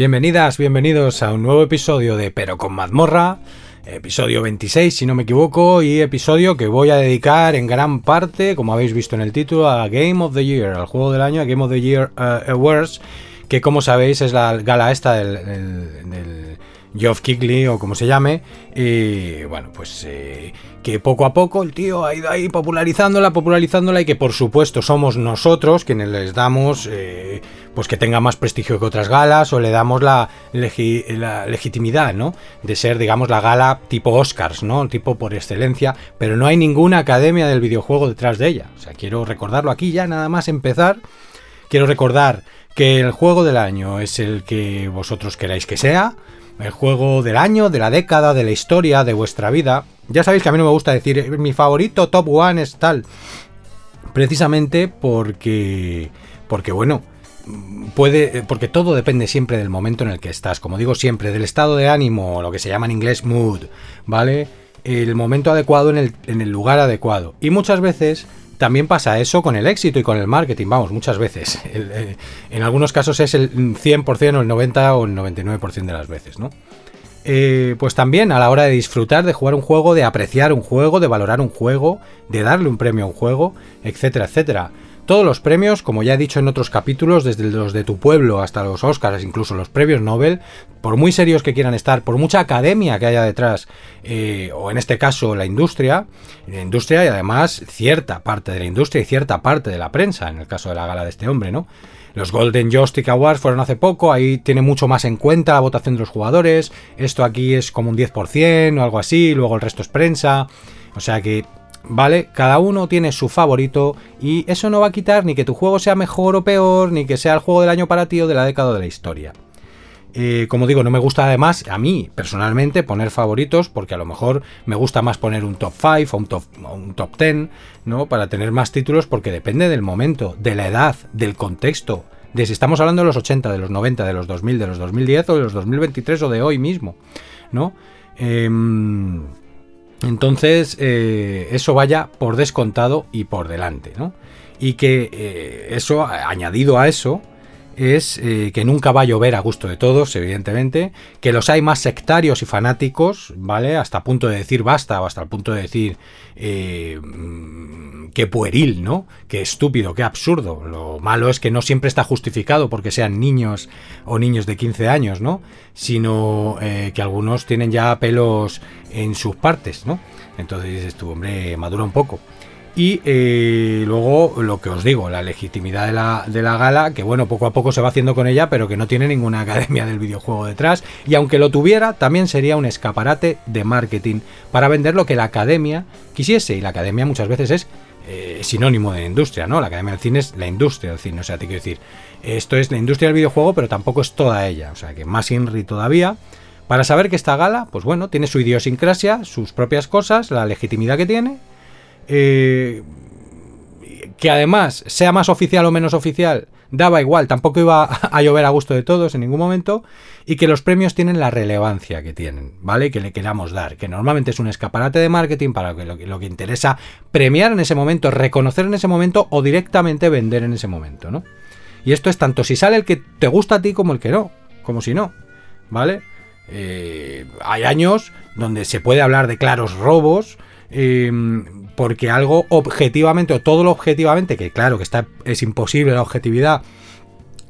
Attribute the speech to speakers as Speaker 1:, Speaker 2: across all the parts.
Speaker 1: Bienvenidas, bienvenidos a un nuevo episodio de Pero con mazmorra, episodio 26 si no me equivoco, y episodio que voy a dedicar en gran parte, como habéis visto en el título, a Game of the Year, al juego del año, a Game of the Year uh, Awards, que como sabéis es la gala esta del, Geoff Keighley o como se llame, y bueno, pues eh, que poco a poco el tío ha ido ahí popularizándola, popularizándola y que por supuesto somos nosotros quienes les damos eh, pues que tenga más prestigio que otras galas o le damos la, legitimidad, ¿no? De ser, digamos, la gala tipo Oscars, ¿no? Tipo por excelencia, pero no hay ninguna academia del videojuego detrás de ella. O sea, quiero recordarlo aquí ya, nada más empezar. Quiero recordar que el juego del año es el que vosotros queráis que sea, el juego del año, de la década, de la historia, de vuestra vida. Ya sabéis que a mí no me gusta decir mi favorito top one es tal. Precisamente porque. Porque bueno. Puede. Porque todo depende siempre del momento en el que estás. Como digo siempre, del estado de ánimo, lo que se llama en inglés mood. ¿Vale? El momento adecuado en el, en el lugar adecuado. Y muchas veces también pasa eso con el éxito y con el marketing, vamos, muchas veces. Eh, en algunos casos es el 100% o el 90 o el 99% de las veces, ¿no? Eh, pues también a la hora de disfrutar de jugar un juego, de apreciar un juego, de valorar un juego, de darle un premio a un juego, etcétera, etcétera. Todos los premios, como ya he dicho en otros capítulos, desde los de tu pueblo hasta los Oscars, incluso los premios Nobel, por muy serios que quieran estar, por mucha academia que haya detrás, eh, o en este caso la industria, la industria y además cierta parte de la industria y cierta parte de la prensa, en el caso de la gala de este hombre, ¿no? Los Golden Joystick Awards fueron hace poco, ahí tiene mucho más en cuenta la votación de los jugadores, esto aquí es como un 10% o algo así, luego el resto es prensa, o sea que ¿vale? Cada uno tiene su favorito y eso no va a quitar ni que tu juego sea mejor o peor, ni que sea el juego del año para ti o de la década de la historia. Eh, como digo, no me gusta además a mí personalmente poner favoritos porque a lo mejor me gusta más poner un top 5 o un top, un top 10, ¿no? Para tener más títulos porque depende del momento, de la edad, del contexto, de si estamos hablando de los 80, de los 90, de los 2000, de los 2010 o de los 2023 o de hoy mismo, ¿no? Em, entonces, eh, eso vaya por descontado y por delante, ¿no? Y que eh, eso, añadido a eso, es eh, que nunca va a llover a gusto de todos, evidentemente, que los hay más sectarios y fanáticos, ¿vale? Hasta el punto de decir basta o hasta el punto de decir eh, mm, qué pueril, ¿no? Qué estúpido, qué absurdo. Lo malo es que no siempre está justificado porque sean niños o niños de 15 años, ¿no? Sino eh, que algunos tienen ya pelos en sus partes, ¿no? Entonces dices hombre, madura un poco. Y eh, luego lo que os digo, la legitimidad de la, de la, gala, que bueno, poco a poco se va haciendo con ella, pero que no tiene ninguna academia del videojuego detrás. Y aunque lo tuviera, también sería un escaparate de marketing para vender lo que la academia quisiese. Y la academia muchas veces es eh, sinónimo de industria, ¿no? La academia del cine es la industria del cine. O sea, te quiero decir, esto es la industria del videojuego, pero tampoco es toda ella. O sea, que más INRI todavía. Para saber que esta gala, pues bueno, tiene su idiosincrasia, sus propias cosas, la legitimidad que tiene eh, que además sea más oficial o menos oficial, daba igual, tampoco iba a llover a gusto de todos en ningún momento, y que los premios tienen la relevancia que tienen, ¿vale? Que le queramos dar, que normalmente es un escaparate de marketing para lo que, lo que interesa premiar en ese momento, reconocer en ese momento o directamente vender en ese momento, ¿no? Y esto es tanto si sale el que te gusta a ti como el que no, como si no, ¿vale? Eh, hay años donde se puede hablar de claros robos, Em, porque algo objetivamente, o todo lo objetivamente, que claro que está, es imposible la objetividad,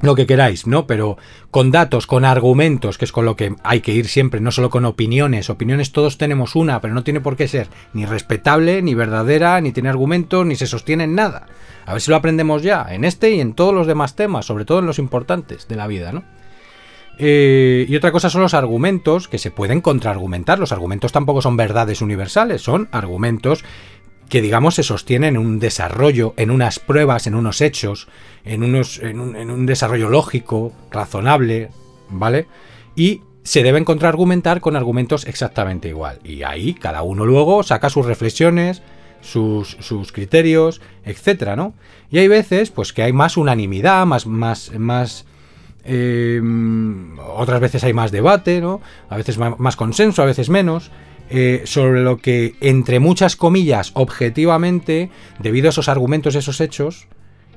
Speaker 1: lo que queráis, ¿no? Pero con datos, con argumentos, que es con lo que hay que ir siempre, no solo con opiniones. Opiniones todos tenemos una, pero no tiene por qué ser ni respetable, ni verdadera, ni tiene argumentos, ni se sostiene en nada. A ver si lo aprendemos ya, en este y en todos los demás temas, sobre todo en los importantes de la vida, ¿no? Eh, y otra cosa son los argumentos que se pueden contraargumentar. Los argumentos tampoco son verdades universales, son argumentos que digamos se sostienen en un desarrollo, en unas pruebas, en unos hechos, en, un, desarrollo lógico, razonable, ¿vale? Y se deben contraargumentar con argumentos exactamente igual. Y ahí cada uno luego saca sus reflexiones, sus, sus criterios, etcétera, ¿no? Y hay veces, pues, que hay más unanimidad, más, más, más eh, otras veces hay más debate, ¿no? A veces más consenso, a veces menos. Eh, sobre lo que, entre muchas comillas, objetivamente, debido a esos argumentos, esos hechos,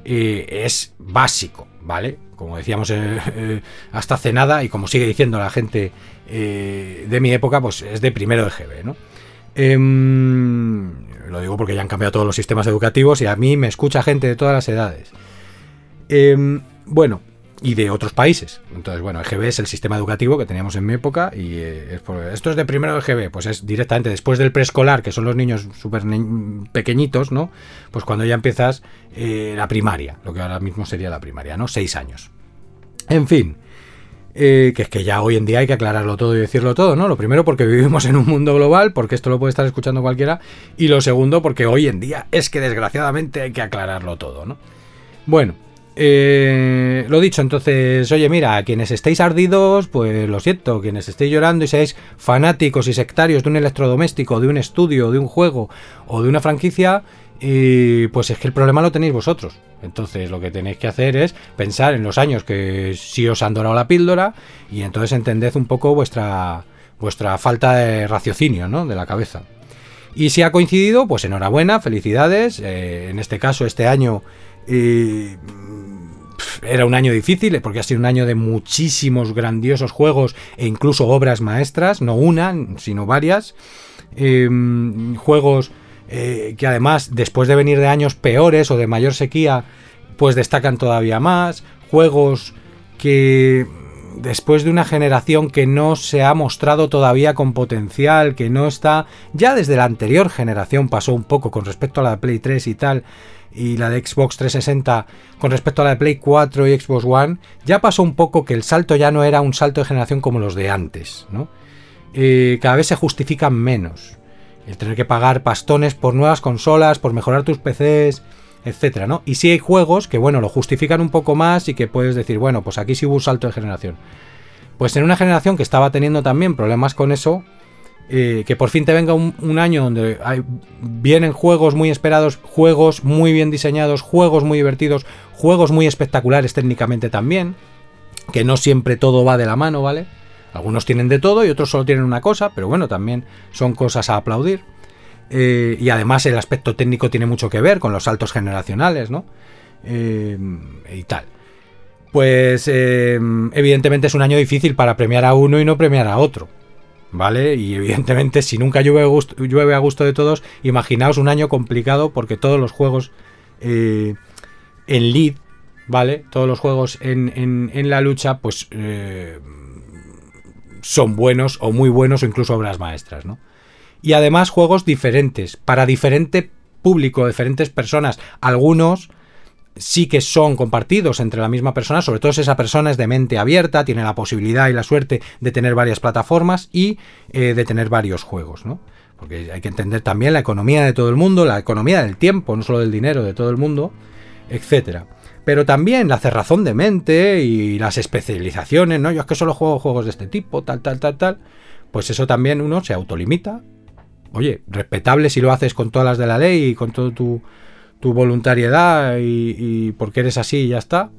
Speaker 1: es básico, ¿vale? Como decíamos hasta hace nada y como sigue diciendo la gente de mi época, pues es de primero de GB, ¿no? Em, lo digo porque ya han cambiado todos los sistemas educativos y a mí me escucha gente de todas las edades. Em, bueno, y de otros países. Entonces, bueno, EGB es el sistema educativo que teníamos en mi época y eh, esto es de primero EGB, pues es directamente después del preescolar, que son los niños súper pequeñitos, ¿no? Pues cuando ya empiezas eh, la primaria, lo que ahora mismo sería la primaria, ¿no? Seis años. En fin, eh, que es que ya hoy en día hay que aclararlo todo y decirlo todo, ¿no? Lo primero porque vivimos en un mundo global, porque esto lo puede estar escuchando cualquiera, y lo segundo porque hoy en día es que desgraciadamente hay que aclararlo todo, ¿no? Bueno, eh, lo dicho, entonces, oye, mira, quienes estéis ardidos, pues lo siento, quienes estéis llorando y seáis fanáticos y sectarios de un electrodoméstico, de un estudio, de un juego o de una franquicia, y pues es que el problema lo tenéis vosotros. Entonces lo que tenéis que hacer es pensar en los años que sí os han dorado la píldora y entonces entended un poco vuestra, vuestra falta de raciocinio ¿no? de la cabeza. Y si ha coincidido, pues enhorabuena, felicidades. Eh, en este caso, este año eh, era un año difícil porque ha sido un año de muchísimos grandiosos juegos e incluso obras maestras, no una, sino varias. Eh, juegos eh, que además después de venir de años peores o de mayor sequía, pues destacan todavía más. Juegos que después de una generación que no se ha mostrado todavía con potencial, que no está, ya desde la anterior generación pasó un poco con respecto a la Play 3 y tal, y la de Xbox 360 con respecto a la de Play 4 y Xbox One, ya pasó un poco que el salto ya no era un salto de generación como los de antes, ¿no? Cada vez se justifican menos el tener que pagar pastones por nuevas consolas, por mejorar tus PCs, etcétera, ¿no? Y si hay juegos que, bueno, lo justifican un poco más y que puedes decir, bueno, pues aquí sí hubo un salto de generación. Pues en una generación que estaba teniendo también problemas con eso, eh, que por fin te venga un, año donde hay, vienen juegos muy esperados, juegos muy bien diseñados, juegos muy divertidos, juegos muy espectaculares técnicamente también, que no siempre todo va de la mano, ¿vale? Algunos tienen de todo y otros solo tienen una cosa, pero bueno, también son cosas a aplaudir. Eh, y además el aspecto técnico tiene mucho que ver con los saltos generacionales, ¿no? Eh, y tal. Pues evidentemente es un año difícil para premiar a uno y no premiar a otro. ¿Vale? Y evidentemente si nunca llueve a gusto, llueve a gusto de todos, imaginaos un año complicado porque todos los juegos en lead, ¿vale? Todos los juegos en, en la lucha, pues son buenos o muy buenos o incluso obras maestras, ¿no? Y además juegos diferentes, para diferente público, diferentes personas. Algunos sí que son compartidos entre la misma persona, sobre todo si esa persona es de mente abierta, tiene la posibilidad y la suerte de tener varias plataformas y eh, de tener varios juegos, ¿no? Porque hay que entender también la economía de todo el mundo, la economía del tiempo, no solo del dinero de todo el mundo, etcétera pero también la cerrazón de mente y las especializaciones, ¿no? Yo es que solo juego juegos de este tipo, tal, tal, tal, tal. Pues eso también uno se autolimita. Oye, respetable si lo haces con todas las de la ley y con toda tu, voluntariedad y, porque eres así y ya está.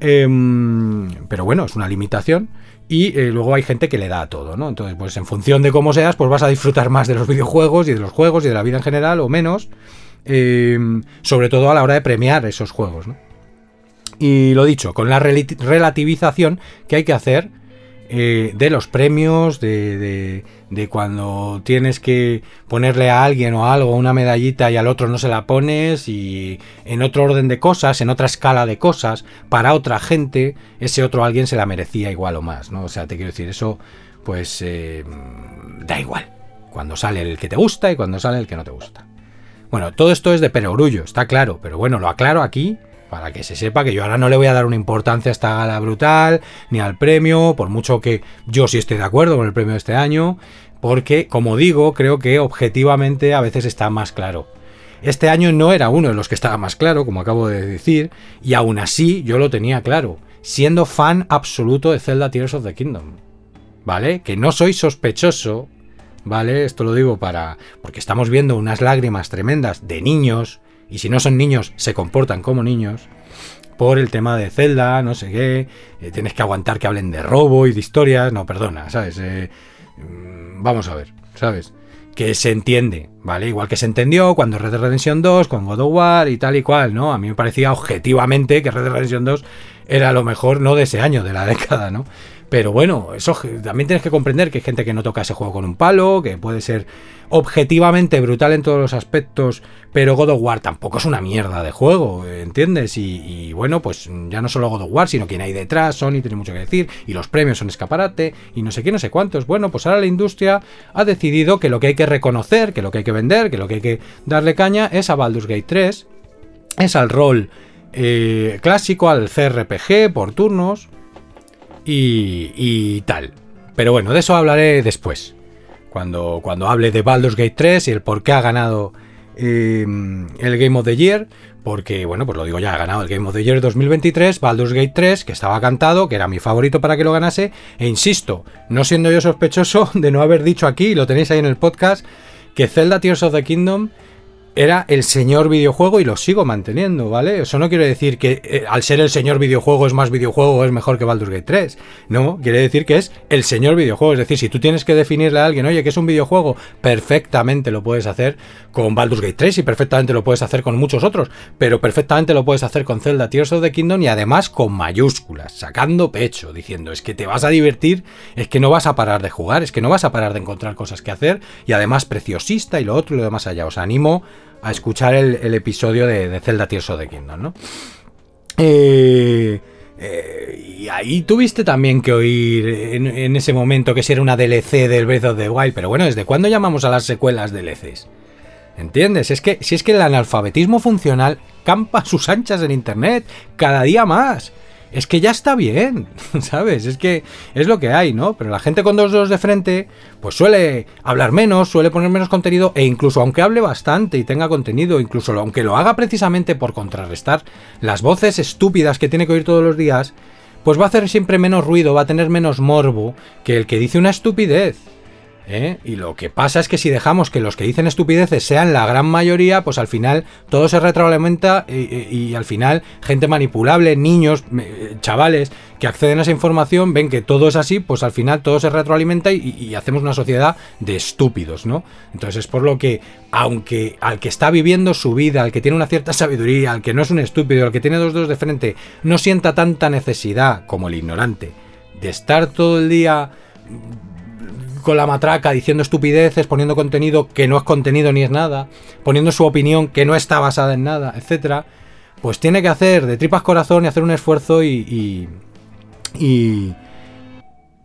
Speaker 1: Em, pero bueno, es una limitación. Y eh, luego hay gente que le da a todo, ¿no? Entonces, pues en función de cómo seas, pues vas a disfrutar más de los videojuegos y de los juegos y de la vida en general o menos. Em, sobre todo a la hora de premiar esos juegos, ¿no? Y lo dicho, con la relativización que hay que hacer eh, de los premios, de, de, cuando tienes que ponerle a alguien o algo una medallita y al otro no se la pones y en otro orden de cosas, en otra escala de cosas, para otra gente, ese otro alguien se la merecía igual o más, ¿no? O sea, te quiero decir, eso pues eh, da igual, cuando sale el que te gusta y cuando sale el que no te gusta. Bueno, todo esto es de perogrullo, está claro, pero bueno, lo aclaro aquí para que se sepa que yo ahora no le voy a dar una importancia a esta gala brutal, ni al premio, por mucho que yo sí esté de acuerdo con el premio de este año, porque, como digo, creo que objetivamente a veces está más claro. Este año no era uno de los que estaba más claro, como acabo de decir, y aún así yo lo tenía claro, siendo fan absoluto de Zelda Tears of the Kingdom. ¿Vale? Que no soy sospechoso, ¿vale? Esto lo digo para... porque estamos viendo unas lágrimas tremendas de niños, y si no son niños, se comportan como niños, por el tema de Zelda, no sé qué, eh, tienes que aguantar que hablen de robo y de historias, no, perdona, ¿sabes? Eh, mm, vamos a ver. ¿sabes? Que se entiende, ¿vale? Igual que se entendió cuando Red Dead Redemption 2, con God of War y tal y cual, ¿no? A mí me parecía objetivamente que Red Dead Redemption 2 era lo mejor, no de ese año, de la década, ¿no? Pero bueno, eso también tienes que comprender que hay gente que no toca ese juego con un palo, que puede ser objetivamente brutal en todos los aspectos, pero God of War tampoco es una mierda de juego, ¿entiendes? Y, bueno, pues ya no solo God of War, sino quien hay detrás, Sony tiene mucho que decir, y los premios son escaparate, y no sé qué, no sé cuántos. Bueno, pues ahora la industria ha decidido que lo que hay que reconocer, que lo que hay que vender, que lo que hay que darle caña es a Baldur's Gate 3, es al rol eh, clásico, al CRPG por turnos, y, tal. Pero bueno, de eso hablaré después. Cuando, cuando hable de Baldur's Gate 3 y el por qué ha ganado em, el Game of the Year. Porque, bueno, pues lo digo ya, ha ganado el Game of the Year 2023, Baldur's Gate 3, que estaba cantado, que era mi favorito para que lo ganase. E insisto, no siendo yo sospechoso de no haber dicho aquí, lo tenéis ahí en el podcast, que Zelda Tears of the Kingdom era el señor videojuego y lo sigo manteniendo, ¿vale? Eso no quiere decir que eh, al ser el señor videojuego es más videojuego o es mejor que Baldur's Gate 3. No, quiere decir que es el señor videojuego. Es decir, si tú tienes que definirle a alguien, oye, que es un videojuego, perfectamente lo puedes hacer con Baldur's Gate 3 y perfectamente lo puedes hacer con muchos otros, pero perfectamente lo puedes hacer con Zelda Tears of the Kingdom y además con mayúsculas, sacando pecho, diciendo, es que te vas a divertir, es que no vas a parar de jugar, es que no vas a parar de encontrar cosas que hacer y además preciosista y lo otro y lo demás allá. Os animo a escuchar el, episodio de, Zelda Tears of the Kingdom, ¿no? Eh, eh, y ahí tuviste también que oír en, ese momento que si era una DLC del Breath of the Wild, pero bueno, ¿desde cuándo llamamos a las secuelas DLCs? ¿Entiendes? Es que si es que el analfabetismo funcional campa sus anchas en internet cada día más es que ya está bien, ¿sabes? Es que es lo que hay, ¿no? Pero la gente con dos dedos de frente, pues suele hablar menos, suele poner menos contenido, e incluso aunque hable bastante y tenga contenido, incluso aunque lo haga precisamente por contrarrestar las voces estúpidas que tiene que oír todos los días, pues va a hacer siempre menos ruido, va a tener menos morbo que el que dice una estupidez. ¿Eh? Y lo que pasa es que si dejamos que los que dicen estupideces sean la gran mayoría, pues al final todo se retroalimenta y, al final gente manipulable, niños, chavales que acceden a esa información, ven que todo es así, pues al final todo se retroalimenta y, hacemos una sociedad de estúpidos, ¿no? Entonces es por lo que, aunque al que está viviendo su vida, al que tiene una cierta sabiduría, al que no es un estúpido, al que tiene dos dedos de frente, no sienta tanta necesidad como el ignorante de estar todo el día con la matraca diciendo estupideces, poniendo contenido que no es contenido ni es nada, poniendo su opinión que no está basada en nada, etcétera, pues tiene que hacer de tripas corazón y hacer un esfuerzo y, y,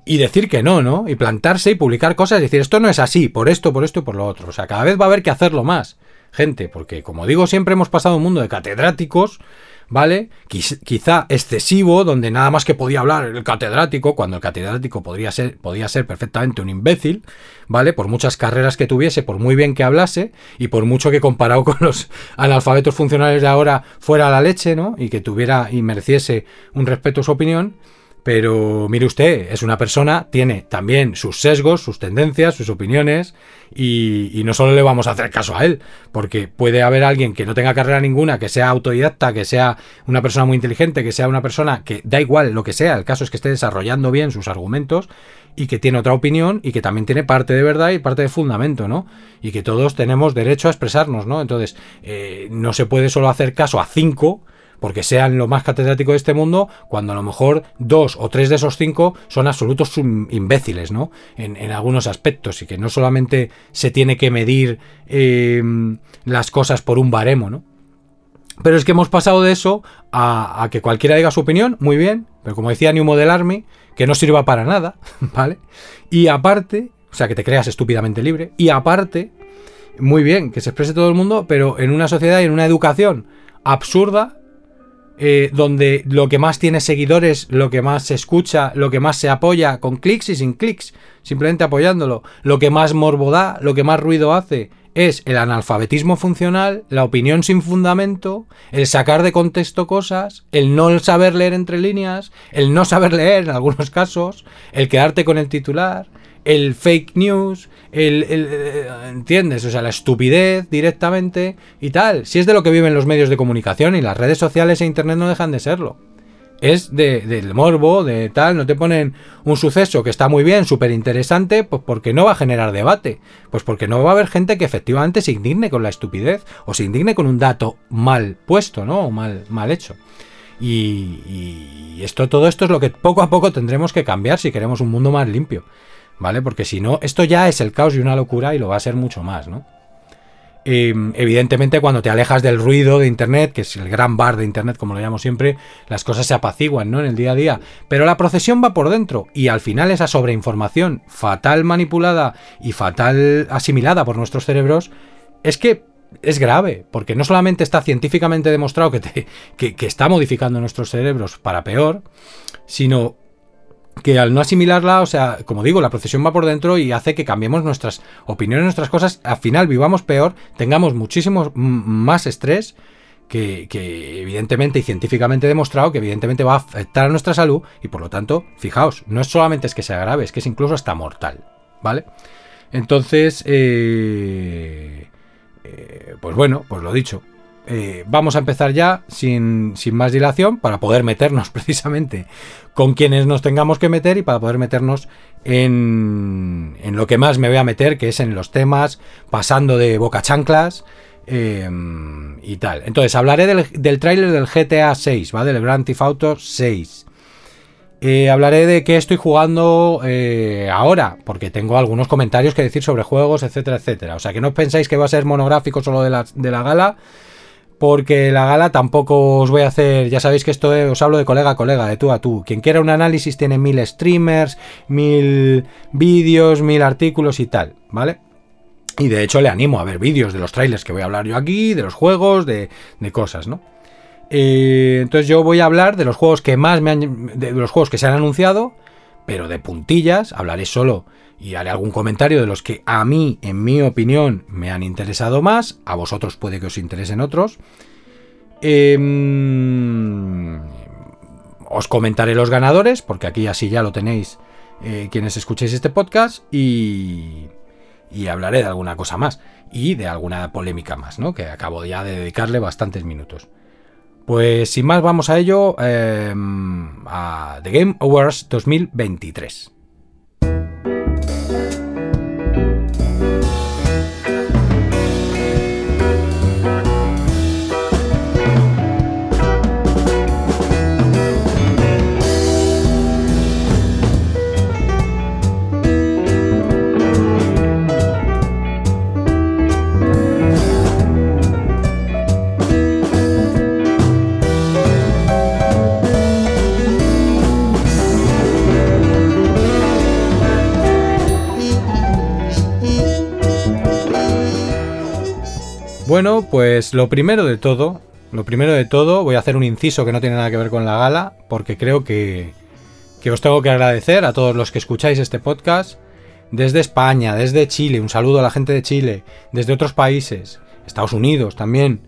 Speaker 1: y decir que no, ¿no? Y plantarse y publicar cosas y decir esto no es así, por esto, por esto y por lo otro. O sea, cada vez va a haber que hacerlo más, gente, porque como digo, siempre hemos pasado un mundo de catedráticos ¿vale? Quizá excesivo, donde nada más que podía hablar el catedrático, cuando el catedrático podría ser, podía ser perfectamente un imbécil, ¿vale? Por muchas carreras que tuviese, por muy bien que hablase, y por mucho que comparado con los analfabetos funcionales de ahora fuera la leche, ¿no? Y que tuviera y mereciese un respeto a su opinión. Pero mire usted, es una persona, tiene también sus sesgos, sus tendencias, sus opiniones, y, no solo le vamos a hacer caso a él, porque puede haber alguien que no tenga carrera ninguna, que sea autodidacta, que sea una persona muy inteligente, que sea una persona que da igual lo que sea, el caso es que esté desarrollando bien sus argumentos y que tiene otra opinión y que también tiene parte de verdad y parte de fundamento, ¿no? Y que todos tenemos derecho a expresarnos, ¿no? Entonces, eh, no se puede solo hacer caso a cinco porque sean lo más catedrático de este mundo, cuando a lo mejor dos o tres de esos cinco son absolutos imbéciles, ¿no? En, algunos aspectos, y que no solamente se tiene que medir em, las cosas por un baremo, ¿no? Pero es que hemos pasado de eso a, que cualquiera diga su opinión, muy bien, pero como decía New Model Army, que no sirva para nada, ¿vale? Y aparte, o sea, que te creas estúpidamente libre, y aparte, muy bien, que se exprese todo el mundo, pero en una sociedad y en una educación absurda eh, donde lo que más tiene seguidores, lo que más se escucha, lo que más se apoya con clics y sin clics, simplemente apoyándolo, lo que más morbo da, lo que más ruido hace, es el analfabetismo funcional, la opinión sin fundamento, el sacar de contexto cosas, el no saber leer entre líneas, el no saber leer en algunos casos, el quedarte con el titular, el fake news, el, eh, ¿entiendes? O sea, la estupidez directamente y tal. Si es de lo que viven los medios de comunicación y las redes sociales e internet no dejan de serlo. es de, del morbo, de tal, no te ponen un suceso que está muy bien, súper interesante, pues porque no va a generar debate, pues porque no va a haber gente que efectivamente se indigne con la estupidez o se indigne con un dato mal puesto, ¿no? O mal, mal hecho. Y, y esto, todo esto es lo que poco a poco tendremos que cambiar si queremos un mundo más limpio, ¿vale? Porque si no, esto ya es el caos y una locura y lo va a ser mucho más, ¿no? Em, evidentemente, cuando te alejas del ruido de Internet, que es el gran bar de Internet, como lo llamo siempre, las cosas se apaciguan, ¿no? En el día a día. Pero la procesión va por dentro y al final esa sobreinformación fatal manipulada y fatal asimilada por nuestros cerebros es que es grave, porque no solamente está científicamente demostrado que, te, que está modificando nuestros cerebros para peor, sino que al no asimilarla, o sea, como digo, la procesión va por dentro y hace que cambiemos nuestras opiniones, nuestras cosas, al final vivamos peor, tengamos muchísimo más estrés, que, evidentemente y científicamente demostrado que evidentemente va a afectar a nuestra salud y por lo tanto, fijaos, no es solamente es que sea grave, es que es incluso hasta mortal, ¿vale? Entonces, eh, eh, pues bueno, pues lo dicho, eh, vamos a empezar ya sin, más dilación para poder meternos precisamente con quienes nos tengamos que meter y para poder meternos en, en lo que más me voy a meter, que es en los temas, pasando de boca chanclas em, y tal. Entonces, hablaré del, del tráiler del GTA 6, ¿vale? Del Grand Theft Auto 6. Eh, hablaré de qué estoy jugando eh, ahora, porque tengo algunos comentarios que decir sobre juegos, etcétera, etcétera. O sea, que no pensáis que va a ser monográfico solo de la, de la gala, porque la gala tampoco os voy a hacer, ya sabéis que esto os hablo de colega a colega, de tú a tú. Quien quiera un análisis tiene mil streamers, mil vídeos, mil artículos y tal, ¿vale? Y de hecho le animo a ver vídeos de los trailers que voy a hablar yo aquí, de los juegos, de, cosas, ¿no? Eh, entonces yo voy a hablar de los juegos que más me han, de los juegos que se han anunciado, pero de puntillas, hablaré solo y haré algún comentario de los que a mí, en mi opinión, me han interesado más. A vosotros puede que os interesen otros. Em, os comentaré los ganadores, porque aquí así ya lo tenéis eh, quienes escuchéis este podcast. Y, y hablaré de alguna cosa más. Y de alguna polémica más, ¿no? Que acabo ya de dedicarle bastantes minutos. Pues sin más, vamos a ello em, a The Game Awards 2023. Bueno, pues lo primero de todo, lo primero de todo, voy a hacer un inciso que no tiene nada que ver con la gala, porque creo que, que os tengo que agradecer a todos los que escucháis este podcast, desde España, desde Chile, un saludo a la gente de Chile, desde otros países, Estados Unidos también,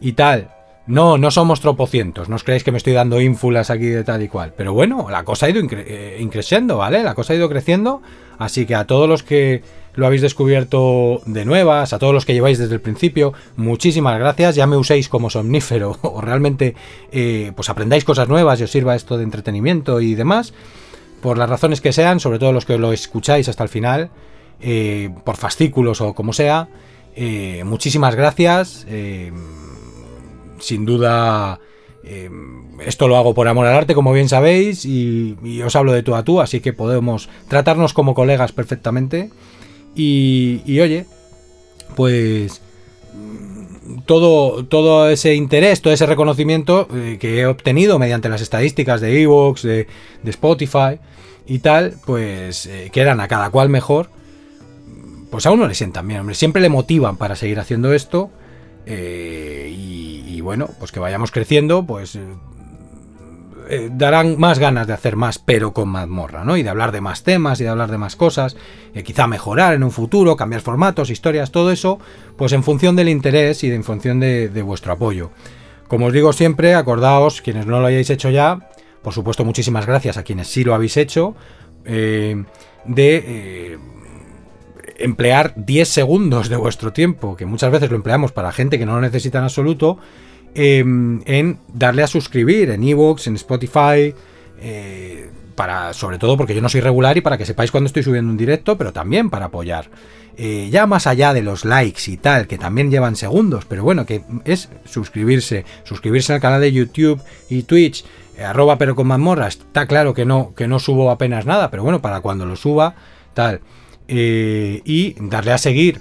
Speaker 1: y tal. No, no somos tropocientos, no os creéis que me estoy dando ínfulas aquí de tal y cual. Pero bueno, la cosa ha ido eh, increciendo, ¿vale? La cosa ha ido creciendo. Así que a todos los que lo habéis descubierto de nuevas, a todos los que lleváis desde el principio, muchísimas gracias, ya me uséis como somnífero o realmente eh, pues aprendáis cosas nuevas y os sirva esto de entretenimiento y demás, por las razones que sean, sobre todo los que lo escucháis hasta el final, eh, por fascículos o como sea, eh, muchísimas gracias, sin duda... esto lo hago por amor al arte, como bien sabéis, y, y, os hablo de tú a tú, así que podemos tratarnos como colegas perfectamente. Y, oye, pues todo, todo ese interés, todo ese reconocimiento eh, que he obtenido mediante las estadísticas de Evox, de, Spotify y tal, pues eh, que eran a cada cual mejor, pues a uno le sientan bien, hombre. Siempre le motivan para seguir haciendo esto. Eh, y, y, bueno, pues que vayamos creciendo, pues eh, darán más ganas de hacer más, pero con mazmorra, ¿no? Y de hablar de más temas y de hablar de más cosas, eh, quizá mejorar en un futuro, cambiar formatos, historias, todo eso, pues en función del interés y en función de, vuestro apoyo. Como os digo siempre, acordaos, quienes no lo hayáis hecho ya, por supuesto muchísimas gracias a quienes sí lo habéis hecho, eh, de emplear 10 segundos de vuestro tiempo, que muchas veces lo empleamos para gente que no lo necesita en absoluto, em, en darle a suscribir en Evox, en Spotify, eh, para, sobre todo porque yo no soy regular y para que sepáis cuando estoy subiendo un directo, pero también para apoyar. Eh, ya más allá de los likes y tal, que también llevan segundos, pero bueno, que es suscribirse, suscribirse al canal de YouTube y Twitch, eh, arroba pero con mazmorra, está claro que no, que no subo apenas nada, pero bueno, para cuando lo suba, tal. Y darle a seguir,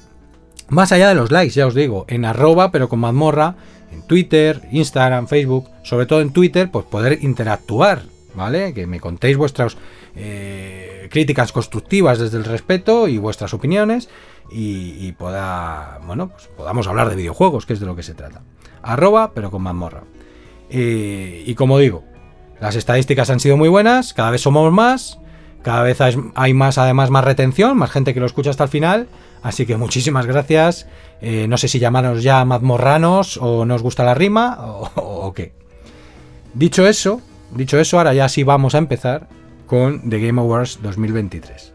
Speaker 1: más allá de los likes, ya os digo, en arroba pero con mazmorra, en Twitter, Instagram, Facebook, sobre todo en Twitter, pues poder interactuar, ¿vale? Que me contéis vuestras eh, críticas constructivas desde el respeto y vuestras opiniones y, pueda, bueno, pues podamos hablar de videojuegos, que es de lo que se trata. Arroba, pero con mazmorra. Eh, y como digo, las estadísticas han sido muy buenas, cada vez somos más, cada vez hay más, además, más retención, más gente que lo escucha hasta el final. Así que muchísimas gracias. Eh, no sé si llamaros ya mazmorranos o no os gusta la rima o, qué. Dicho eso, Dicho eso, ahora ya sí vamos a empezar con The Game Awards 2023.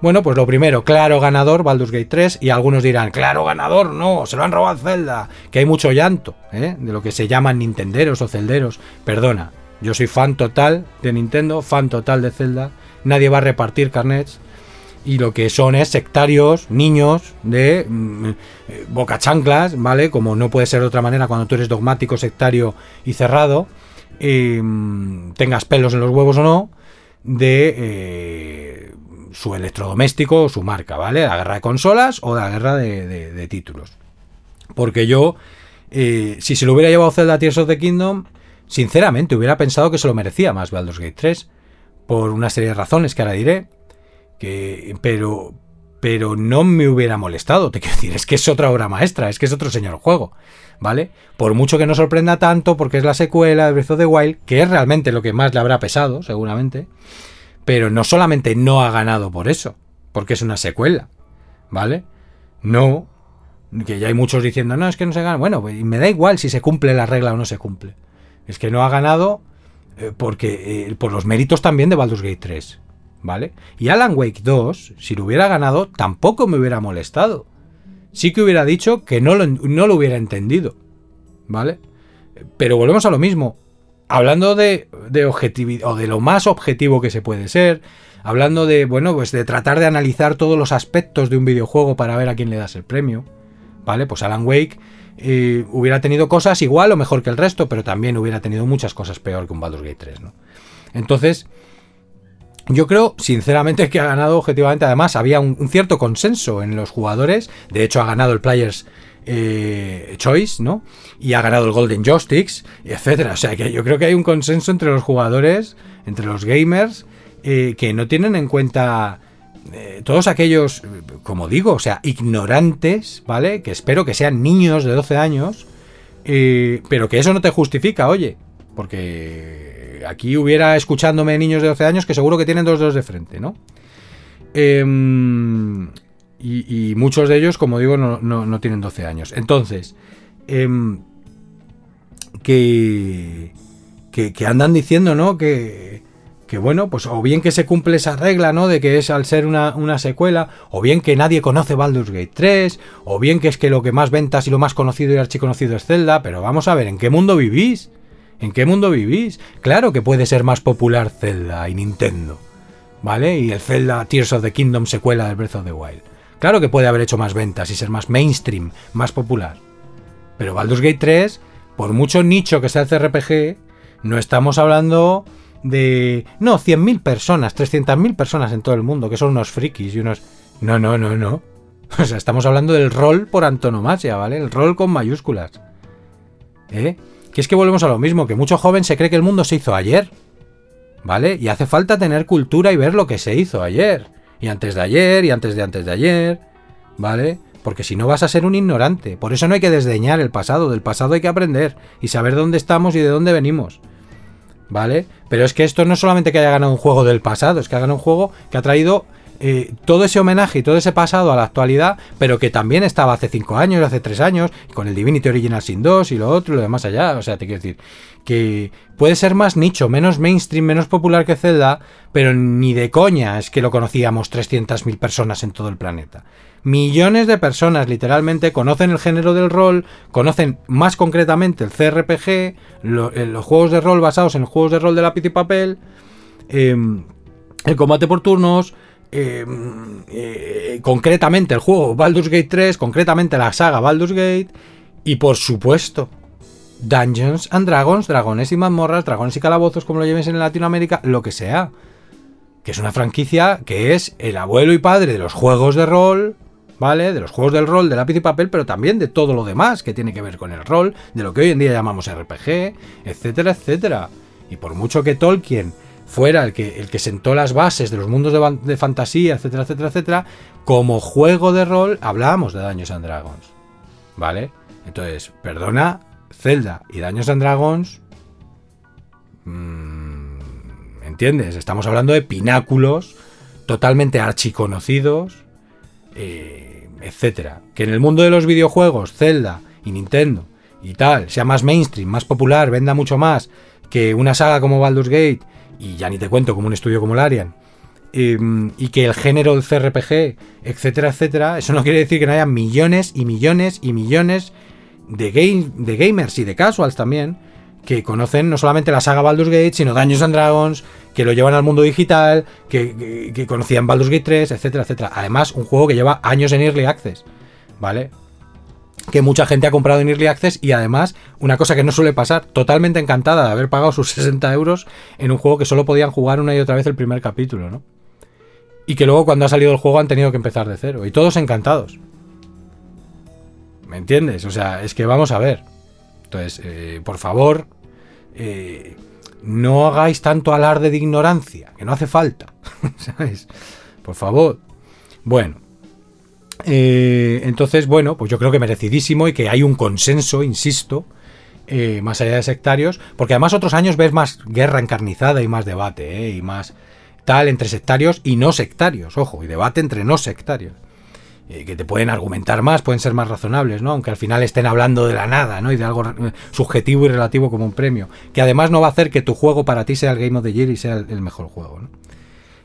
Speaker 1: Bueno, pues lo primero, claro ganador, Baldur's Gate 3, y algunos dirán, claro ganador, no, se lo han robado Zelda, que hay mucho llanto, ¿eh? de lo que se llaman Nintenderos o Celderos. Perdona, yo soy fan total de Nintendo, fan total de Zelda, nadie va a repartir carnets, y lo que son es sectarios, niños de mm, eh, boca chanclas, ¿vale? Como no puede ser de otra manera cuando tú eres dogmático, sectario y cerrado. Em, tengas pelos en los huevos o no, de eh, su electrodoméstico o su marca, ¿vale? La guerra de consolas o la guerra de, títulos. Porque yo, eh, si se lo hubiera llevado Zelda Tears of the Kingdom, sinceramente hubiera pensado que se lo merecía más Baldur's Gate 3, por una serie de razones que ahora diré, que, pero, pero no me hubiera molestado, te quiero decir, es que es otra obra maestra, es que es otro señor juego. ¿vale? Por mucho que no sorprenda tanto, porque es la secuela de Breath of the Wild, que es realmente lo que más le habrá pesado, seguramente, pero no solamente no ha ganado por eso, porque es una secuela, ¿vale? No, que ya hay muchos diciendo, no, es que no se gana. Bueno, pues, me da igual si se cumple la regla o no se cumple. Es que no ha ganado eh, porque eh, por los méritos también de Baldur's Gate 3, ¿vale? Y Alan Wake 2, si lo hubiera ganado, tampoco me hubiera molestado sí que hubiera dicho que no lo, hubiera entendido. ¿Vale? Pero volvemos a lo mismo. Hablando de, de objetividad, o de lo más objetivo que se puede ser, hablando de, bueno, pues de tratar de analizar todos los aspectos de un videojuego para ver a quién le das el premio. ¿Vale? Pues Alan Wake eh, hubiera tenido cosas igual o mejor que el resto, pero también hubiera tenido muchas cosas peor que un Baldur's Gate 3, ¿no? Entonces, yo creo, sinceramente, que ha ganado objetivamente. Además, había un, cierto consenso en los jugadores. De hecho, ha ganado el Players eh, Choice, ¿no? Y ha ganado el Golden Joysticks, etcétera. O sea que yo creo que hay un consenso entre los jugadores, entre los gamers, eh, que no tienen en cuenta eh, todos aquellos, como digo, o sea, ignorantes, ¿vale? Que espero que sean niños de 12 años, pero que eso no te justifica, oye, porque aquí hubiera escuchándome niños de 12 años que seguro que tienen dos dedos de frente, ¿no? Em, y, muchos de ellos, como digo, no, tienen 12 años. Entonces, em, que, que, andan diciendo, ¿no? Que, que bueno, pues o bien que se cumple esa regla, ¿no? De que es al ser una, una, secuela, o bien que nadie conoce Baldur's Gate 3, o bien que es que lo que más ventas y lo más conocido y archiconocido es Zelda, pero vamos a ver, ¿en qué mundo vivís? ¿En qué mundo vivís? Claro que puede ser más popular Zelda y Nintendo, ¿vale? Y el Zelda Tears of the Kingdom secuela de Breath of the Wild. Claro que puede haber hecho más ventas y ser más mainstream, más popular. Pero Baldur's Gate 3, por mucho nicho que sea el CRPG, no estamos hablando de... No, 100.000 personas, 300.000 personas en todo el mundo, que son unos frikis y unos... No, no, no, no. O sea, estamos hablando del rol por antonomasia, ¿vale? El rol con mayúsculas. ¿Eh? Que es que volvemos a lo mismo, que mucho joven se cree que el mundo se hizo ayer. ¿Vale? Y hace falta tener cultura y ver lo que se hizo ayer. Y antes de ayer, y antes de antes de ayer. ¿Vale? Porque si no vas a ser un ignorante. Por eso no hay que desdeñar el pasado. Del pasado hay que aprender. Y saber dónde estamos y de dónde venimos. ¿Vale? Pero es que esto no es solamente que haya ganado un juego del pasado, es que ha ganado un juego que ha traído eh, todo ese homenaje y todo ese pasado a la actualidad, pero que también estaba hace 5 años, hace 3 años, con el Divinity Original Sin 2 y lo otro y lo demás allá. O sea, te quiero decir que puede ser más nicho, menos mainstream, menos popular que Zelda, pero ni de coña es que lo conocíamos 300.000 personas en todo el planeta. Millones de personas literalmente conocen el género del rol, conocen más concretamente el CRPG, eh, los juegos de rol basados en juegos de rol de lápiz y papel, em, el combate por turnos, em, eh, concretamente el juego Baldur's Gate 3, concretamente la saga Baldur's Gate, y por supuesto, Dungeons and Dragons, dragones y mazmorras, dragones y calabozos, como lo lleves en Latinoamérica, lo que sea. Que es una franquicia que es el abuelo y padre de los juegos de rol, ¿vale? De los juegos del rol, de lápiz y papel, pero también de todo lo demás que tiene que ver con el rol, de lo que hoy en día llamamos RPG, etcétera, etcétera. Y por mucho que Tolkien fuera el que, el que sentó las bases de los mundos de, fantasía, etcétera, etcétera, etcétera, como juego de rol hablábamos de Daños and Dragons, ¿vale? Entonces, perdona, Zelda y Daños and Dragons... Mmm, ¿Entiendes? Estamos hablando de pináculos totalmente archiconocidos eh, etcétera. Que en el mundo de los videojuegos, Zelda y Nintendo y tal, sea más mainstream, más popular, venda mucho más que una saga como Baldur's Gate, y ya ni te cuento como un estudio como Larian, em, y que el género del CRPG, etcétera, etcétera, eso no quiere decir que no haya millones y millones y millones de, game, de gamers y de casuals también que conocen no solamente la saga Baldur's Gate, sino Dungeons and Dragons, que lo llevan al mundo digital, que, conocían Baldur's Gate 3, etcétera, etcétera. Además, un juego que lleva años en Early Access, ¿vale? Que mucha gente ha comprado en Early Access y además, una cosa que no suele pasar, totalmente encantada de haber pagado sus 60 euros en un juego que solo podían jugar una y otra vez el primer capítulo, ¿no? Y que luego cuando ha salido el juego han tenido que empezar de cero. Y todos encantados. ¿Me entiendes? O sea, es que vamos a ver. Entonces, eh, por favor, eh, no hagáis tanto alarde de ignorancia, que no hace falta. ¿Sabes? Por favor. Bueno. Eh, entonces, bueno, pues yo creo que merecidísimo y que hay un consenso, insisto, eh, más allá de sectarios, porque además otros años ves más guerra encarnizada y más debate, y más tal entre sectarios y no sectarios, ojo, y debate entre no sectarios. Eh, que te pueden argumentar más, pueden ser más razonables, ¿no? Aunque al final estén hablando de la nada, ¿no? Y de algo eh, subjetivo y relativo como un premio. Que además no va a hacer que tu juego para ti sea el Game of the Year y sea el, mejor juego, ¿no?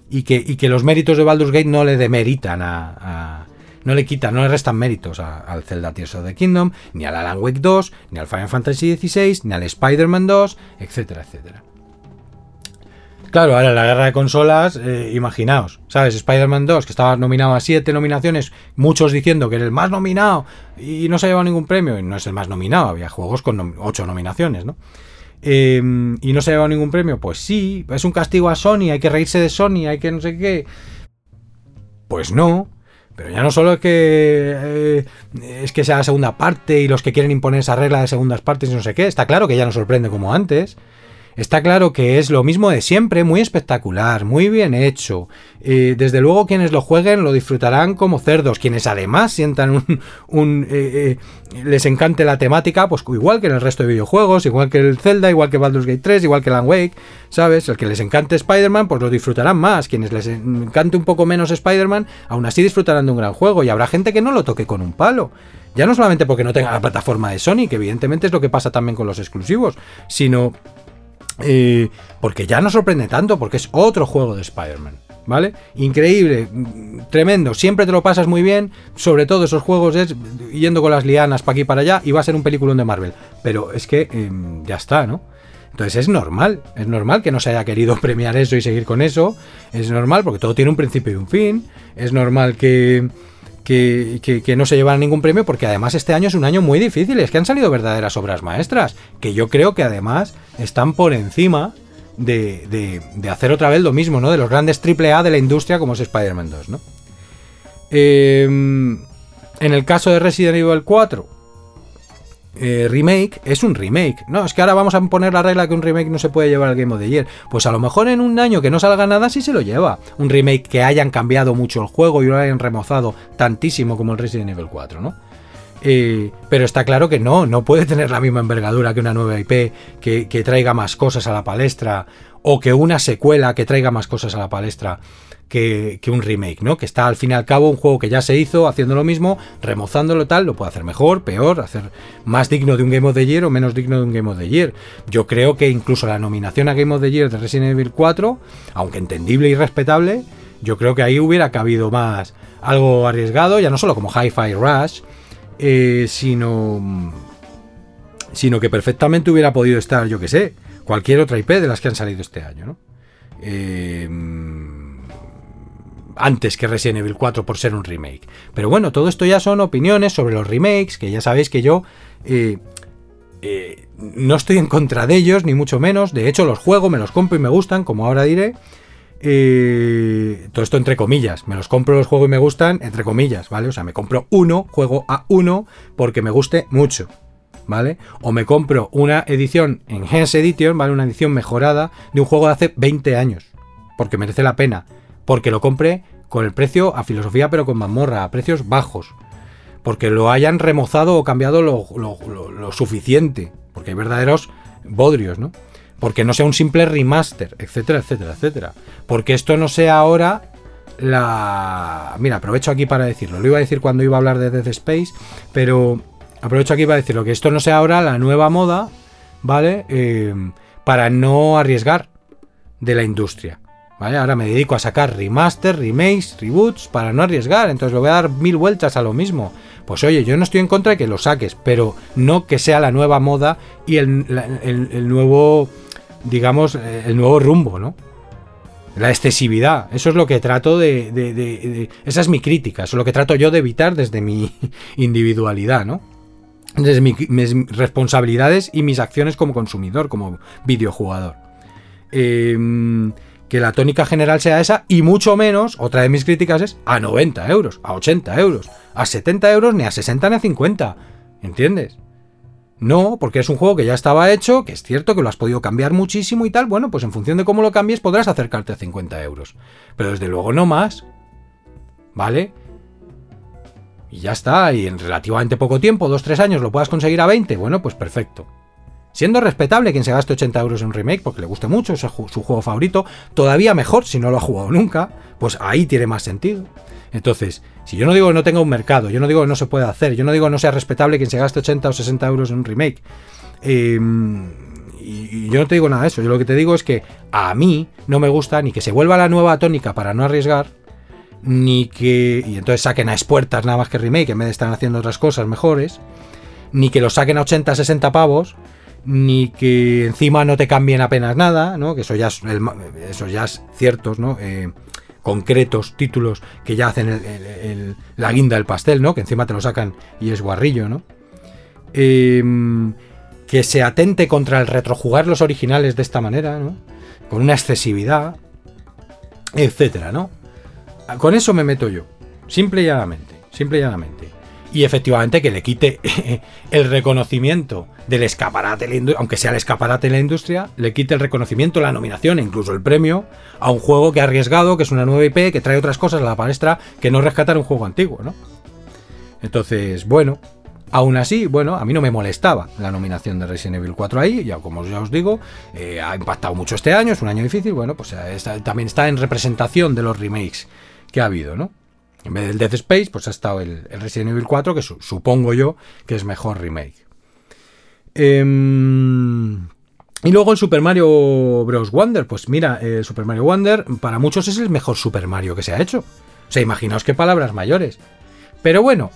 Speaker 1: Y que, y que, los méritos de Baldur's Gate no le demeritan a, no le quitan, no le restan méritos al Zelda Tears of the Kingdom, ni al Alan Wake 2, ni al Final Fantasy XVI, ni al Spider-Man 2, etcétera, etcétera. Claro, ahora la guerra de consolas, eh, imaginaos, ¿sabes? Spider-Man 2, que estaba nominado a 7 nominaciones, muchos diciendo que era el más nominado y no se ha llevado ningún premio, y no es el más nominado, había juegos con 8 nominaciones, ¿no? Em, y no se ha llevado ningún premio, pues sí, es un castigo a Sony, hay que reírse de Sony, hay que no sé qué. Pues no, pero ya no solo es que eh, es que sea la segunda parte y los que quieren imponer esa regla de segundas partes y no sé qué, está claro que ya no sorprende como antes. Está claro que es lo mismo de siempre, muy espectacular, muy bien hecho. Desde luego quienes lo jueguen lo disfrutarán como cerdos, quienes además sientan un... Eh, eh, les encante la temática, pues igual que en el resto de videojuegos, igual que el Zelda, igual que Baldur's Gate 3, igual que Land Wake, ¿sabes? El que les encante Spider-Man, pues lo disfrutarán más. Quienes les encante un poco menos Spider-Man, aún así disfrutarán de un gran juego. Y habrá gente que no lo toque con un palo. Ya no solamente porque no tenga la plataforma de Sony, que evidentemente es lo que pasa también con los exclusivos, sino eh, porque ya no sorprende tanto, porque es otro juego de Spider-Man. ¿Vale? Increíble, tremendo, siempre te lo pasas muy bien, sobre todo esos juegos es yendo con las lianas para aquí para allá y va a ser un peliculón de Marvel. Pero es que em, ya está, ¿no? Entonces es normal, es normal que no se haya querido premiar eso y seguir con eso, es normal porque todo tiene un principio y un fin, es normal que, que, no se llevan ningún premio, porque además este año es un año muy difícil, es que han salido verdaderas obras maestras, que yo creo que además están por encima de, hacer otra vez lo mismo, ¿no? De los grandes AAA de la industria como es Spider-Man 2, ¿no? Em, en el caso de Resident Evil 4, eh, remake es un remake. No, es que ahora vamos a poner la regla que un remake no se puede llevar al Game of the Year. Pues a lo mejor en un año que no salga nada sí se lo lleva. Un remake que hayan cambiado mucho el juego y lo hayan remozado tantísimo como el Resident Evil 4, ¿no? Eh, pero está claro que no, no puede tener la misma envergadura que una nueva IP que, que traiga más cosas a la palestra o que una secuela que traiga más cosas a la palestra que, un remake, ¿no? Que está al fin y al cabo un juego que ya se hizo haciendo lo mismo, remozándolo tal, lo puede hacer mejor, peor, hacer más digno de un Game of the Year o menos digno de un Game of the Year. Yo creo que incluso la nominación a Game of the Year de Resident Evil 4, aunque entendible y respetable, yo creo que ahí hubiera cabido más algo arriesgado, ya no solo como Hi-Fi Rush, eh, sino, sino que perfectamente hubiera podido estar, yo que sé, cualquier otra IP de las que han salido este año, ¿no? Eh, antes que Resident Evil 4 por ser un remake. Pero bueno, todo esto ya son opiniones sobre los remakes, que ya sabéis que yo eh, eh, no estoy en contra de ellos, ni mucho menos. De hecho, los juego, me los compro y me gustan, como ahora diré. Eh, todo esto entre comillas. Me los compro, los juego y me gustan, entre comillas, ¿vale? O sea, me compro uno, juego a uno, porque me guste mucho. ¿Vale? O me compro una edición en Enhanced Edition, ¿vale? Una edición mejorada de un juego de hace 20 años. Porque merece la pena porque lo compre con el precio a filosofía pero con mazmorra, a precios bajos, porque lo hayan remozado o cambiado lo, suficiente, porque hay verdaderos bodrios, ¿no? Porque no sea un simple remaster, etcétera, etcétera, etcétera. Porque esto no sea ahora la... Mira, aprovecho aquí para decirlo. Lo iba a decir cuando iba a hablar de Death Space, pero aprovecho aquí para decirlo, que esto no sea ahora la nueva moda, ¿vale? Eh, para no arriesgar de la industria. Ahora me dedico a sacar remaster, remakes, reboots para no arriesgar, entonces le voy a dar mil vueltas a lo mismo. Pues oye, yo no estoy en contra de que lo saques, pero no que sea la nueva moda y el, nuevo, digamos, el nuevo rumbo, ¿no? La excesividad, eso es lo que trato de, Esa es mi crítica, eso es lo que trato yo de evitar desde mi individualidad, ¿no? Desde mis responsabilidades y mis acciones como consumidor, como videojugador. Eh, que la tónica general sea esa y mucho menos, otra de mis críticas es a 90 euros, a 80 euros, a 70 euros, ni a 60 ni a 50. ¿Entiendes? No, porque es un juego que ya estaba hecho, que es cierto que lo has podido cambiar muchísimo y tal. Bueno, pues en función de cómo lo cambies podrás acercarte a 50 euros. Pero desde luego no más. ¿Vale? Y ya está, y en relativamente poco tiempo, 2-3 años, lo puedas conseguir a 20. Bueno, pues perfecto. Siendo respetable quien se gaste 80 euros en un remake porque le guste mucho, es su juego favorito, todavía mejor si no lo ha jugado nunca, pues ahí tiene más sentido. Entonces, si yo no digo que no tenga un mercado, yo no digo que no se pueda hacer, yo no digo que no sea respetable quien se gaste 80 o 60 euros en un remake, em, y, yo no te digo nada de eso, yo lo que te digo es que a mí no me gusta ni que se vuelva la nueva tónica para no arriesgar, ni que. Y entonces saquen a expuertas nada más que remake en vez de estar haciendo otras cosas mejores, ni que lo saquen a 80, 60 pavos ni que encima no te cambien apenas nada, ¿no? Que eso ya es, eso ya es ciertos, ¿no? Eh, concretos títulos que ya hacen la guinda del pastel, ¿no? Que encima te lo sacan y es guarrillo, ¿no? Em, que se atente contra el retrojugar los originales de esta manera, ¿no? Con una excesividad, etcétera, ¿no? Con eso me meto yo, simple y llanamente, simple y llanamente y efectivamente que le quite el reconocimiento del escaparate, aunque sea el escaparate de la industria, le quite el reconocimiento, la nominación e incluso el premio a un juego que ha arriesgado, que es una nueva IP, que trae otras cosas a la palestra que no rescatar un juego antiguo, ¿no? Entonces, bueno, aún así, bueno, a mí no me molestaba la nominación de Resident Evil 4 ahí, ya como ya os digo, eh, ha impactado mucho este año, es un año difícil, bueno, pues eh, también está en representación de los remakes que ha habido, ¿no? En vez del Death Space, pues ha estado el, Resident Evil 4, que supongo yo que es mejor remake. Em, y luego el Super Mario Bros. Wonder. Pues mira, el Super Mario Wonder para muchos es el mejor Super Mario que se ha hecho. O sea, imaginaos qué palabras mayores. Pero bueno,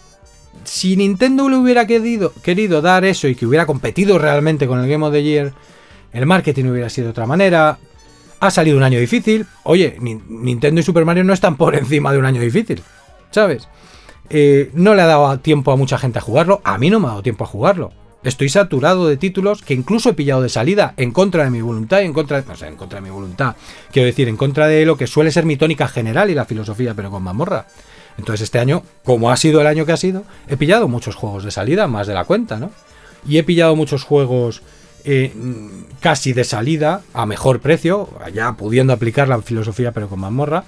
Speaker 1: si Nintendo le hubiera querido, querido dar eso y que hubiera competido realmente con el Game of the Year, el marketing hubiera sido de otra manera, ha salido un año difícil. Oye, Nintendo y Super Mario no están por encima de un año difícil. ¿Sabes? Eh, no le ha dado tiempo a mucha gente a jugarlo. A mí no me ha dado tiempo a jugarlo. Estoy saturado de títulos que incluso he pillado de salida en contra de mi voluntad y en contra de, sé, en contra de mi voluntad. Quiero decir, en contra de lo que suele ser mi tónica general y la filosofía, pero con mamorra. Entonces este año, como ha sido el año que ha sido, he pillado muchos juegos de salida, más de la cuenta, ¿no? Y he pillado muchos juegos eh, casi de salida a mejor precio, ya pudiendo aplicar la filosofía pero con mazmorra.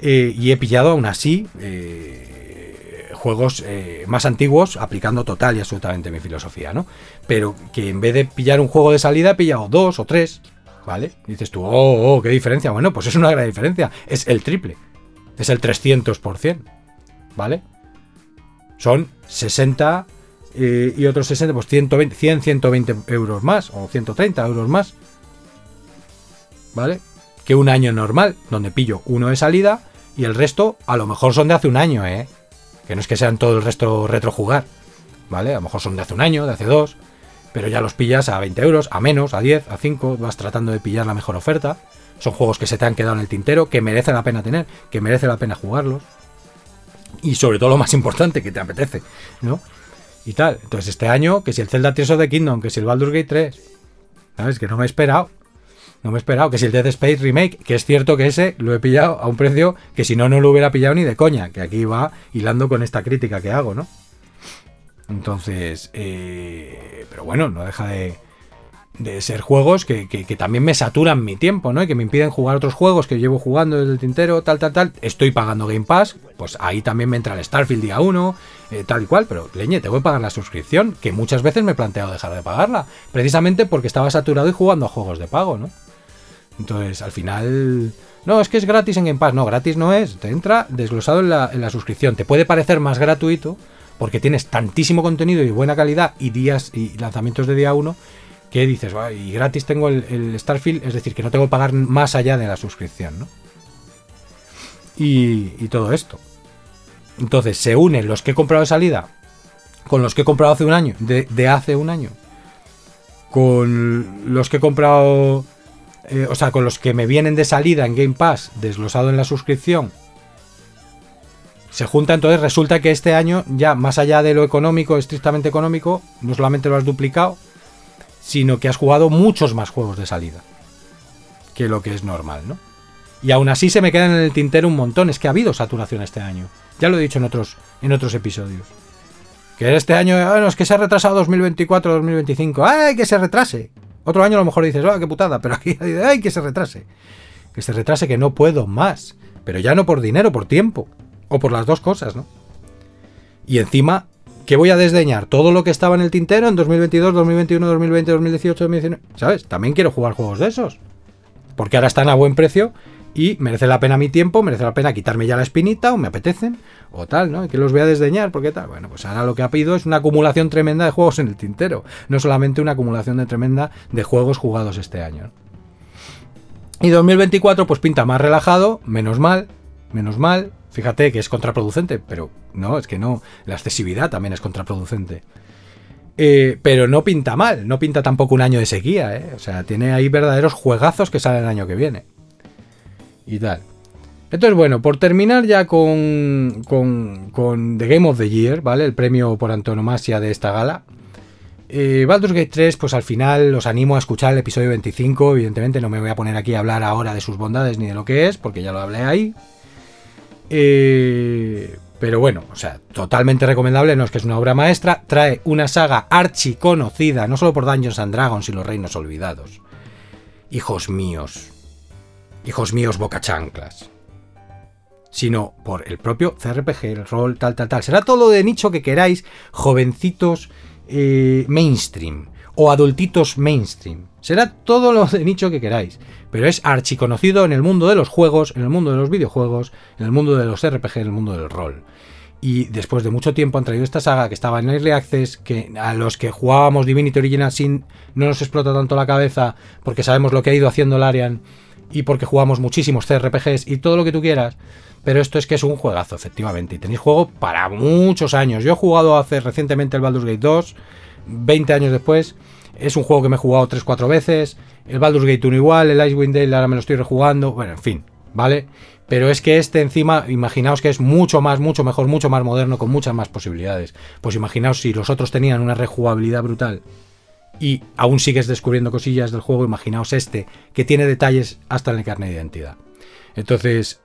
Speaker 1: Eh, y he pillado aún así eh, juegos más antiguos aplicando total y absolutamente mi filosofía, ¿no? Pero que en vez de pillar un juego de salida he pillado dos o tres, ¿vale? dices tú, oh, oh, qué diferencia. Bueno, pues es una gran diferencia. Es el triple. Es el 300%, ¿vale? Son 60 eh, y otros 60, pues 120, 100, 120 euros más o 130 euros más, ¿vale? Que un año normal, donde pillo uno de salida y el resto a lo mejor son de hace un año, ¿eh? Que no es que sean todo el resto retrojugar, ¿vale? A lo mejor son de hace un año, de hace dos, pero ya los pillas a 20 euros, a menos, a 10, a 5, vas tratando de pillar la mejor oferta. Son juegos que se te han quedado en el tintero, que merece la pena tener, que merece la pena jugarlos. Y sobre todo lo más importante, que te apetece, ¿no? Y tal. Entonces este año, que si el Zelda 3 of the Kingdom, que si el Baldur's Gate 3, ¿sabes? Que no me he esperado. No me he esperado. Que si el Dead Space Remake, que es cierto que ese lo he pillado a un precio que si no, no lo hubiera pillado ni de coña. Que aquí va hilando con esta crítica que hago, ¿no? Entonces, eh, pero bueno, no deja de, de ser juegos que, también me saturan mi tiempo, ¿no? Y que me impiden jugar otros juegos que llevo jugando desde el tintero, tal, tal, tal. Estoy pagando Game Pass, pues ahí también me entra el Starfield día 1, eh, tal y cual, pero leñe, te voy a pagar la suscripción, que muchas veces me he planteado dejar de pagarla, precisamente porque estaba saturado y jugando a juegos de pago, ¿no? Entonces, al final... No, es que es gratis en Game Pass. No, gratis no es. Te entra desglosado en la, en la suscripción. Te puede parecer más gratuito porque tienes tantísimo contenido y buena calidad y días y lanzamientos de día 1 que dices, y gratis tengo el, Starfield, es decir, que no tengo que pagar más allá de la suscripción, ¿no? Y, todo esto. Entonces, se unen los que he comprado de salida con los que he comprado hace un año, de, hace un año, con los que he comprado, eh, o sea, con los que me vienen de salida en Game Pass, desglosado en la suscripción, se junta, entonces resulta que este año, ya más allá de lo económico, estrictamente económico, no solamente lo has duplicado, sino que has jugado muchos más juegos de salida que lo que es normal, ¿no? Y aún así se me quedan en el tintero un montón. Es que ha habido saturación este año. Ya lo he dicho en otros, en otros episodios. Que este año, bueno, es que se ha retrasado 2024-2025. ¡Ay, que se retrase! Otro año a lo mejor dices, ¡ah, qué putada! Pero aquí, ¡ay, que se retrase! Que se retrase, que no puedo más. Pero ya no por dinero, por tiempo. O por las dos cosas, ¿no? Y encima ¿Qué voy a desdeñar? Todo lo que estaba en el tintero en 2022, 2021, 2020, 2018, 2019. ¿Sabes? También quiero jugar juegos de esos. Porque ahora están a buen precio y merece la pena mi tiempo, merece la pena quitarme ya la espinita o me apetecen o tal, ¿no? Que los voy a desdeñar, porque tal. Bueno, pues ahora lo que ha pedido es una acumulación tremenda de juegos en el tintero, no solamente una acumulación de tremenda de juegos jugados este año. Y 2024 pues pinta más relajado, menos mal, menos mal, Fíjate que es contraproducente, pero no, es que no. La accesibilidad también es contraproducente. Eh, pero no pinta mal, no pinta tampoco un año de sequía, ¿eh? O sea, tiene ahí verdaderos juegazos que salen el año que viene. Y tal. Entonces, bueno, por terminar ya con, con, con, The Game of the Year, ¿vale? El premio por antonomasia de esta gala. Eh, Baldur's Gate 3, pues al final os animo a escuchar el episodio 25. Evidentemente no me voy a poner aquí a hablar ahora de sus bondades ni de lo que es, porque ya lo hablé ahí. Eh, pero bueno, o sea, totalmente recomendable, no es que es una obra maestra, trae una saga archi conocida, no solo por Dungeons and Dragons y los Reinos Olvidados. Hijos míos, hijos míos boca chanclas. Sino por el propio CRPG, el rol, tal, tal, tal. Será todo de nicho que queráis, jovencitos eh, mainstream o adultitos mainstream. Será todo lo de nicho que queráis, pero es archiconocido en el mundo de los juegos, en el mundo de los videojuegos, en el mundo de los RPG, en el mundo del rol. Y después de mucho tiempo han traído esta saga que estaba en Early Access, que a los que jugábamos Divinity Original Sin no nos explota tanto la cabeza porque sabemos lo que ha ido haciendo Larian y porque jugamos muchísimos CRPGs y todo lo que tú quieras. Pero esto es que es un juegazo, efectivamente. Y tenéis juego para muchos años. Yo he jugado hace recientemente el Baldur's Gate 2 20 años después. Es un juego que me he jugado 3-4 veces. El Baldur's Gate 1 igual, el Icewind Dale ahora me lo estoy rejugando. Bueno, en fin, ¿vale? Pero es que este encima, imaginaos que es mucho más, mucho mejor, mucho más moderno, con muchas más posibilidades. Pues imaginaos si los otros tenían una rejugabilidad brutal y aún sigues descubriendo cosillas del juego, imaginaos este, que tiene detalles hasta en el carnet de identidad. Entonces,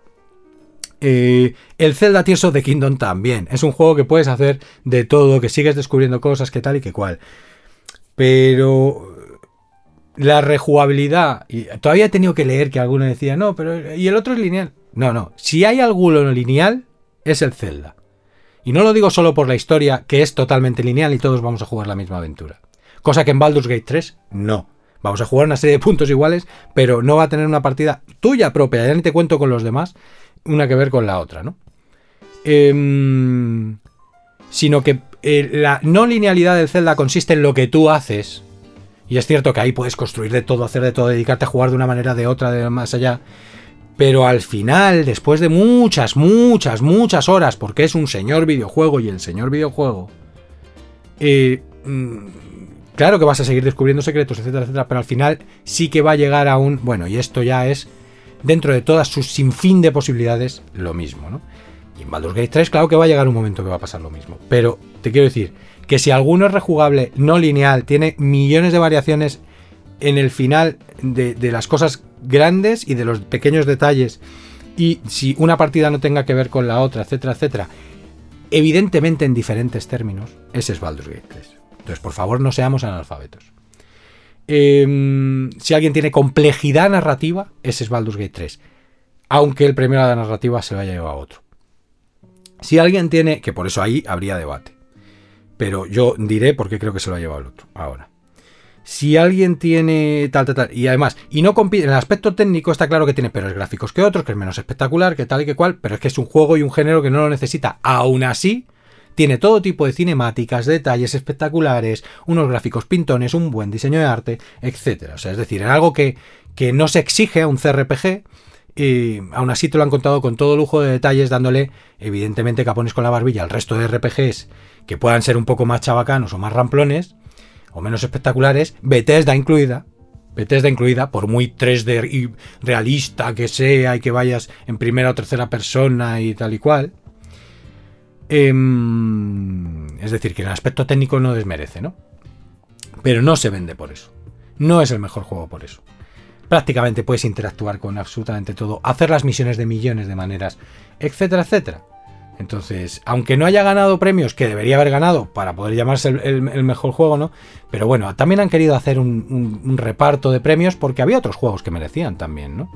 Speaker 1: eh, el Zelda Tears of the Kingdom también. Es un juego que puedes hacer de todo, que sigues descubriendo cosas, que tal y que cual. Pero la rejugabilidad, todavía he tenido que leer que alguno decía, no, pero y el otro es lineal. No, no, si hay alguno lineal, es el Zelda. Y no lo digo solo por la historia, que es totalmente lineal y todos vamos a jugar la misma aventura. Cosa que en Baldur's Gate 3 no. Vamos a jugar una serie de puntos iguales, pero no va a tener una partida tuya propia, ya ni te cuento con los demás, una que ver con la otra, ¿no? Em, sino que eh, la no linealidad del Zelda consiste en lo que tú haces. Y es cierto que ahí puedes construir de todo, hacer de todo, dedicarte a jugar de una manera, de otra, de más allá. Pero al final, después de muchas, muchas, muchas horas, porque es un señor videojuego y el señor videojuego, eh, mm, claro que vas a seguir descubriendo secretos, etcétera, etcétera, pero al final sí que va a llegar a un, bueno, y esto ya es, dentro de todas sus sinfín de posibilidades, lo mismo, ¿no? Y en Baldur's Gate 3, claro que va a llegar un momento que va a pasar lo mismo. Pero te quiero decir que si alguno es rejugable, no lineal, tiene millones de variaciones en el final de, las cosas grandes y de los pequeños detalles, y si una partida no tenga que ver con la otra, etcétera, etcétera, evidentemente en diferentes términos, ese es Baldur's Gate 3. Entonces, por favor, no seamos analfabetos. Em, si alguien tiene complejidad narrativa, ese es Baldur's Gate 3. Aunque el premio a la narrativa se lo haya llevado a otro. Si alguien tiene, que por eso ahí habría debate, pero yo diré por qué creo que se lo ha llevado el otro ahora. Si alguien tiene tal, tal, tal, y además, y no compite, en el aspecto técnico está claro que tiene peores gráficos que otros, que es menos espectacular, que tal y que cual, pero es que es un juego y un género que no lo necesita. Aún así, tiene todo tipo de cinemáticas, detalles espectaculares, unos gráficos pintones, un buen diseño de arte, etc. O sea, es decir, en algo que, que no se exige a un CRPG, y aún así te lo han contado con todo lujo de detalles, dándole, evidentemente, capones con la barbilla al resto de RPGs que puedan ser un poco más chabacanos o más ramplones, o menos espectaculares, Bethesda incluida. Bethesda incluida, por muy 3D y realista que sea y que vayas en primera o tercera persona y tal y cual. Em, es decir, que el aspecto técnico no desmerece, ¿no? Pero no se vende por eso. No es el mejor juego por eso prácticamente puedes interactuar con absolutamente todo, hacer las misiones de millones de maneras, etcétera, etcétera. Entonces, aunque no haya ganado premios que debería haber ganado para poder llamarse el, mejor juego, ¿no? Pero bueno, también han querido hacer un, reparto de premios porque había otros juegos que merecían también, ¿no?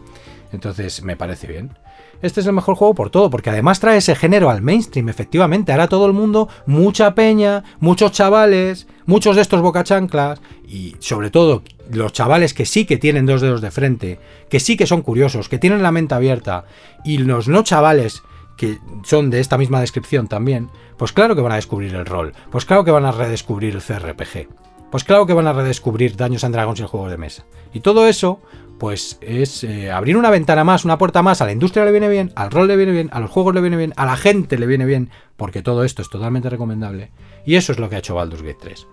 Speaker 1: Entonces, me parece bien. Este es el mejor juego por todo, porque además trae ese género al mainstream, efectivamente. Ahora todo el mundo, mucha peña, muchos chavales, muchos de estos bocachanclas, y sobre todo los chavales que sí que tienen dos dedos de frente, que sí que son curiosos, que tienen la mente abierta, y los no chavales que son de esta misma descripción también, pues claro que van a descubrir el rol, pues claro que van a redescubrir el CRPG, pues claro que van a redescubrir Daños and Dragons y el juego de mesa. Y todo eso, pues es eh, abrir una ventana más, una puerta más, a la industria le viene bien, al rol le viene bien, a los juegos le viene bien, a la gente le viene bien, porque todo esto es totalmente recomendable. Y eso es lo que ha hecho Baldur's Gate 3.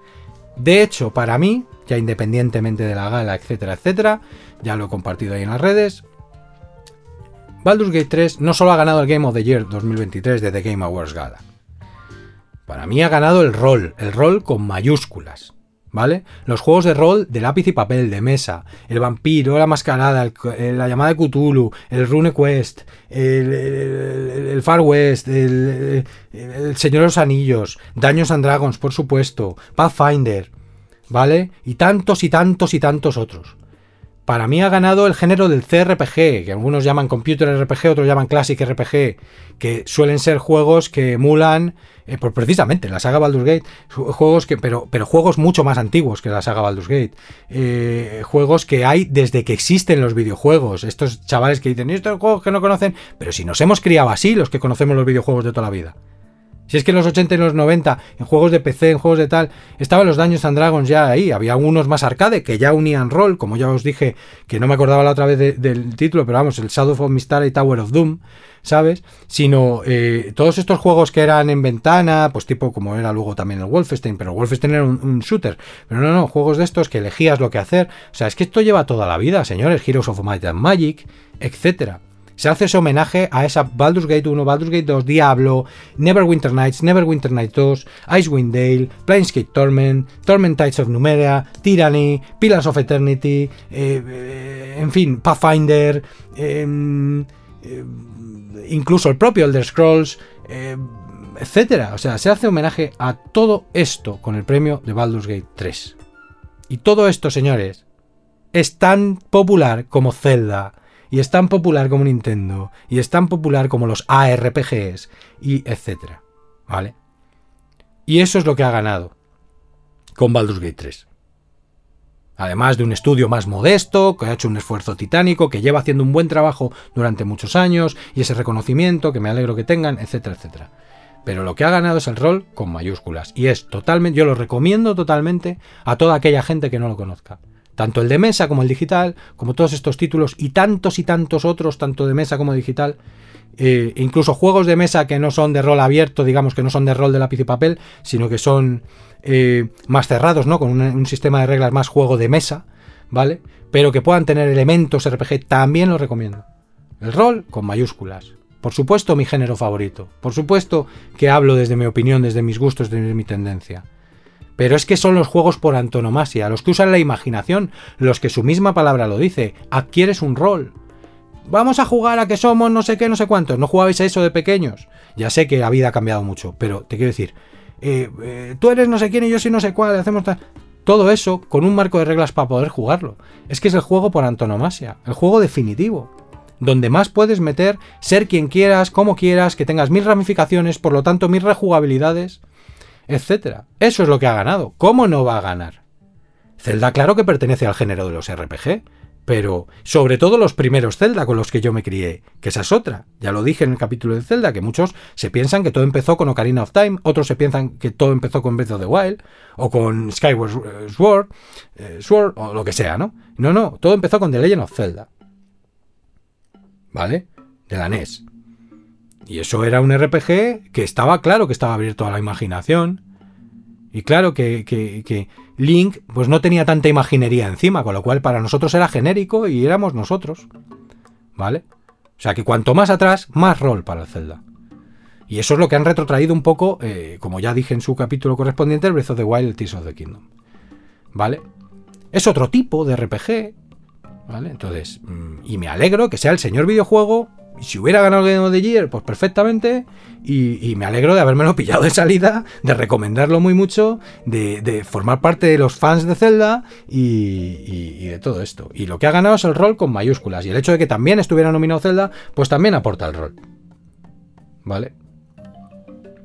Speaker 1: De hecho, para mí, ya independientemente de la gala, etcétera, etcétera, ya lo he compartido ahí en las redes, Baldur's Gate 3 no solo ha ganado el Game of the Year 2023 de The Game Awards Gala. Para mí ha ganado el rol, el rol con mayúsculas. ¿Vale? Los juegos de rol de lápiz y papel, de mesa, el vampiro, la mascarada, la llamada de Cthulhu, el Rune Quest, el, Far West, el, Señor de los Anillos, Daños and Dragons, por supuesto, Pathfinder, ¿vale? Y tantos y tantos y tantos otros. Para mí ha ganado el género del CRPG, que algunos llaman Computer RPG, otros llaman Classic RPG, que suelen ser juegos que emulan eh, por precisamente la saga Baldur's Gate, juegos que, pero, pero juegos mucho más antiguos que la saga Baldur's Gate, eh, juegos que hay desde que existen los videojuegos, estos chavales que dicen, estos juegos que no conocen, pero si nos hemos criado así los que conocemos los videojuegos de toda la vida. Si es que en los 80 y los 90, en juegos de PC, en juegos de tal, estaban los Daños and Dragons ya ahí. Había algunos más arcade que ya unían rol, como ya os dije, que no me acordaba la otra vez del título, pero vamos, el Shadow of Mystery y Tower of Doom, ¿sabes? Sino eh, todos estos juegos que eran en ventana, pues tipo como era luego también el Wolfenstein, pero el Wolfenstein era un, shooter. Pero no, no, juegos de estos que elegías lo que hacer. O sea, es que esto lleva toda la vida, señores. Heroes of Might and Magic, etcétera se hace ese homenaje a esa Baldur's Gate 1, Baldur's Gate 2, Diablo, Neverwinter Nights, Neverwinter Night 2, Icewind Dale, Planescape Torment, Torment Tides of Numeria, Tyranny, Pillars of Eternity, eh, eh, en fin, Pathfinder, em, eh, incluso el propio Elder Scrolls, etcétera. O sea, se hace homenaje a todo esto con el premio de Baldur's Gate 3. Y todo esto, señores, es tan popular como Zelda, y es tan popular como Nintendo, y es tan popular como los ARPGs, y etcétera. ¿Vale? Y eso es lo que ha ganado con Baldur's Gate 3. Además de un estudio más modesto, que ha hecho un esfuerzo titánico, que lleva haciendo un buen trabajo durante muchos años, y ese reconocimiento que me alegro que tengan, etcétera, etcétera. Pero lo que ha ganado es el rol con mayúsculas. Y es totalmente, yo lo recomiendo totalmente a toda aquella gente que no lo conozca. Tanto el de mesa como el digital, como todos estos títulos y tantos y tantos otros, tanto de mesa como digital, eh, incluso juegos de mesa que no son de rol abierto, digamos que no son de rol de lápiz y papel, sino que son eh, más cerrados, ¿no? Con un, sistema de reglas más juego de mesa, ¿vale? Pero que puedan tener elementos RPG, también lo recomiendo. El rol con mayúsculas. Por supuesto, mi género favorito. Por supuesto que hablo desde mi opinión, desde mis gustos, desde mi tendencia. Pero es que son los juegos por antonomasia, los que usan la imaginación, los que su misma palabra lo dice. Adquieres un rol. Vamos a jugar a que somos no sé qué, no sé cuántos. No jugabais a eso de pequeños. Ya sé que la vida ha cambiado mucho, pero te quiero decir, eh, eh, tú eres no sé quién y yo soy no sé cuál, hacemos tal. Todo eso con un marco de reglas para poder jugarlo. Es que es el juego por antonomasia, el juego definitivo. Donde más puedes meter, ser quien quieras, como quieras, que tengas mil ramificaciones, por lo tanto mil rejugabilidades, etc. Eso es lo que ha ganado. ¿Cómo no va a ganar? Zelda, claro que pertenece al género de los RPG, pero sobre todo los primeros Zelda con los que yo me crié, que esa es otra. Ya lo dije en el capítulo de Zelda, que muchos se piensan que todo empezó con Ocarina of Time, otros se piensan que todo empezó con Breath of the Wild, o con Skyward eh, Sword, eh, Sword, o lo que sea, ¿no? No, no, todo empezó con The Legend of Zelda. ¿Vale? De la NES. Y eso era un RPG que estaba claro que estaba abierto a la imaginación. Y claro que, que, Link pues no tenía tanta imaginería encima, con lo cual para nosotros era genérico y éramos nosotros. ¿Vale? O sea que cuanto más atrás, más rol para el Zelda. Y eso es lo que han retrotraído un poco, eh, como ya dije en su capítulo correspondiente, el Breath of the Wild, Tears of the Kingdom. ¿Vale? Es otro tipo de RPG. ¿Vale? Entonces, mm, y me alegro que sea el señor videojuego si hubiera ganado el Game of the Year, pues perfectamente. Y, me alegro de habérmelo pillado de salida, de recomendarlo muy mucho, de, formar parte de los fans de Zelda y, de todo esto. Y lo que ha ganado es el rol con mayúsculas. Y el hecho de que también estuviera nominado Zelda, pues también aporta el rol. ¿Vale?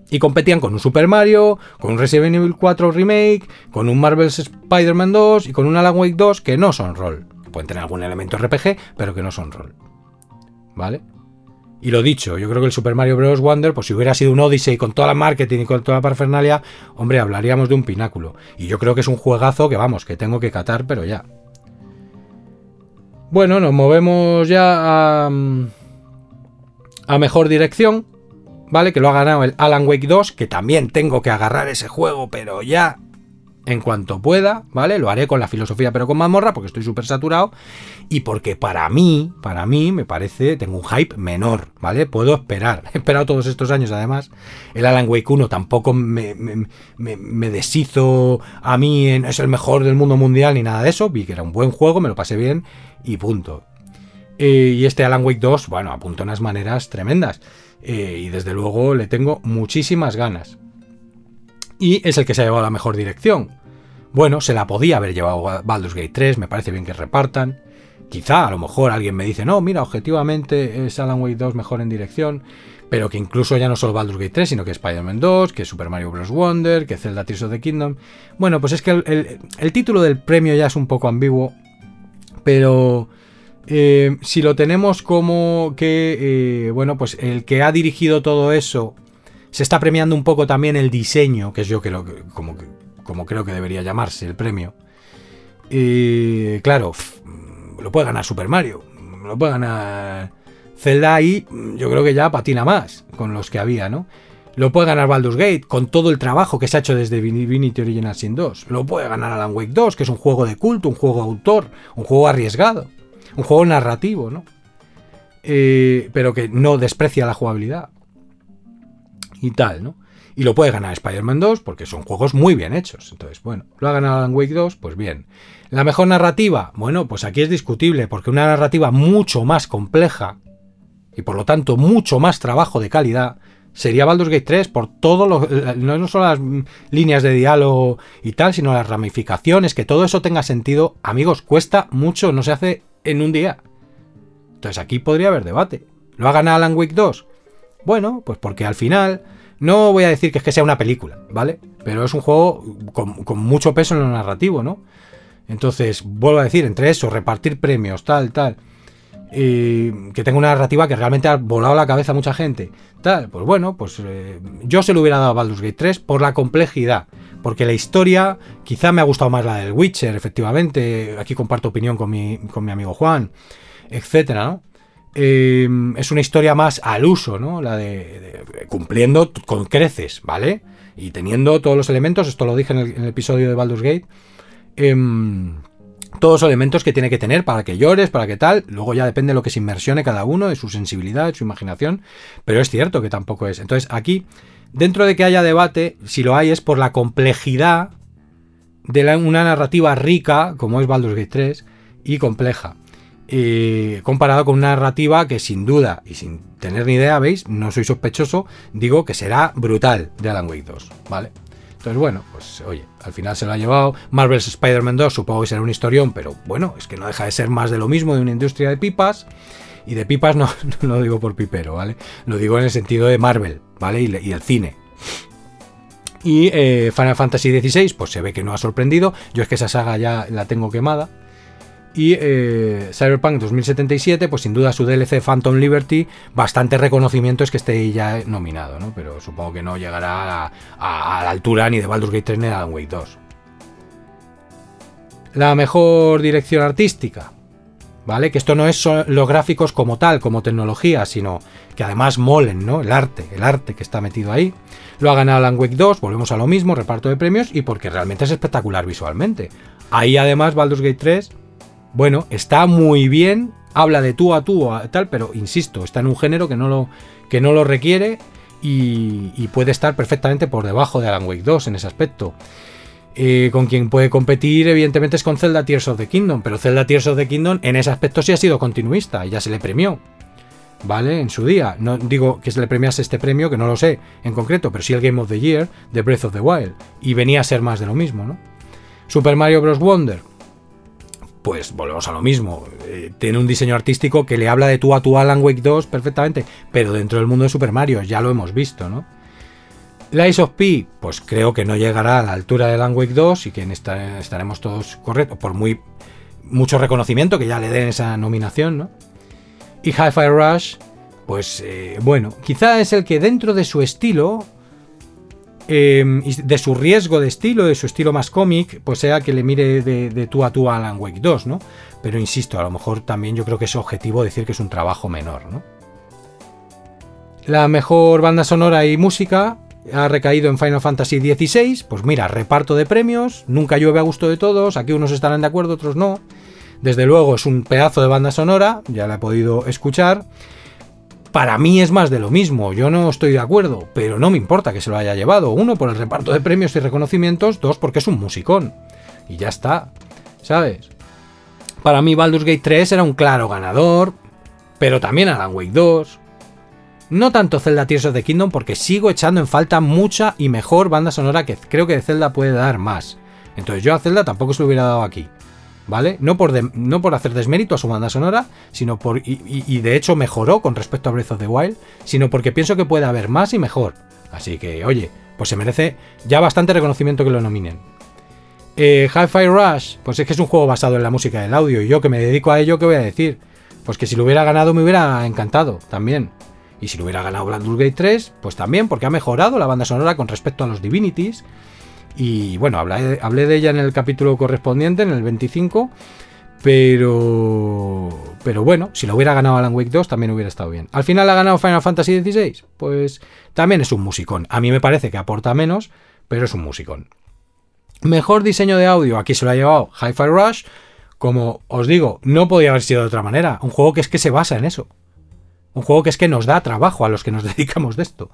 Speaker 1: Y competían con un Super Mario, con un Resident Evil 4 Remake, con un Marvel's Spider-Man 2 y con un Alan Wake 2 que no son rol. Pueden tener algún elemento RPG, pero que no son rol. ¿Vale? Y lo dicho, yo creo que el Super Mario Bros. Wonder, pues si hubiera sido un Odyssey con toda la marketing y con toda la parafernalia, hombre, hablaríamos de un pináculo. Y yo creo que es un juegazo que vamos, que tengo que catar, pero ya. Bueno, nos movemos ya a, a mejor dirección, ¿vale? Que lo ha ganado el Alan Wake 2, que también tengo que agarrar ese juego, pero ya en cuanto pueda, ¿vale? Lo haré con la filosofía, pero con mazmorra, porque estoy súper saturado. Y porque para mí, para mí, me parece, tengo un hype menor, ¿vale? Puedo esperar. He esperado todos estos años, además. El Alan Wake 1 tampoco me, me, deshizo a mí, en, es el mejor del mundo mundial ni nada de eso. Vi que era un buen juego, me lo pasé bien y punto. Eh, y este Alan Wake 2, bueno, apunta unas maneras tremendas. Eh, y desde luego le tengo muchísimas ganas y es el que se ha llevado la mejor dirección. Bueno, se la podía haber llevado Baldur's Gate 3, me parece bien que repartan. Quizá a lo mejor alguien me dice, no, mira, objetivamente es Alan Wake 2 mejor en dirección, pero que incluso ya no solo Baldur's Gate 3, sino que Spider-Man 2, que Super Mario Bros. Wonder, que Zelda Tears of the Kingdom. Bueno, pues es que el, título del premio ya es un poco ambiguo, pero eh, si lo tenemos como que, eh, bueno, pues el que ha dirigido todo eso se está premiando un poco también el diseño, que es yo que como, como creo que debería llamarse el premio. Y claro, lo puede ganar Super Mario, lo puede ganar Zelda y yo creo que ya patina más con los que había, ¿no? Lo puede ganar Baldur's Gate con todo el trabajo que se ha hecho desde Divinity Original Sin 2. Lo puede ganar Alan Wake 2, que es un juego de culto, un juego autor, un juego arriesgado, un juego narrativo, ¿no? Eh, pero que no desprecia la jugabilidad y tal, ¿no? Y lo puede ganar Spider-Man 2 porque son juegos muy bien hechos. Entonces, bueno, lo ha ganado Alan Wake 2, pues bien. La mejor narrativa, bueno, pues aquí es discutible porque una narrativa mucho más compleja y por lo tanto mucho más trabajo de calidad sería Baldur's Gate 3 por todo lo no solo las líneas de diálogo y tal, sino las ramificaciones, que todo eso tenga sentido. Amigos, cuesta mucho, no se hace en un día. Entonces aquí podría haber debate. ¿Lo ha ganado Alan Wake 2? Bueno, pues porque al final No voy a decir que es que sea una película, ¿vale? Pero es un juego con, mucho peso en lo narrativo, ¿no? Entonces, vuelvo a decir, entre eso, repartir premios, tal, tal que tenga una narrativa que realmente ha volado la cabeza a mucha gente. Tal, pues bueno, pues eh, yo se lo hubiera dado a Baldur's Gate 3 por la complejidad. Porque la historia, quizá me ha gustado más la del Witcher, efectivamente. Aquí comparto opinión con mi, con mi amigo Juan, etcétera, ¿no? Eh, es una historia más al uso, ¿no? La de, cumpliendo con creces, ¿vale? Y teniendo todos los elementos, esto lo dije en el, episodio de Baldur's Gate. Em, todos los elementos que tiene que tener para que llores, para que tal. Luego ya depende de lo que se inmersione cada uno, de su sensibilidad, de su imaginación. Pero es cierto que tampoco es. Entonces aquí, dentro de que haya debate, si lo hay es por la complejidad de una narrativa rica, como es Baldur's Gate 3, y compleja. Comparado con una narrativa que sin duda y sin tener ni idea, veis, no soy sospechoso, digo que será brutal de Alan Wake 2, ¿vale? Entonces, bueno, pues oye, al final se lo ha llevado. Marvel's Spider-Man 2 supongo que será un historión, pero bueno, es que no deja de ser más de lo mismo de una industria de pipas. Y de pipas no, lo digo por pipero, ¿vale? Lo digo en el sentido de Marvel, ¿vale? Y, el cine. Y eh, Final Fantasy XVI, pues se ve que no ha sorprendido. Yo es que esa saga ya la tengo quemada. Y eh, Cyberpunk 2077, pues sin duda su DLC Phantom Liberty, bastante reconocimiento es que esté ya nominado, ¿no? Pero supongo que no llegará a, la altura ni de Baldur's Gate 3 ni de Alan Wake 2. La mejor dirección artística, ¿vale? Que esto no es los gráficos como tal, como tecnología, sino que además molen, ¿no? El arte, el arte que está metido ahí. Lo ha ganado Alan Wake 2, volvemos a lo mismo, reparto de premios y porque realmente es espectacular visualmente. Ahí además Baldur's Gate 3 bueno, está muy bien, habla de tú a tú a tal, pero insisto, está en un género que no lo, que no lo requiere y, puede estar perfectamente por debajo de Alan Wake 2 en ese aspecto. Eh, con quien puede competir, evidentemente, es con Zelda Tears of the Kingdom, pero Zelda Tears of the Kingdom en ese aspecto sí ha sido continuista, y ya se le premió. ¿Vale? En su día. No digo que se le premiase este premio, que no lo sé en concreto, pero sí el Game of the Year de Breath of the Wild. Y venía a ser más de lo mismo, ¿no? Super Mario Bros. Wonder pues volvemos a lo mismo. Eh, tiene un diseño artístico que le habla de tú a tú Alan Wake 2 perfectamente, pero dentro del mundo de Super Mario, ya lo hemos visto, ¿no? Lies of P, pues creo que no llegará a la altura de Alan Wake 2 y que estaremos todos correctos, por muy mucho reconocimiento que ya le den esa nominación, ¿no? Y Hi-Fi Rush, pues eh, bueno, quizá es el que dentro de su estilo Em, de su riesgo de estilo, de su estilo más cómic, pues sea que le mire de, tú a tú a Alan Wake 2, ¿no? Pero insisto, a lo mejor también yo creo que es objetivo decir que es un trabajo menor, ¿no? La mejor banda sonora y música ha recaído en Final Fantasy XVI. Pues mira, reparto de premios, nunca llueve a gusto de todos, aquí unos estarán de acuerdo, otros no. Desde luego es un pedazo de banda sonora, ya la he podido escuchar para mí es más de lo mismo, yo no estoy de acuerdo, pero no me importa que se lo haya llevado. Uno, por el reparto de premios y reconocimientos, dos, porque es un musicón. Y ya está, ¿sabes? Para mí Baldur's Gate 3 era un claro ganador, pero también Alan Wake 2. No tanto Zelda Tears of the Kingdom porque sigo echando en falta mucha y mejor banda sonora que creo que Zelda puede dar más. Entonces yo a Zelda tampoco se lo hubiera dado aquí. ¿Vale? No por, no por hacer desmérito a su banda sonora, sino por. Y, de hecho mejoró con respecto a Breath of the Wild, sino porque pienso que puede haber más y mejor. Así que, oye, pues se merece ya bastante reconocimiento que lo nominen. Eh, Hi-Fi Rush, pues es que es un juego basado en la música del audio, y yo que me dedico a ello, ¿qué voy a decir? Pues que si lo hubiera ganado me hubiera encantado también. Y si lo hubiera ganado Baldur's Gate 3, pues también, porque ha mejorado la banda sonora con respecto a los Divinities y bueno, hablé, hablé de ella en el capítulo correspondiente, en el 25. Pero. Pero bueno, si lo hubiera ganado Alan Wake 2 también hubiera estado bien. Al final ha ganado Final Fantasy XVI. Pues también es un musicón. A mí me parece que aporta menos, pero es un musicón. Mejor diseño de audio. Aquí se lo ha llevado Hi-Fi Rush. Como os digo, no podía haber sido de otra manera. Un juego que es que se basa en eso. Un juego que es que nos da trabajo a los que nos dedicamos de esto.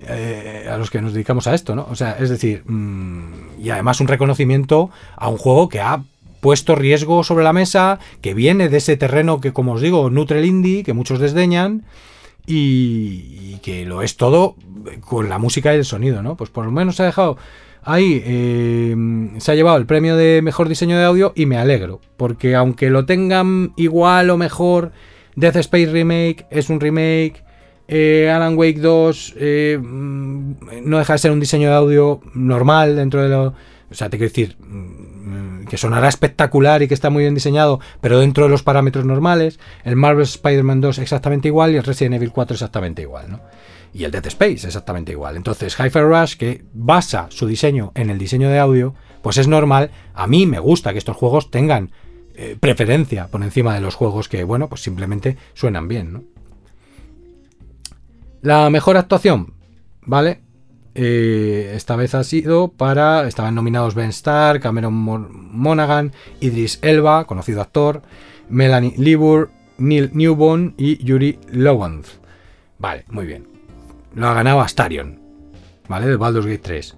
Speaker 1: Eh, a los que nos dedicamos a esto, ¿no? O sea, es decir, mm, y además un reconocimiento a un juego que ha puesto riesgo sobre la mesa, que viene de ese terreno que, como os digo, nutre el indie, que muchos desdeñan, y, que lo es todo con la música y el sonido, ¿no? Pues por lo menos se ha dejado ahí, eh, se ha llevado el premio de mejor diseño de audio y me alegro, porque aunque lo tengan igual o mejor, Death Space Remake es un remake, Eh, Alan Wake 2 eh, mm, no deja de ser un diseño de audio normal dentro de lo... O sea, te quiero decir mm, que sonará espectacular y que está muy bien diseñado, pero dentro de los parámetros normales. El Marvel Spider-Man 2 exactamente igual y el Resident Evil 4 exactamente igual, ¿no? Y el Dead Space exactamente igual. Entonces, Hi-Fi Rush, que basa su diseño en el diseño de audio, pues es normal. A mí me gusta que estos juegos tengan eh, preferencia por encima de los juegos que, bueno, pues simplemente suenan bien, ¿no? La mejor actuación, ¿vale? Eh, esta vez ha sido para. Estaban nominados Ben Starr, Cameron Monaghan, Idris Elba, conocido actor, Melanie Libur, Neil Newborn y Yuri Lowanth. Vale, muy bien. Lo ha ganado Astarion, ¿vale? De Baldur's Gate 3.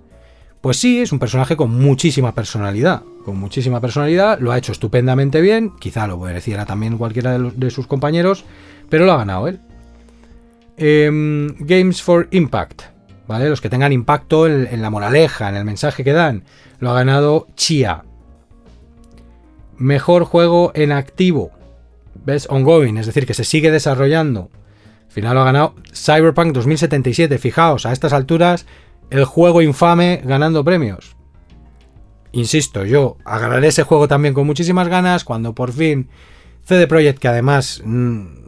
Speaker 1: Pues sí, es un personaje con muchísima personalidad. Con muchísima personalidad, lo ha hecho estupendamente bien. Quizá lo mereciera también cualquiera de sus compañeros, pero lo ha ganado él. Em, Games for Impact, ¿vale? Los que tengan impacto en, la moraleja, en el mensaje que dan. Lo ha ganado Chia. Mejor juego en activo. ¿Ves? Ongoing, es decir, que se sigue desarrollando. Al final lo ha ganado Cyberpunk 2077. Fijaos, a estas alturas, el juego infame ganando premios. Insisto, yo agarraré ese juego también con muchísimas ganas cuando por fin CD Projekt, que además mm,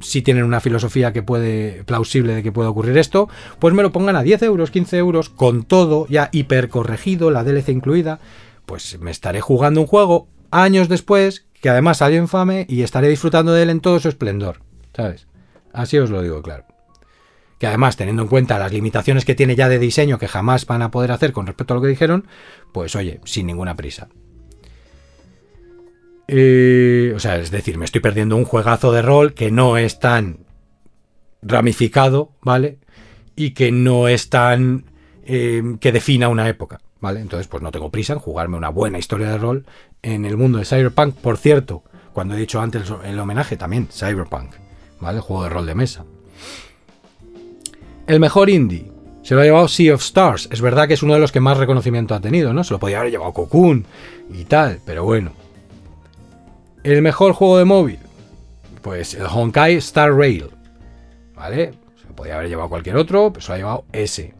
Speaker 1: si tienen una filosofía que puede, plausible de que pueda ocurrir esto, pues me lo pongan a 10 euros, 15 euros, con todo ya hiper corregido, la DLC incluida, pues me estaré jugando un juego años después, que además salió infame, y estaré disfrutando de él en todo su esplendor, ¿sabes? Así os lo digo, claro. Que además, teniendo en cuenta las limitaciones que tiene ya de diseño que jamás van a poder hacer con respecto a lo que dijeron, pues oye, sin ninguna prisa. Eh, o sea, es decir, me estoy perdiendo un juegazo de rol que no es tan ramificado, ¿vale? Y que no es tan... Eh, que defina una época, ¿vale? Entonces, pues no tengo prisa en jugarme una buena historia de rol en el mundo de Cyberpunk. Por cierto, cuando he dicho antes el homenaje, también Cyberpunk, ¿vale? El juego de rol de mesa. El mejor indie. Se lo ha llevado Sea of Stars. Es verdad que es uno de los que más reconocimiento ha tenido, ¿no? Se lo podía haber llevado Cocoon y tal, pero bueno. El mejor juego de móvil, pues el Honkai Star Rail. ¿Vale? Se podía haber llevado cualquier otro, pero se lo ha llevado ese.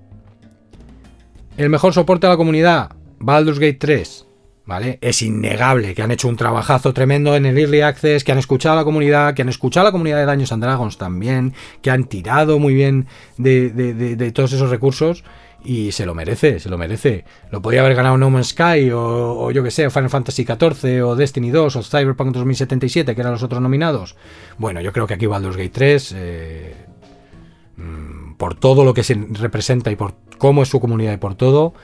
Speaker 1: El mejor soporte a la comunidad, Baldur's Gate 3. ¿Vale? Es innegable que han hecho un trabajazo tremendo en el Early Access, que han escuchado a la comunidad, que han escuchado a la comunidad de Daños and Dragons también, que han tirado muy bien de, de todos esos recursos y se lo merece, se lo merece. Lo podía haber ganado No Man's Sky o, yo que sé, Final Fantasy XIV o Destiny 2 o Cyberpunk 2077, que eran los otros nominados. Bueno, yo creo que aquí Baldur's Gate 3, eh, mm, por todo lo que se representa y por cómo es su comunidad y por todo,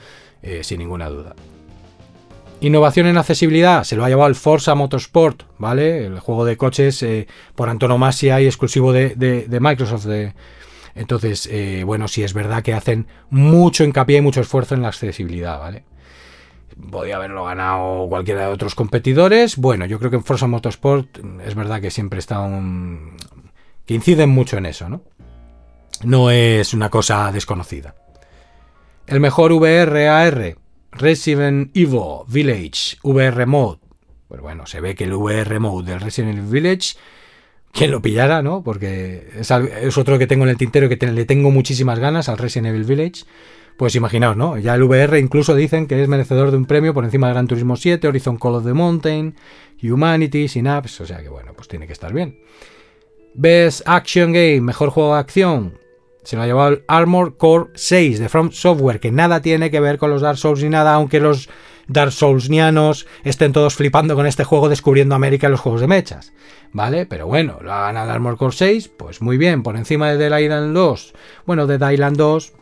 Speaker 1: eh, sin ninguna duda. Innovación en accesibilidad, se lo ha llevado el Forza Motorsport, ¿vale? El juego de coches eh, por antonomasia y exclusivo de, de Microsoft, de, entonces, eh, bueno, sí es verdad que hacen mucho hincapié y mucho esfuerzo en la accesibilidad, ¿vale? Podría haberlo ganado cualquiera de otros competidores. Bueno, yo creo que en Forza Motorsport es verdad que siempre está un... que inciden mucho en eso, ¿no? No es una cosa desconocida. El mejor VR AR, Resident Evil Village VR Mode. Pues bueno, se ve que el VR Mode del Resident Evil Village quien lo pillara, ¿no? Porque es, otro que tengo en el tintero que le tengo muchísimas ganas al Resident Evil Village. Pues imaginaos, ¿no? Ya el VR incluso dicen que es merecedor de un premio por encima de Gran Turismo 7, Horizon Call of the Mountain, Humanity, Synapse, o sea que bueno, pues tiene que estar bien. Best Action Game, mejor juego de acción. Se lo ha llevado el Armor Core 6 de From Software, que nada tiene que ver con los Dark Souls ni nada, aunque los Dark Soulsnianos estén todos flipando con este juego descubriendo América en los juegos de mechas. ¿Vale? Pero bueno, lo ha ganado Armor Core 6, pues muy bien, por encima de The Island 2. Bueno, de The Island 2,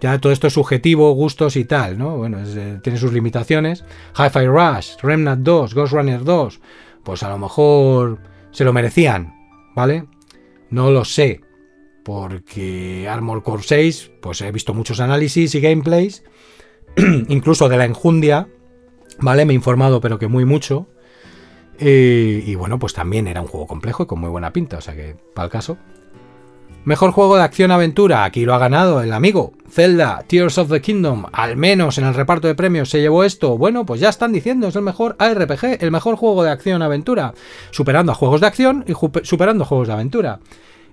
Speaker 1: ya todo esto es subjetivo, gustos y tal, ¿no? Bueno, eh, tiene sus limitaciones. Hi-Fi Rush, Remnant 2, Ghost Runner 2, pues a lo mejor se lo merecían, ¿vale? No lo sé, porque Armor Core 6, pues he visto muchos análisis y gameplays incluso de la enjundia, ¿vale? Me he informado, pero que muy mucho. y bueno, pues también era un juego complejo y con muy buena pinta, o sea que, para el caso. Mejor juego de acción-aventura, aquí lo ha ganado el amigo Zelda, Tears of the Kingdom, al menos en el reparto de premios se llevó esto. Bueno, pues ya están diciendo, es el mejor ARPG, el mejor juego de acción-aventura, superando a juegos de acción y superando juegos de aventura.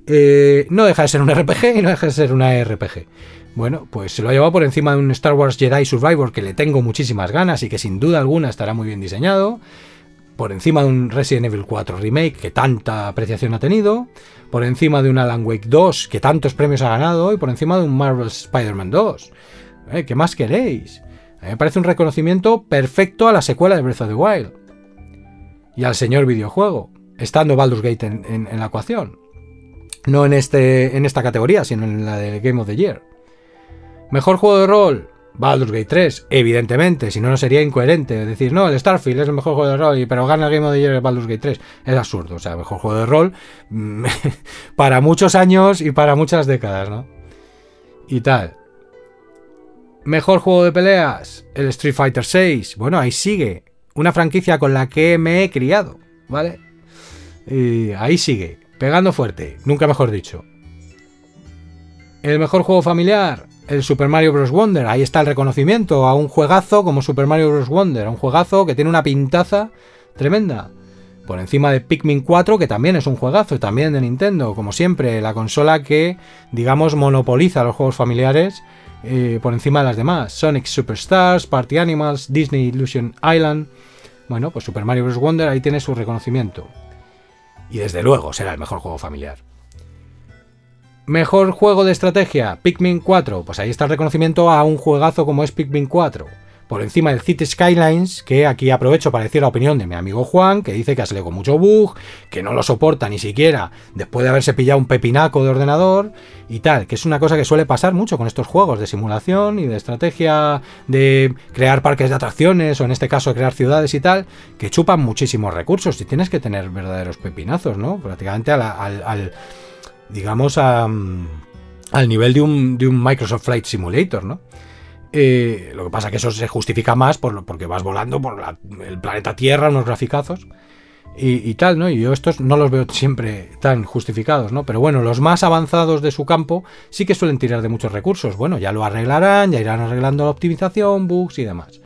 Speaker 1: Eh, no deja de ser un RPG y no deja de ser una RPG. Bueno, pues se lo ha llevado por encima de un Star Wars Jedi Survivor que le tengo muchísimas ganas y que sin duda alguna estará muy bien diseñado. Por encima de un Resident Evil 4 Remake que tanta apreciación ha tenido. Por encima de un Alan Wake 2 que tantos premios ha ganado. Y por encima de un Marvel Spider-Man 2. ¿Eh? ¿Qué más queréis? A mí me parece un reconocimiento perfecto a la secuela de Breath of the Wild. Y al señor videojuego. Estando Baldur's Gate en, en la ecuación. No en, este, en esta categoría, sino en la de Game of the Year. Mejor juego de rol, Baldur's Gate 3, evidentemente, si no, no sería incoherente. Decir, no, el Starfield es el mejor juego de rol, pero gana el Game of the Year el Baldur's Gate 3. Es absurdo, o sea, mejor juego de rol para muchos años y para muchas décadas, ¿no? Y tal. Mejor juego de peleas, el Street Fighter 6. Bueno, ahí sigue. Una franquicia con la que me he criado, ¿vale? Y ahí sigue, pegando fuerte, nunca mejor dicho. El mejor juego familiar, el Super Mario Bros. Wonder. Ahí está el reconocimiento a un juegazo como Super Mario Bros. Wonder. A un juegazo que tiene una pintaza tremenda. Por encima de Pikmin 4, que también es un juegazo, también de Nintendo. Como siempre, la consola que, digamos, monopoliza los juegos familiares eh, por encima de las demás. Sonic Superstars, Party Animals, Disney Illusion Island. Bueno, pues Super Mario Bros. Wonder ahí tiene su reconocimiento. Y desde luego será el mejor juego familiar. Mejor juego de estrategia, Pikmin 4. Pues ahí está el reconocimiento a un juegazo como es Pikmin 4. Por encima del City Skylines, que aquí aprovecho para decir la opinión de mi amigo Juan, que dice que ha salido con mucho bug, que no lo soporta ni siquiera después de haberse pillado un pepinaco de ordenador y tal, que es una cosa que suele pasar mucho con estos juegos de simulación y de estrategia, de crear parques de atracciones o en este caso crear ciudades y tal, que chupan muchísimos recursos y tienes que tener verdaderos pepinazos, ¿no? Prácticamente al digamos, a, al nivel de un, de un, Microsoft Flight Simulator, ¿no? Eh, lo que pasa es que eso se justifica más por, porque vas volando por el planeta Tierra, unos graficazos y, tal, ¿no? Y yo estos no los veo siempre tan justificados, ¿no? Pero bueno, los más avanzados de su campo sí que suelen tirar de muchos recursos. Bueno, ya lo arreglarán, ya irán arreglando la optimización, bugs y demás.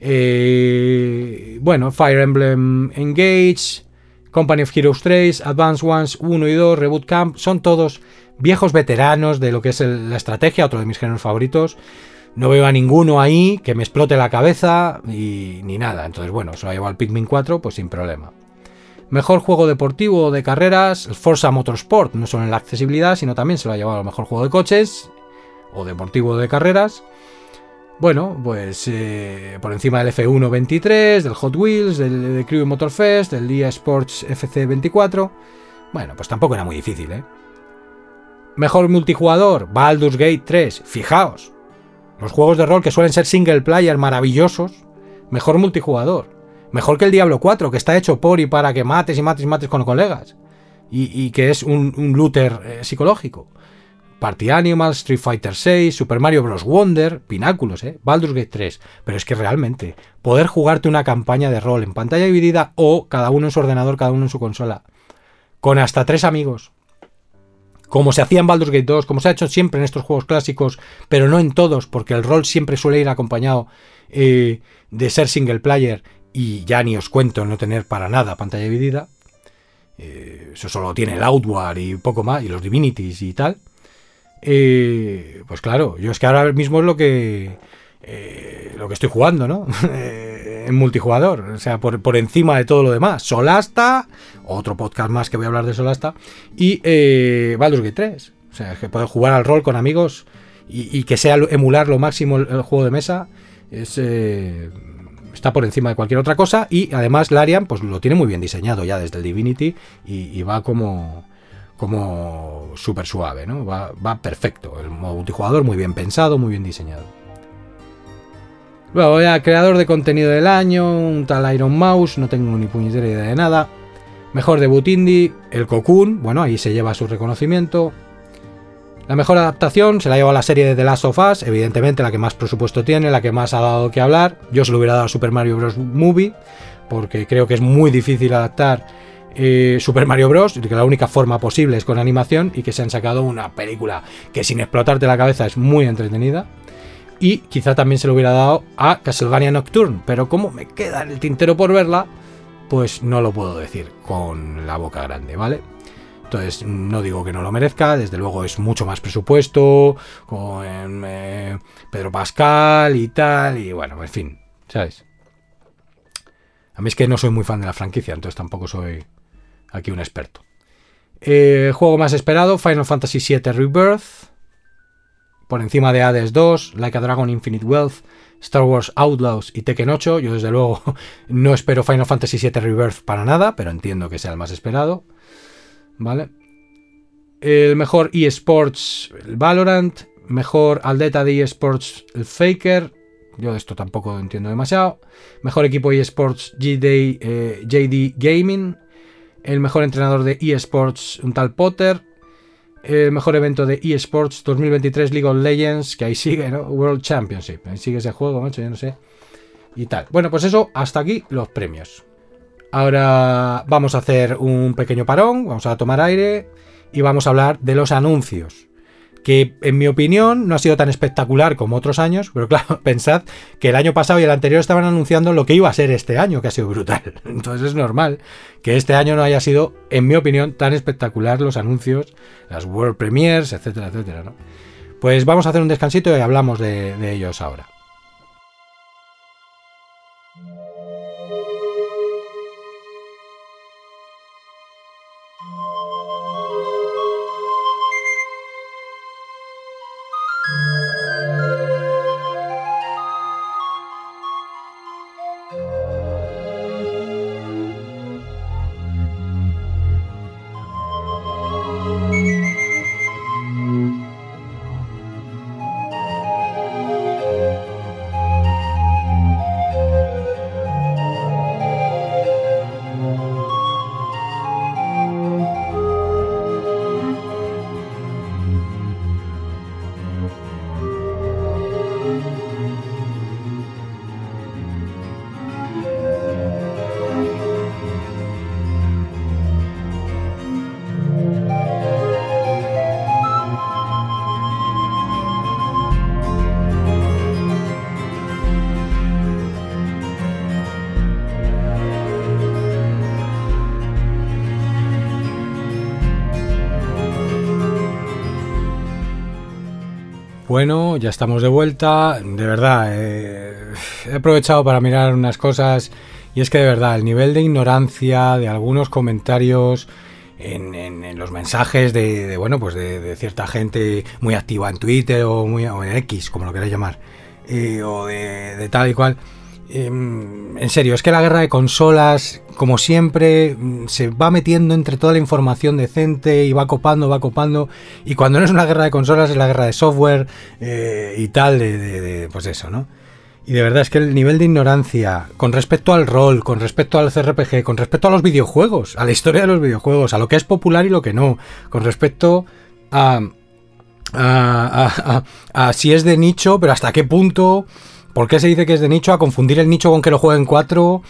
Speaker 1: Eh, bueno, Fire Emblem Engage, Company of Heroes 3, Advanced Ones 1 y 2, Reboot Camp, son todos viejos veteranos de lo que es la estrategia, otro de mis géneros favoritos. No veo a ninguno ahí que me explote la cabeza y ni nada. Entonces, bueno, se lo ha llevado al Pikmin 4, pues sin problema. Mejor juego deportivo de carreras, el Forza Motorsport, no solo en la accesibilidad, sino también se lo ha llevado al mejor juego de coches o deportivo de carreras. Bueno, pues eh, por encima del F1 23, del Hot Wheels, del, Crew Motorfest, del Día Sports FC 24. Bueno, pues tampoco era muy difícil, ¿eh? Mejor multijugador, Baldur's Gate 3. Fijaos, los juegos de rol que suelen ser single player maravillosos. Mejor multijugador. Mejor que el Diablo 4, que está hecho por y para que mates y mates y mates con colegas. Y, que es un, looter eh, psicológico. Party Animals, Street Fighter 6, Super Mario Bros. Wonder, pináculos, ¿eh? Baldur's Gate 3. Pero es que realmente, poder jugarte una campaña de rol en pantalla dividida o cada uno en su ordenador, cada uno en su consola, con hasta tres amigos, como se hacía en Baldur's Gate 2, como se ha hecho siempre en estos juegos clásicos, pero no en todos, porque el rol siempre suele ir acompañado eh, de ser single player y ya ni os cuento no tener para nada pantalla dividida. Eh, eso solo tiene el Outward y poco más, y los Divinities y tal. Eh, pues claro, yo es que ahora mismo es lo que eh, lo que estoy jugando, ¿no? en multijugador, o sea, por, encima de todo lo demás. Solasta, otro podcast más que voy a hablar de Solasta, y eh, Baldur's Gate 3. O sea, que puedo jugar al rol con amigos y, que sea emular lo máximo el, juego de mesa. Es, eh, está por encima de cualquier otra cosa y además Larian pues lo tiene muy bien diseñado ya desde el Divinity y va como como súper suave, ¿no? Va, perfecto. El multijugador muy bien pensado, muy bien diseñado. Luego ya, creador de contenido del año, un tal Iron Mouse, no tengo ni puñetera idea de nada. Mejor debut indie, el Cocoon, bueno, ahí se lleva su reconocimiento. La mejor adaptación se la lleva la serie de The Last of Us, evidentemente la que más presupuesto tiene, la que más ha dado que hablar. Yo se lo hubiera dado a Super Mario Bros. Movie, porque creo que es muy difícil adaptar eh, Super Mario Bros. que la única forma posible es con animación y que se han sacado una película que sin explotarte la cabeza es muy entretenida. Y quizá también se lo hubiera dado a Castlevania Nocturne, pero como me queda en el tintero por verla, pues no lo puedo decir con la boca grande, ¿vale? Entonces, no digo que no lo merezca, desde luego es mucho más presupuesto, con eh, Pedro Pascal y tal, y bueno, en fin, ¿sabes? A mí es que no soy muy fan de la franquicia, entonces tampoco soy aquí un experto. Eh, juego más esperado, Final Fantasy VII Rebirth. Por encima de Hades 2, Like a Dragon Infinite Wealth, Star Wars Outlaws y Tekken 8. Yo desde luego no espero Final Fantasy VII Rebirth para nada, pero entiendo que sea el más esperado. ¿Vale? El mejor eSports, el Valorant. Mejor aldeta de eSports, el Faker. Yo de esto tampoco entiendo demasiado. Mejor equipo eSports, eh, JD Gaming. El mejor entrenador de eSports, un tal Potter. El mejor evento de eSports 2023 League of Legends, que ahí sigue, ¿no? World Championship. Ahí sigue ese juego, macho, yo no sé. Y tal. Bueno, pues eso, hasta aquí los premios. Ahora vamos a hacer un pequeño parón, vamos a tomar aire y vamos a hablar de los anuncios. Que en mi opinión no ha sido tan espectacular como otros años, pero claro, pensad que el año pasado y el anterior estaban anunciando lo que iba a ser este año, que ha sido brutal. Entonces es normal que este año no haya sido, en mi opinión, tan espectacular los anuncios, las World Premiers, etcétera, etcétera. ¿no? Pues vamos a hacer un descansito y hablamos de, de ellos ahora. Bueno, ya estamos de vuelta. De verdad, eh, he aprovechado para mirar unas cosas y es que de verdad, el nivel de ignorancia de algunos comentarios en, los mensajes de, bueno, pues de, cierta gente muy activa en Twitter o, muy, en X, como lo queráis llamar, eh, o de tal y cual Em, en serio, es que la guerra de consolas, como siempre, mm, se va metiendo entre toda la información decente y va copando, va copando. Y cuando no es una guerra de consolas, es la guerra de software eh, y tal, de, pues eso, ¿no? Y de verdad es que el nivel de ignorancia con respecto al rol, con respecto al CRPG, con respecto a los videojuegos, a la historia de los videojuegos, a lo que es popular y lo que no, con respecto a, a, a si es de nicho, pero hasta qué punto ¿Por qué se dice que es de nicho? A confundir el nicho con que lo jueguen cuatro.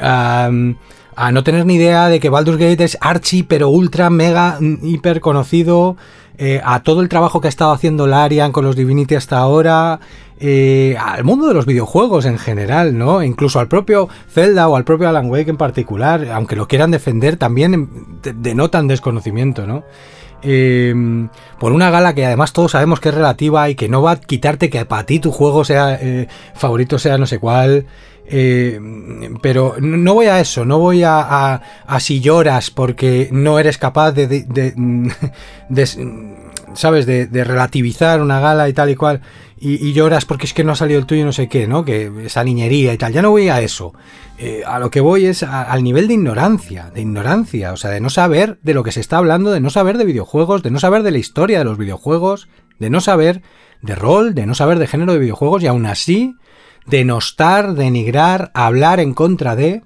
Speaker 1: a no tener ni idea de que Baldur's Gate es archi, pero ultra, mega, mm, hiper conocido. Eh, a todo el trabajo que ha estado haciendo Larian con los Divinity hasta ahora. Eh, al mundo de los videojuegos en general, ¿no? Incluso al propio Zelda o al propio Alan Wake en particular, aunque lo quieran defender, también denotan desconocimiento, ¿no? Em, por una gala que además todos sabemos que es relativa y que no va a quitarte que para ti tu juego sea eh, favorito sea no sé cuál. Em, pero no voy a eso, no voy a, a, si lloras porque no eres capaz de, ¿sabes? De, relativizar una gala y tal y cual y, lloras porque es que no ha salido el tuyo no sé qué, ¿no? Que esa niñería y tal. Ya no voy a eso. Eh, a lo que voy es al nivel de ignorancia, de ignorancia, o sea, de no saber de lo que se está hablando, de no saber de videojuegos, de no saber de la historia de los videojuegos, de no saber de rol, de no saber de género de videojuegos y aún así denostar, denigrar, hablar en contra de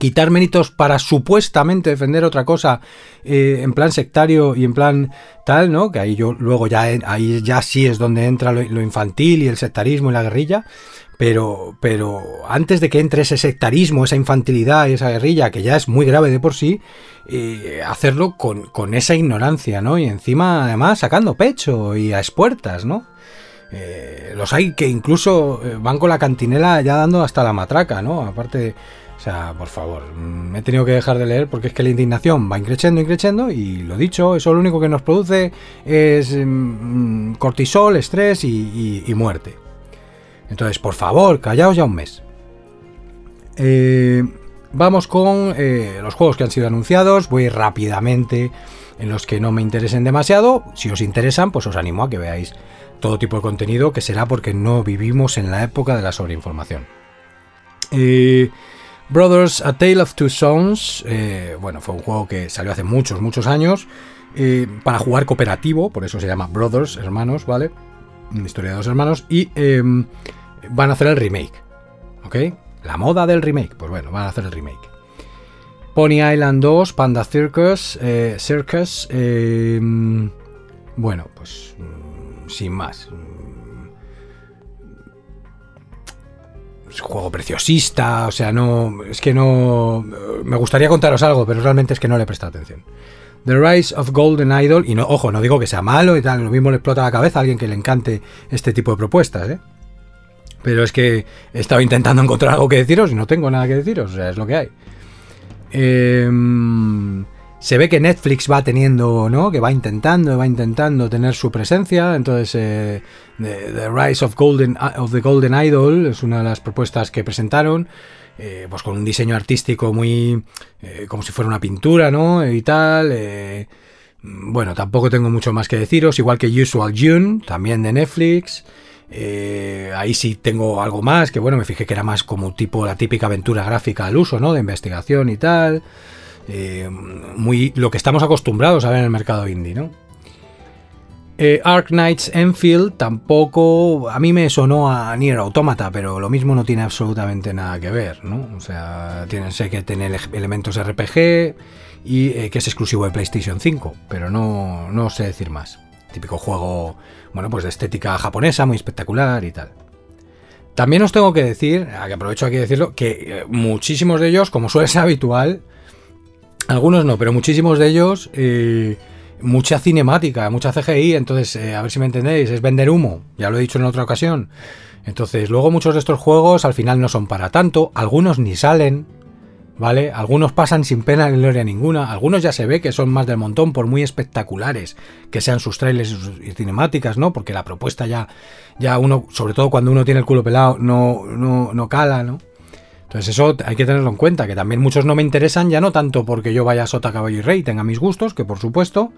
Speaker 1: quitar méritos para supuestamente defender otra cosa eh, en plan sectario y en plan tal, ¿no? Que ahí yo luego ya ahí ya sí es donde entra lo, infantil y el sectarismo y la guerrilla. Pero, pero antes de que entre ese sectarismo, esa infantilidad y esa guerrilla, que ya es muy grave de por sí, eh, hacerlo con, con, esa ignorancia, ¿no? Y encima, además, sacando pecho y a espuertas, ¿no? Eh, los hay que incluso van con la cantinela ya dando hasta la matraca, ¿no? Aparte O sea, por favor, me mm, he tenido que dejar de leer porque es que la indignación va increciendo, increciendo y lo dicho, eso lo único que nos produce es mm, cortisol, estrés y, muerte. Entonces, por favor, callaos ya un mes. Eh, vamos con eh, los juegos que han sido anunciados. Voy rápidamente en los que no me interesen demasiado. Si os interesan, pues os animo a que veáis todo tipo de contenido, que será porque no vivimos en la época de la sobreinformación. Eh, Brothers, A Tale of Two Sons, bueno, fue un juego que salió hace muchos, muchos años, para jugar cooperativo, por eso se llama Brothers, hermanos, ¿vale? Historia de dos hermanos, y em, van a hacer el remake, ¿ok? La moda del remake, pues bueno, van a hacer el remake. Pony Island 2, Panda Circus, eh, Circus, em, bueno, pues mm, sin más, juego preciosista, o sea, no, es que no, me gustaría contaros algo, pero realmente es que no le he prestado atención. The Rise of Golden Idol, y no, ojo, no digo que sea malo y tal, lo mismo le explota la cabeza a alguien que le encante este tipo de propuestas, ¿eh? Pero es que he estado intentando encontrar algo que deciros y no tengo nada que deciros, o sea, es lo que hay. Eh, se ve que Netflix va teniendo, ¿no? Que va intentando, va intentando tener su presencia. Entonces, eh, the, Rise of, Golden, of the Golden Idol es una de las propuestas que presentaron. Eh, pues con un diseño artístico muy. Eh, como si fuera una pintura, ¿no? Y tal. bueno, tampoco tengo mucho más que deciros. Igual que Usual June, también de Netflix. ahí sí tengo algo más, que bueno, me fijé que era más como tipo la típica aventura gráfica al uso, ¿no? De investigación y tal. Eh, muy lo que estamos acostumbrados a ver en el mercado indie, ¿no? Eh, Ark Knights Enfield tampoco. A mí me sonó a Nier Automata, pero lo mismo no tiene absolutamente nada que ver, ¿no? O sea, sé que tiene elementos RPG y eh, que es exclusivo de PlayStation 5, pero no, no sé decir más. Típico juego, bueno, pues de estética japonesa, muy espectacular y tal. También os tengo que decir, aprovecho aquí de decirlo, que muchísimos de ellos, como suele ser habitual, algunos no, pero muchísimos de ellos, eh, mucha cinemática, mucha CGI, entonces, eh, a ver si me entendéis, es vender humo, ya lo he dicho en otra ocasión. Entonces, luego muchos de estos juegos al final no son para tanto, algunos ni salen, ¿vale? Algunos pasan sin pena ni gloria ninguna, algunos ya se ve que son más del montón, por muy espectaculares que sean sus trailers y cinemáticas, ¿no? Porque la propuesta ya, ya uno, sobre todo cuando uno tiene el culo pelado, no, no, no cala, ¿no? Entonces eso hay que tenerlo en cuenta, que también muchos no me interesan, ya no tanto porque yo vaya a Sota, Caballo y Rey, tenga mis gustos, que por supuesto,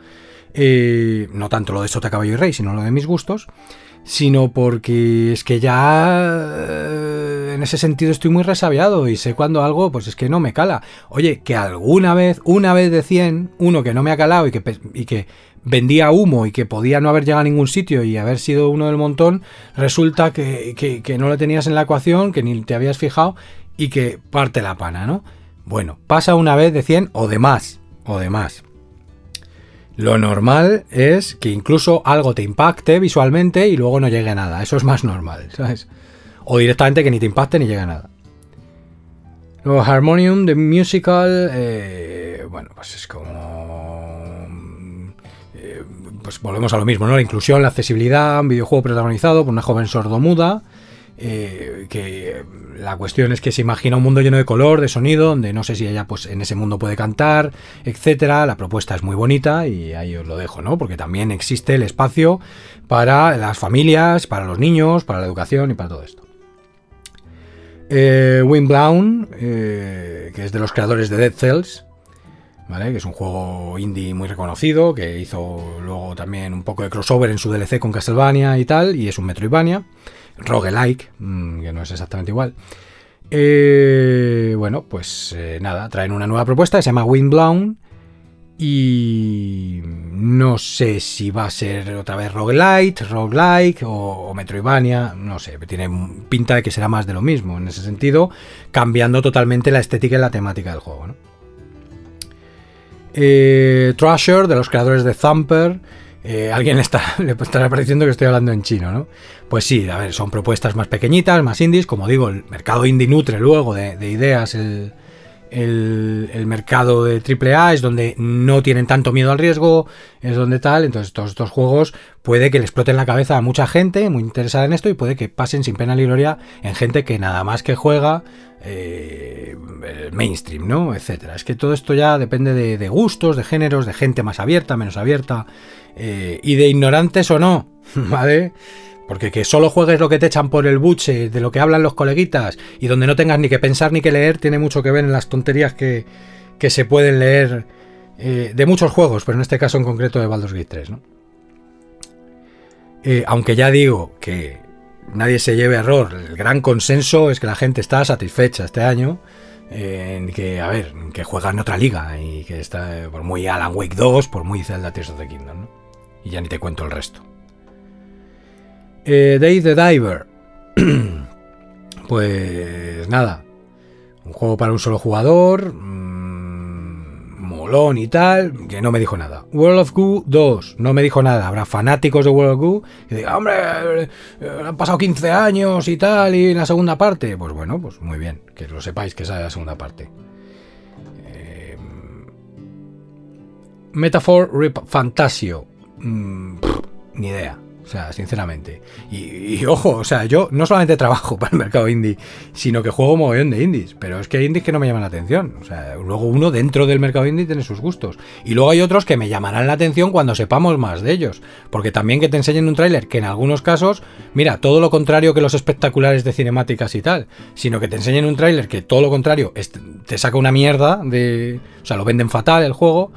Speaker 1: eh, no tanto lo de Sota, Caballo y Rey, sino lo de mis gustos, sino porque es que ya eh, en ese sentido estoy muy resabiado y sé cuando algo, pues es que no me cala. Oye, que alguna vez, una vez de 100, uno que no me ha calado y que, y que vendía humo y que podía no haber llegado a ningún sitio y haber sido uno del montón, resulta que, que, que no lo tenías en la ecuación, que ni te habías fijado y que parte la pana, ¿no? Bueno, pasa una vez de 100 o de más, o de más. Lo normal es que incluso algo te impacte visualmente y luego no llegue a nada. Eso es más normal, ¿sabes? O directamente que ni te impacte ni llegue a nada. Luego Harmonium, The Musical, eh, bueno, pues es como... Eh, pues volvemos a lo mismo, ¿no? La inclusión, la accesibilidad, un videojuego protagonizado por una joven sordomuda eh, que la cuestión es que se imagina un mundo lleno de color, de sonido, donde no sé si ella pues en ese mundo puede cantar, etcétera. La propuesta es muy bonita y ahí os lo dejo, ¿no? Porque también existe el espacio para las familias, para los niños, para la educación y para todo esto. Eh, Wind eh, que es de los creadores de Dead Cells, ¿vale? Que es un juego indie muy reconocido, que hizo luego también un poco de crossover en su DLC con Castlevania y tal, y es un Metroidvania roguelike, mm, que no es exactamente igual. Eh, bueno, pues eh, nada, traen una nueva propuesta que se llama Windblown. Y no sé si va a ser otra vez roguelite, roguelike o, o, Metroidvania, no sé, tiene pinta de que será más de lo mismo en ese sentido, cambiando totalmente la estética y la temática del juego. ¿no? Eh, de los creadores de Thumper, eh, alguien está, le estará pareciendo que estoy hablando en chino, ¿no? Pues sí, a ver, son propuestas más pequeñitas, más indies. Como digo, el mercado indie nutre luego de, ideas el, el, mercado de AAA, es donde no tienen tanto miedo al riesgo, es donde tal, entonces todos estos juegos puede que le exploten la cabeza a mucha gente muy interesada en esto y puede que pasen sin pena ni gloria en gente que nada más que juega eh, el mainstream, ¿no? Etcétera. Es que todo esto ya depende de, gustos, de géneros, de gente más abierta, menos abierta eh, y de ignorantes o no, ¿vale? Porque que solo juegues lo que te echan por el buche, de lo que hablan los coleguitas, y donde no tengas ni que pensar ni que leer, tiene mucho que ver en las tonterías que, se pueden leer eh, de muchos juegos, pero en este caso en concreto de Baldur's Gate 3, ¿no? Eh, aunque ya digo que nadie se lleve error, el gran consenso es que la gente está satisfecha este año, en que, a ver, que juega en otra liga, y que está por muy Alan Wake 2, por muy Zelda Tears of the Kingdom, ¿no? Y ya ni te cuento el resto. Eh, the Diver. pues nada. Un juego para un solo jugador. Mm, molón y tal. Que no me dijo nada. World of Goo 2. No me dijo nada. Habrá fanáticos de World of Goo que digan, hombre, eh, han pasado 15 años y tal. Y la segunda parte. Pues bueno, pues muy bien. Que lo sepáis que sale la segunda parte. Eh, Metaphor Rip Fantasio. Mm, ni idea. O sea, sinceramente. Y, ojo, o sea, yo no solamente trabajo para el mercado indie, sino que juego un mogollón de indies. Pero es que hay indies que no me llaman la atención. O sea, luego uno dentro del mercado indie tiene sus gustos. Y luego hay otros que me llamarán la atención cuando sepamos más de ellos. Porque también que te enseñen un tráiler que en algunos casos, mira, todo lo contrario que los espectaculares de cinemáticas y tal, sino que te enseñen un tráiler que todo lo contrario te saca una mierda de... O sea, lo venden fatal el juego.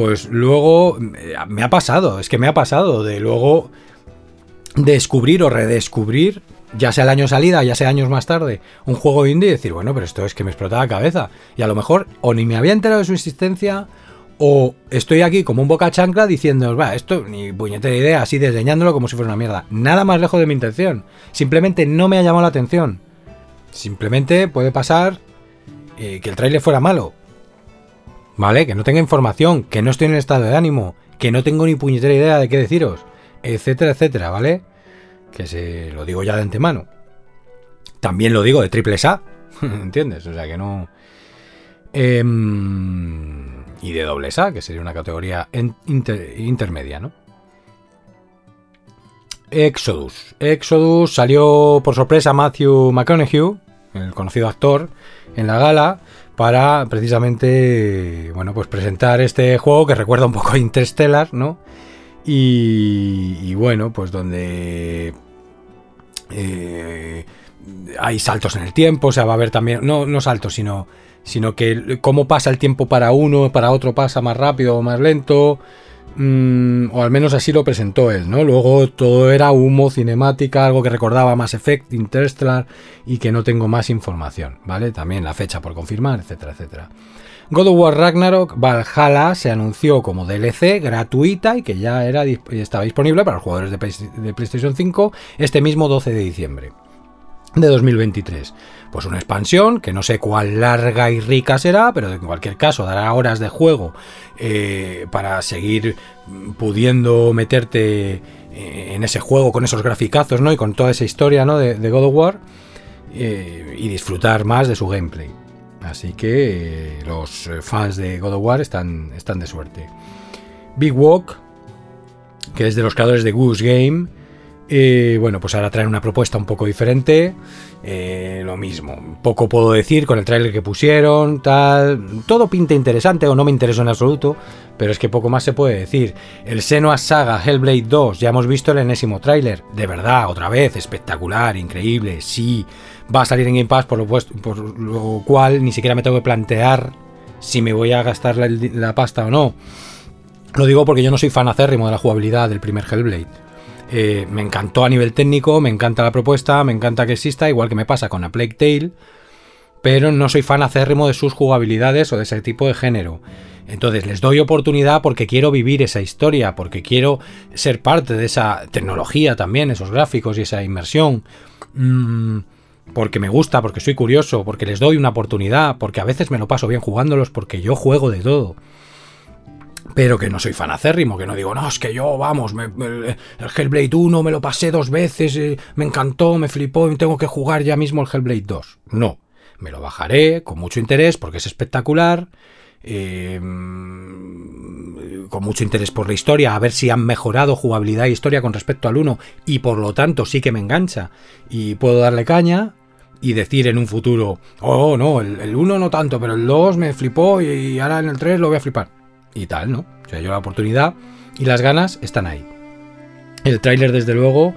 Speaker 1: Pues luego eh, me ha pasado, es que me ha pasado de luego descubrir o redescubrir, ya sea el año salida, ya sea años más tarde, un juego indie y decir, bueno, pero esto es que me explota la cabeza. Y a lo mejor o ni me había enterado de su existencia o estoy aquí como un boca chancla diciendo, va, esto ni puñetera idea, así desdeñándolo como si fuera una mierda. Nada más lejos de mi intención. Simplemente no me ha llamado la atención. Simplemente puede pasar eh, que el trailer fuera malo. ¿Vale? Que no tenga información, que no estoy en el estado de ánimo, que no tengo ni puñetera idea de qué deciros etcétera, etcétera, ¿vale? Que se lo digo ya de antemano. También lo digo de triple A, ¿entiendes? O sea que no... Em, y de doble A, que sería una categoría intermedia, ¿no? Exodus. Exodus salió por sorpresa Matthew McConaughey, el conocido actor, en la gala para precisamente, bueno, pues presentar este juego que recuerda un poco a Interstellar, ¿no? Y, bueno, pues donde eh, hay saltos en el tiempo, o sea, va a haber también, no, no saltos, sino, sino que cómo pasa el tiempo para uno, para otro pasa más rápido o más lento, mm, o al menos así lo presentó él, ¿no? Luego todo era humo, cinemática, algo que recordaba más Effect, Interstellar, y que no tengo más información, ¿vale? También la fecha por confirmar, etcétera, etcétera. God of War Ragnarok Valhalla se anunció como DLC gratuita y que ya era, estaba disponible para los jugadores de, PlayStation 5 este mismo 12 de diciembre de 2023. Pues una expansión que no sé cuál larga y rica será, pero en cualquier caso dará horas de juego eh, para seguir pudiendo meterte eh, en ese juego con esos graficazos ¿no? y con toda esa historia ¿no? de, God of War eh, y disfrutar más de su gameplay. Así que los fans de God of War están, están de suerte. Big Walk, que es de los creadores de Goose Game, eh, bueno, pues ahora traen una propuesta un poco diferente. lo mismo, poco puedo decir con el trailer que pusieron, tal. Todo pinta interesante o no me interesó en absoluto, pero es que poco más se puede decir. El Senua Saga Hellblade 2, ya hemos visto el enésimo tráiler. De verdad, otra vez, espectacular, increíble, sí va a salir en Game Pass, por lo, por lo cual ni siquiera me tengo que plantear si me voy a gastar la, pasta o no. Lo digo porque yo no soy fan acérrimo de la jugabilidad del primer Hellblade. Eh, me encantó a nivel técnico, me encanta la propuesta, me encanta que exista, igual que me pasa con A Plague Tale, pero no soy fan acérrimo de sus jugabilidades o de ese tipo de género. Entonces les doy oportunidad porque quiero vivir esa historia, porque quiero ser parte de esa tecnología también, esos gráficos y esa inmersión. Mm, porque me gusta, porque soy curioso, porque les doy una oportunidad, porque a veces me lo paso bien jugándolos, porque yo juego de todo. Pero que no soy fanacérrimo, que no digo, no, es que yo, vamos, el Hellblade 1 me lo pasé dos veces, eh, me encantó, me flipó y tengo que jugar ya mismo el Hellblade 2. No. Me lo bajaré con mucho interés porque es espectacular. Eh, con mucho interés por la historia, a ver si han mejorado jugabilidad e historia con respecto al 1 y por lo tanto sí que me engancha y puedo darle caña y decir en un futuro, oh no, el 1 no tanto, pero el 2 me flipó y ahora en el 3 lo voy a flipar. Y tal, ¿no? O sea, yo la oportunidad y las ganas están ahí. El tráiler, desde luego,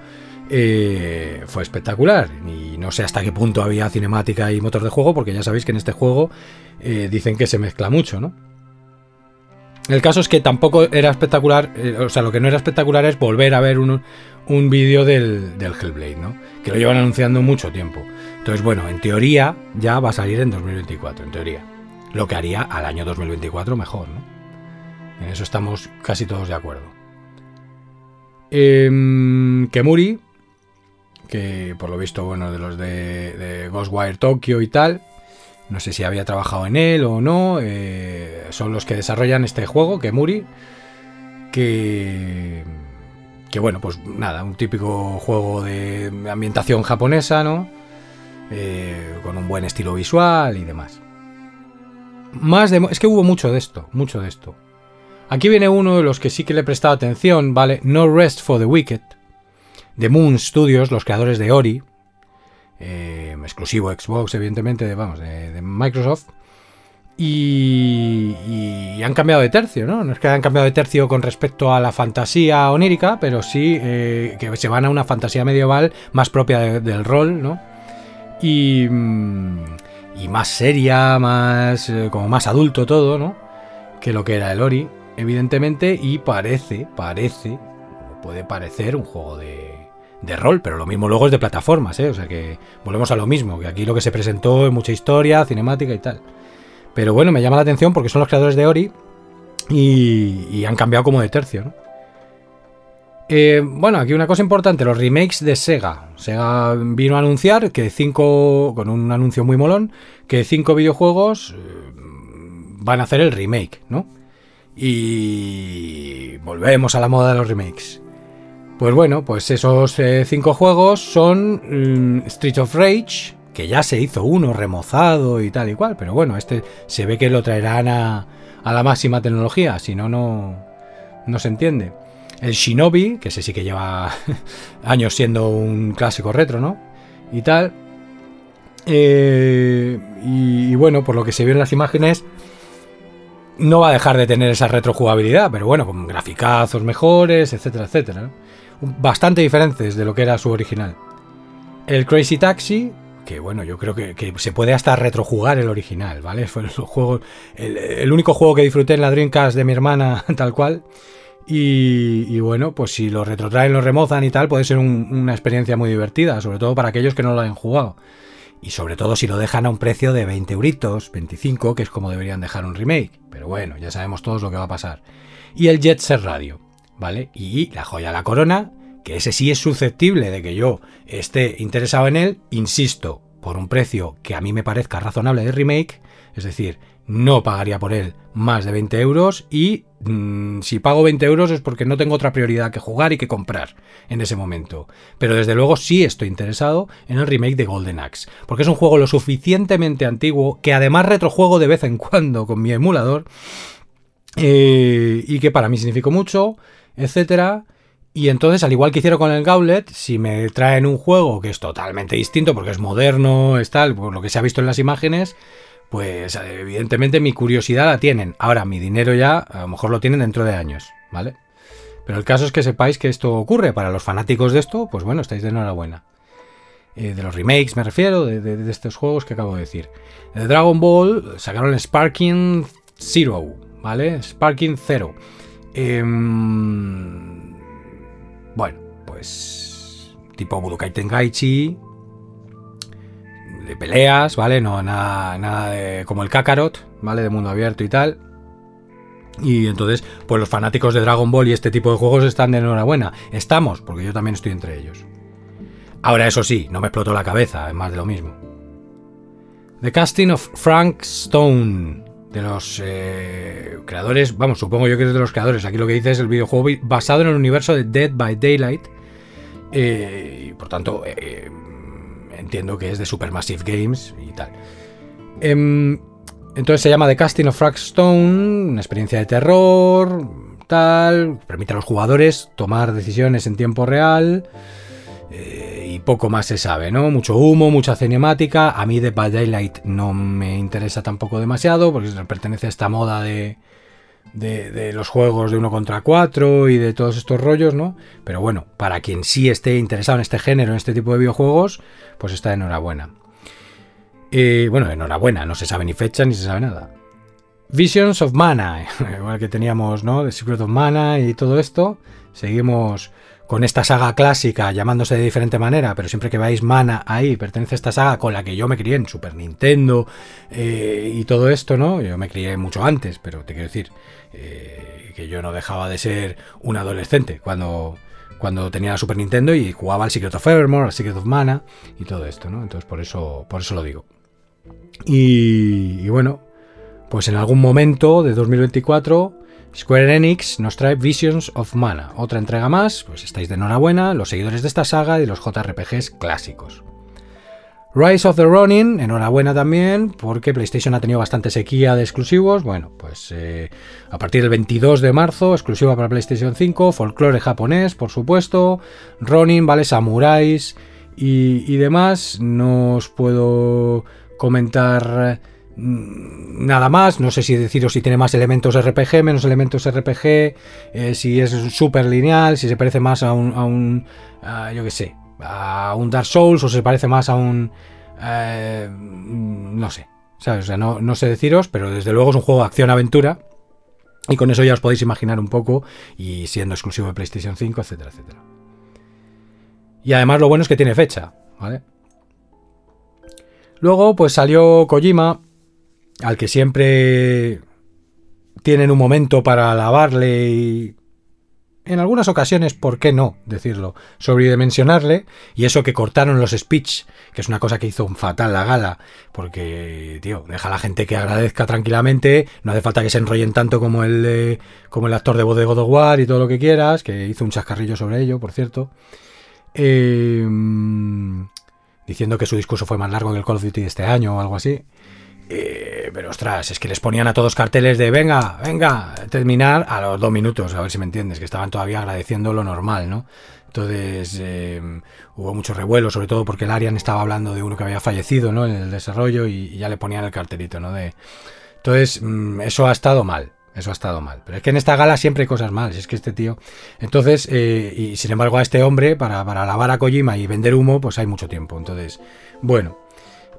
Speaker 1: eh, fue espectacular. Y no sé hasta qué punto había cinemática y motor de juego, porque ya sabéis que en este juego eh, dicen que se mezcla mucho, ¿no? El caso es que tampoco era espectacular, eh, o sea, lo que no era espectacular es volver a ver un, un vídeo del, del, Hellblade, ¿no? Que lo llevan anunciando mucho tiempo. Entonces, bueno, en teoría ya va a salir en 2024, en teoría. Lo que haría al año 2024 mejor, ¿no? En eso estamos casi todos de acuerdo. Eh, Kemuri, que por lo visto, bueno, de los de, Ghostwire Tokyo y tal, no sé si había trabajado en él o no, eh, son los que desarrollan este juego, Kemuri, que, que bueno, pues nada, un típico juego de ambientación japonesa, ¿no? Eh, con un buen estilo visual y demás. Más de, es que hubo mucho de esto, mucho de esto. Aquí viene uno de los que sí que le he prestado atención, ¿vale? No Rest for the Wicked, de Moon Studios, los creadores de Ori, eh, exclusivo Xbox, evidentemente, de, vamos, de, Microsoft. Y, han cambiado de tercio, ¿no? No es que hayan cambiado de tercio con respecto a la fantasía onírica, pero sí eh, que se van a una fantasía medieval más propia del rol, ¿no? Y, mm, y más seria, más eh, como más adulto todo, ¿no? Que lo que era el Ori evidentemente, y parece, parece, puede parecer un juego de, de rol, pero lo mismo luego es de plataformas, ¿eh? O sea que volvemos a lo mismo, que aquí lo que se presentó es mucha historia, cinemática y tal. Pero bueno, me llama la atención porque son los creadores de Ori y, han cambiado como de tercio, ¿no? Eh, bueno, aquí una cosa importante, los remakes de Sega. Sega vino a anunciar que cinco, con un anuncio muy molón, que cinco videojuegos eh, van a hacer el remake, ¿no? Y volvemos a la moda de los remakes. Pues bueno, pues esos eh, cinco juegos son mm, Street of Rage, que ya se hizo uno remozado y tal y cual, pero bueno, este se ve que lo traerán a, la máxima tecnología, si no, no, no se entiende. El Shinobi, que ese sí que lleva años siendo un clásico retro, ¿no? Y tal. Eh, y, y, bueno, por lo que se vio en las imágenes, no va a dejar de tener esa retrojugabilidad, pero bueno, con graficazos mejores, etcétera, etcétera. Bastante diferentes de lo que era su original. El Crazy Taxi, que bueno, yo creo que, se puede hasta retrojugar el original, ¿vale? Fue el, juego, el, único juego que disfruté en la Dreamcast de mi hermana, tal cual. Y, bueno, pues si lo retrotraen, lo remozan y tal, puede ser una experiencia muy divertida, sobre todo para aquellos que no lo hayan jugado. Y sobre todo si lo dejan a un precio de 20 euritos, 25, que es como deberían dejar un remake. Pero bueno, ya sabemos todos lo que va a pasar. Y el Jet Set Radio, ¿vale? Y la joya la corona, que ese sí es susceptible de que yo esté interesado en él, insisto, por un precio que a mí me parezca razonable de remake, es decir, no pagaría por él más de 20 euros y mm, si pago 20 euros es porque no tengo otra prioridad que jugar y que comprar en ese momento. Pero desde luego sí estoy interesado en el remake de Golden Axe, porque es un juego lo suficientemente antiguo que además retrojuego de vez en cuando con mi emulador eh, y que para mí significó mucho, etcétera. Y entonces, al igual que hicieron con el Gauntlet, si me traen un juego que es totalmente distinto, porque es moderno, es tal, por lo que se ha visto en las imágenes, pues evidentemente mi curiosidad la tienen. Ahora, mi dinero ya a lo mejor lo tienen dentro de años, ¿vale? Pero el caso es que sepáis que esto ocurre. Para los fanáticos de esto, pues bueno, estáis de enhorabuena. Eh, de los remakes me refiero, de, estos juegos que acabo de decir. De Dragon Ball sacaron Sparking Zero, ¿vale? Sparking Zero. Em, bueno, pues tipo Budokai Tenkaichi, de peleas, ¿vale? No, nada, nada de, como el Kakarot, ¿vale? De mundo abierto y tal. Y entonces, pues los fanáticos de Dragon Ball y este tipo de juegos están de enhorabuena. Estamos, porque yo también estoy entre ellos. Ahora, eso sí, no me explotó la cabeza, es más de lo mismo. The Casting of Frank Stone, de los eh, creadores, vamos, supongo yo que es de los creadores. Aquí lo que dice es el videojuego basado en el universo de Dead by Daylight. Eh, y por tanto, eh, entiendo que es de Supermassive Games y tal. Em, entonces se llama The Casting of Fragstone, una experiencia de terror, tal, permite a los jugadores tomar decisiones en tiempo real. Eh, y poco más se sabe, ¿no? Mucho humo, mucha cinemática. A mí de By Daylight no me interesa tampoco demasiado, porque pertenece a esta moda de, de, los juegos de uno contra cuatro y de todos estos rollos, ¿no? Pero bueno, para quien sí esté interesado en este género, en este tipo de videojuegos, pues está enhorabuena. Y bueno, enhorabuena, no se sabe ni fecha ni se sabe nada. Visions of Mana, igual que teníamos, ¿no? The Secret of Mana y todo esto. Seguimos con esta saga clásica llamándose de diferente manera, pero siempre que veáis Mana ahí, pertenece a esta saga con la que yo me crié en Super Nintendo eh, y todo esto, ¿no? Yo me crié mucho antes, pero te quiero decir eh, que yo no dejaba de ser un adolescente cuando, cuando tenía la Super Nintendo y jugaba al Secret of Evermore, al Secret of Mana y todo esto, ¿no? Entonces por eso, por eso lo digo. y bueno, pues en algún momento de 2024 Square Enix nos trae Visions of Mana, otra entrega más, pues estáis de enhorabuena, los seguidores de esta saga y los JRPGs clásicos. Rise of the Ronin, enhorabuena también, porque PlayStation ha tenido bastante sequía de exclusivos. Bueno, pues eh, a partir del 22 de marzo, exclusiva para PlayStation 5, folclore japonés, por supuesto, Ronin, ¿vale? Samuráis y, demás. No os puedo comentar Mm, nada más, no sé si deciros si tiene más elementos RPG, menos elementos RPG, eh, si es súper lineal, si se parece más a un, a un yo qué sé, a un Dark Souls o se parece más a un... Eh, no sé. O sea, no, no sé deciros, pero desde luego es un juego de acción-aventura. Y con eso ya os podéis imaginar un poco, y siendo exclusivo de PlayStation 5, etcétera, etcétera. Y además lo bueno es que tiene fecha, ¿vale? Luego, pues salió Kojima al que siempre tienen un momento para alabarle y en algunas ocasiones, ¿por qué no decirlo? Sobredimensionarle y eso que cortaron los speech, que es una cosa que hizo un fatal la gala, porque, tío, deja a la gente que agradezca tranquilamente, no hace falta que se enrollen tanto como el, como el actor de voz de God of War y todo lo que quieras, que hizo un chascarrillo sobre ello, por cierto. Em, diciendo que su discurso fue más largo que el Call of Duty de este año o algo así. Eh, pero ostras, es que les ponían a todos carteles de venga, venga, terminar a los dos minutos, a ver si me entiendes, que estaban todavía agradeciendo lo normal, ¿no? Entonces em, hubo mucho revuelo, sobre todo porque el Arian estaba hablando de uno que había fallecido, ¿no? En el desarrollo y, ya le ponían el cartelito, ¿no? De... Entonces, mm, eso ha estado mal. Eso ha estado mal. Pero es que en esta gala siempre hay cosas mal. Es que este tío. Entonces, eh, y sin embargo, a este hombre, para, para lavar a Kojima y vender humo, pues hay mucho tiempo. Entonces, bueno,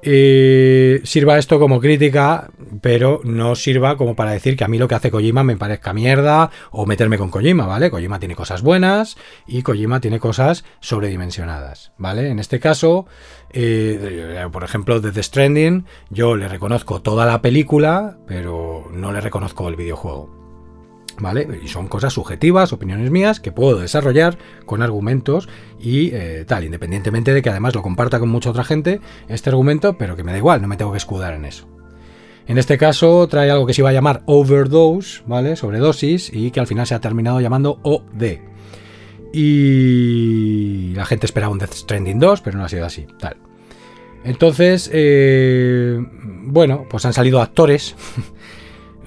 Speaker 1: eh, sirva esto como crítica, pero no sirva como para decir que a mí lo que hace Kojima me parezca mierda o meterme con Kojima, ¿vale? Kojima tiene cosas buenas y Kojima tiene cosas sobredimensionadas, ¿vale? En este caso, eh, por ejemplo, de The Stranding, yo le reconozco toda la película, pero no le reconozco el videojuego. Y son cosas subjetivas, opiniones mías, que puedo desarrollar con argumentos y eh, tal, independientemente de que además lo comparta con mucha otra gente, este argumento, pero que me da igual, no me tengo que escudar en eso. En este caso trae algo que se iba a llamar overdose, ¿vale? Sobredosis, y que al final se ha terminado llamando OD. Y la gente esperaba un Death Stranding 2, pero no ha sido así, tal. Entonces, eh, bueno, pues han salido actores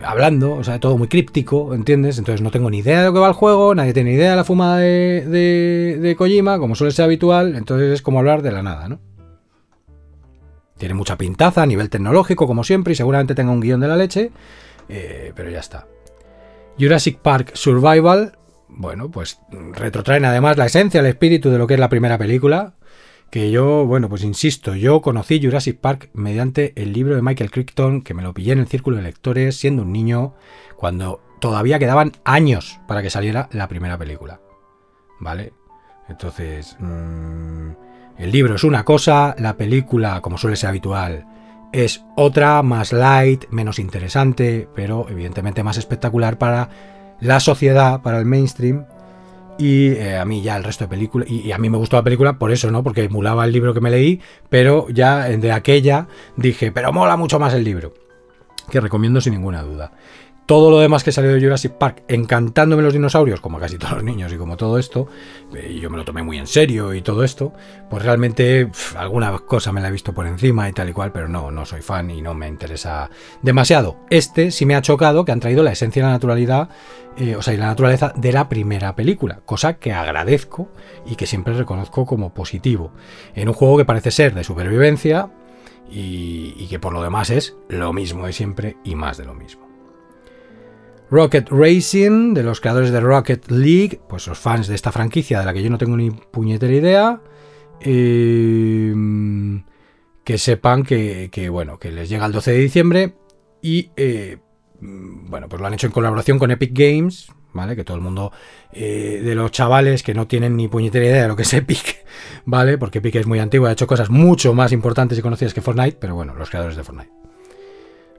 Speaker 1: hablando, o sea, todo muy críptico, ¿entiendes? Entonces no tengo ni idea de lo que va el juego, nadie tiene ni idea de la fumada de, de, de, Kojima, como suele ser habitual, entonces es como hablar de la nada, ¿no? Tiene mucha pintaza a nivel tecnológico, como siempre, y seguramente tenga un guion de la leche, eh, pero ya está. Jurassic Park Survival, bueno, pues retrotraen además la esencia, el espíritu de lo que es la primera película, que yo, bueno, pues insisto, yo conocí Jurassic Park mediante el libro de Michael Crichton, que me lo pillé en el círculo de lectores siendo un niño, cuando todavía quedaban años para que saliera la primera película. ¿Vale? Entonces, mmm, el libro es una cosa, la película, como suele ser habitual, es otra, más light, menos interesante, pero evidentemente más espectacular para la sociedad, para el mainstream, y eh, a mí ya el resto de películas, y, a mí me gustó la película por eso, ¿no? Porque emulaba el libro que me leí, pero ya de aquella dije, pero mola mucho más el libro, que recomiendo sin ninguna duda. Todo lo demás que salió de Jurassic Park, encantándome los dinosaurios, como casi todos los niños y como todo esto, eh, y yo me lo tomé muy en serio y todo esto, pues realmente alguna cosa me la he visto por encima y tal y cual, pero no, no soy fan y no me interesa demasiado. Este sí me ha chocado que han traído la esencia de la naturalidad, eh, o sea, y la naturaleza de la primera película, cosa que agradezco y que siempre reconozco como positivo. En un juego que parece ser de supervivencia y, y que por lo demás es lo mismo de siempre y más de lo mismo. Rocket Racing, de los creadores de Rocket League, pues los fans de esta franquicia de la que yo no tengo ni puñetera idea, em, que sepan que, bueno, que les llega el 12 de diciembre y eh, bueno, pues lo han hecho en colaboración con Epic Games, ¿vale? Que todo el mundo eh, de los chavales que no tienen ni puñetera idea de lo que es Epic, ¿vale? Porque Epic es muy antiguo, ha hecho cosas mucho más importantes y conocidas que Fortnite, pero bueno, los creadores de Fortnite.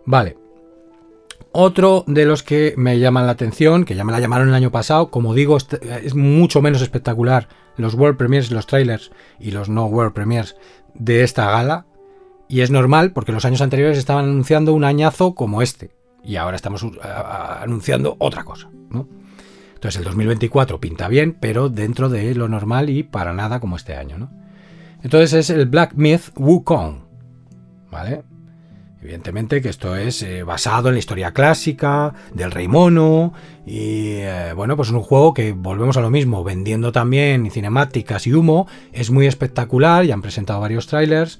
Speaker 1: Vale, otro de los que me llaman la atención, que ya me la llamaron el año pasado, como digo, es mucho menos espectacular los World Premiers, los trailers y los no World Premiers de esta gala. Y es normal porque los años anteriores estaban anunciando un añazo como este. Y ahora estamos uh, anunciando otra cosa, ¿no? Entonces el 2024 pinta bien, pero dentro de lo normal y para nada como este año, ¿no? Entonces es el Black Myth Wukong, ¿vale? Evidentemente que esto es eh, basado en la historia clásica del rey mono y eh, bueno, pues es un juego que volvemos a lo mismo, vendiendo también cinemáticas y humo, es muy espectacular, ya han presentado varios trailers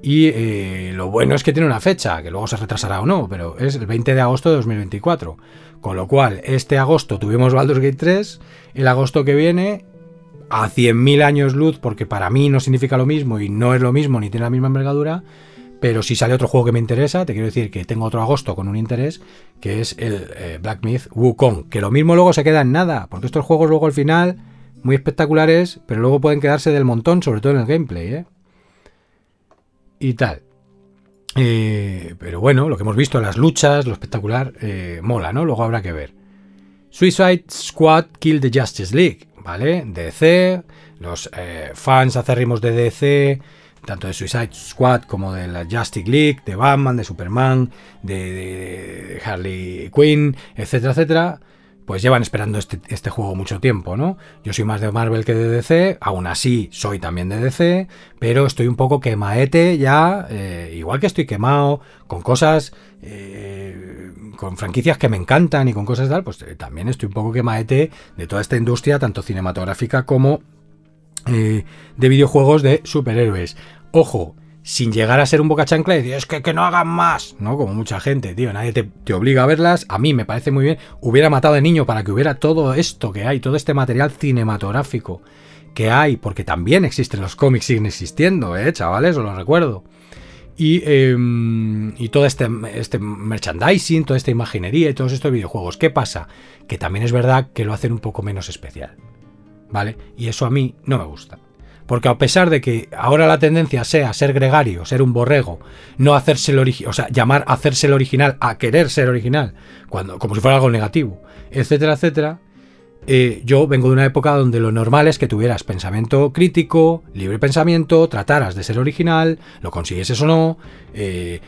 Speaker 1: y eh, lo bueno es que tiene una fecha, que luego se retrasará o no, pero es el 20 de agosto de 2024, con lo cual este agosto tuvimos Baldur's Gate 3, el agosto que viene a 100.000 años luz, porque para mí no significa lo mismo y no es lo mismo ni tiene la misma envergadura, pero si sale otro juego que me interesa, te quiero decir que tengo otro agosto con un interés, que es el eh, Black Myth Wukong. Que lo mismo luego se queda en nada, porque estos juegos luego al final, muy espectaculares, pero luego pueden quedarse del montón, sobre todo en el gameplay, ¿eh? Y tal. Eh, pero bueno, lo que hemos visto, las luchas, lo espectacular, eh, mola, ¿no? Luego habrá que ver. Suicide Squad Kill the Justice League, ¿vale? DC, los fans acérrimos de DC tanto de Suicide Squad como de la Justice League, de Batman, de Superman, de, Harley Quinn, etcétera, etcétera, pues llevan esperando este, este, juego mucho tiempo, ¿no? Yo soy más de Marvel que de DC, aún así soy también de DC, pero estoy un poco quemaete ya, eh, igual que estoy quemado con cosas, eh, con franquicias que me encantan y con cosas tal, pues eh, también estoy un poco quemaete de toda esta industria, tanto cinematográfica como eh, de videojuegos de superhéroes. Ojo, sin llegar a ser un boca chancla y decir, es que, que no hagan más, ¿no? Como mucha gente, tío, nadie te, obliga a verlas. A mí me parece muy bien. Hubiera matado de niño para que hubiera todo esto que hay, todo este material cinematográfico que hay, porque también existen los cómics, siguen existiendo, ¿eh, chavales? Os lo recuerdo. Y, em, y todo este, este merchandising, toda esta imaginería y todos estos videojuegos. ¿Qué pasa? Que también es verdad que lo hacen un poco menos especial. ¿Vale? Y eso a mí no me gusta. Porque a pesar de que ahora la tendencia sea ser gregario, ser un borrego, no hacerse el original, o sea, llamar a hacerse el original, a querer ser original, cuando, como si fuera algo negativo, etcétera, etcétera, eh, yo vengo de una época donde lo normal es que tuvieras pensamiento crítico, libre pensamiento, trataras de ser original, lo consiguieses o no, eh,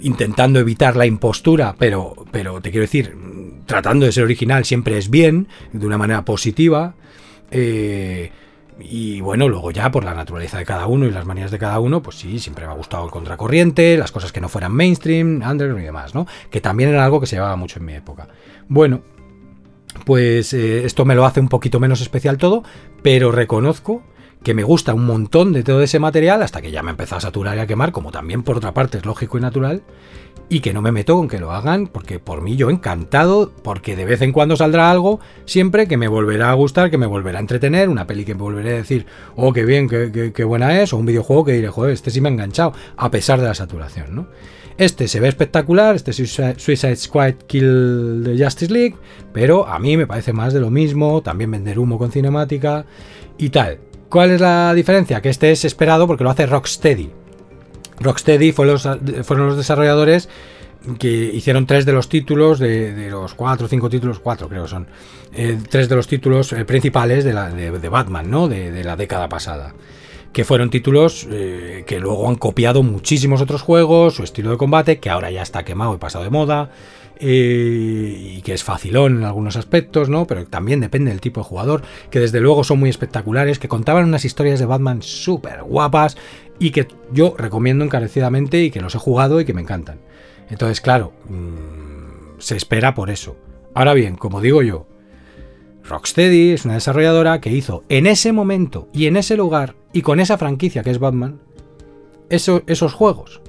Speaker 1: intentando evitar la impostura, pero, pero te quiero decir, tratando de ser original siempre es bien, de una manera positiva. Eh, y bueno, luego ya por la naturaleza de cada uno y las manías de cada uno, pues sí, siempre me ha gustado el contracorriente, las cosas que no fueran mainstream, underground y demás, ¿no? Que también era algo que se llevaba mucho en mi época. Bueno, pues eh, esto me lo hace un poquito menos especial todo, pero reconozco que me gusta un montón de todo ese material hasta que ya me empezó a saturar y a quemar, como también por otra parte es lógico y natural, y que no me meto con que lo hagan, porque por mí yo encantado, porque de vez en cuando saldrá algo, siempre que me volverá a gustar, que me volverá a entretener, una peli que me volveré a decir, oh, qué bien, qué, buena es, o un videojuego que diré, joder, este sí me ha enganchado, a pesar de la saturación, ¿no? Este se ve espectacular, este Suicide Squad Kill the Justice League, pero a mí me parece más de lo mismo, también vender humo con cinemática y tal. ¿Cuál es la diferencia? Que este es esperado porque lo hace Rocksteady. Rocksteady fueron los desarrolladores que hicieron tres de los títulos, de, los cuatro o cinco títulos, cuatro creo son, eh, tres de los títulos eh, principales de, Batman, ¿no? De, la década pasada. que fueron títulos eh, que luego han copiado muchísimos otros juegos, su estilo de combate, que ahora ya está quemado y pasado de moda, eh, y que es facilón en algunos aspectos, ¿no? Pero también depende del tipo de jugador, que desde luego son muy espectaculares, que contaban unas historias de Batman súper guapas y que yo recomiendo encarecidamente y que los he jugado y que me encantan. Entonces, claro, mm, se espera por eso. Ahora bien, como digo yo, Rocksteady es una desarrolladora que hizo en ese momento y en ese lugar y con esa franquicia que es Batman esos juegos.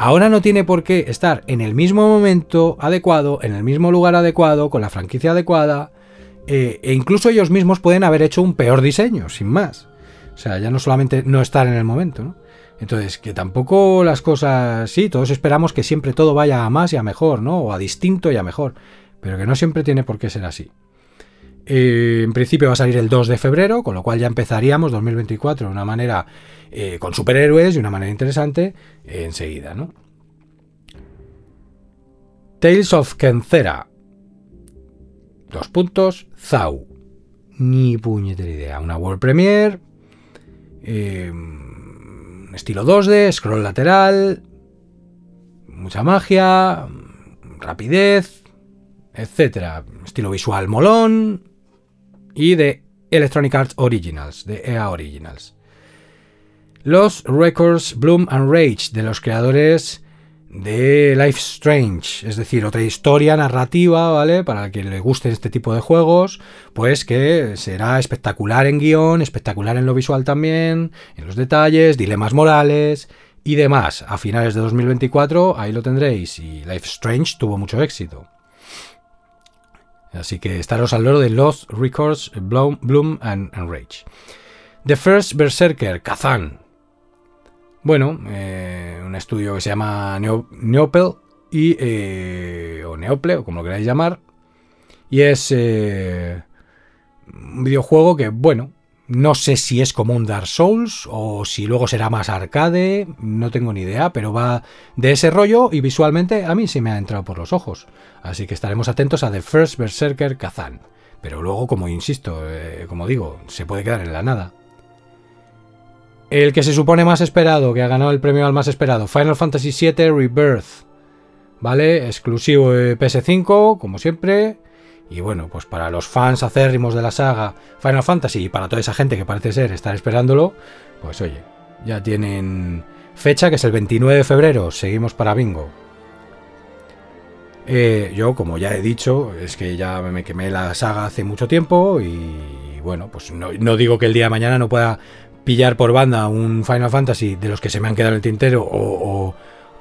Speaker 1: Ahora no tiene por qué estar en el mismo momento adecuado, en el mismo lugar adecuado, con la franquicia adecuada, eh, e incluso ellos mismos pueden haber hecho un peor diseño, sin más. O sea, ya no solamente no estar en el momento, ¿no? Entonces, que tampoco las cosas, sí, todos esperamos que siempre todo vaya a más y a mejor, ¿no? O a distinto y a mejor, pero que no siempre tiene por qué ser así. Eh, en principio va a salir el 2 de febrero, con lo cual ya empezaríamos 2024 de una manera eh, con superhéroes y una manera interesante eh, enseguida, ¿no? Tales of Kencera. Dos puntos. Zau. Ni puñetera idea. Una World Premiere. estilo 2D, scroll lateral. Mucha magia. Rapidez. Etcétera. Estilo visual molón y de Electronic Arts Originals, de EA Originals. Los Records Bloom and Rage, de los creadores de Life Strange, es decir, otra historia narrativa, ¿vale? Para quien le guste este tipo de juegos, pues que será espectacular en guion, espectacular en lo visual también, en los detalles, dilemas morales y demás. A finales de 2024 ahí lo tendréis y Life Strange tuvo mucho éxito. Así que estaros al loro de Lost Records, Bloom, and, Rage. The First Berserker, Kazan. Bueno, eh, un estudio que se llama Neopel y, eh, o Neople, o como lo queráis llamar. Y es eh, un videojuego que, bueno, no sé si es como un Dark Souls o si luego será más arcade, no tengo ni idea, pero va de ese rollo y visualmente a mí sí me ha entrado por los ojos. Así que estaremos atentos a The First Berserker Kazan. Pero luego, como insisto, eh, como digo, se puede quedar en la nada. El que se supone más esperado, que ha ganado el premio al más esperado, Final Fantasy VII Rebirth. ¿Vale? Exclusivo de PS5, como siempre. Y bueno, pues para los fans acérrimos de la saga Final Fantasy y para toda esa gente que parece ser estar esperándolo, pues oye, ya tienen fecha que es el 29 de febrero, seguimos para bingo. Eh, yo, como ya he dicho, es que ya me quemé la saga hace mucho tiempo y, bueno, pues no, digo que el día de mañana no pueda pillar por banda un Final Fantasy de los que se me han quedado en el tintero o,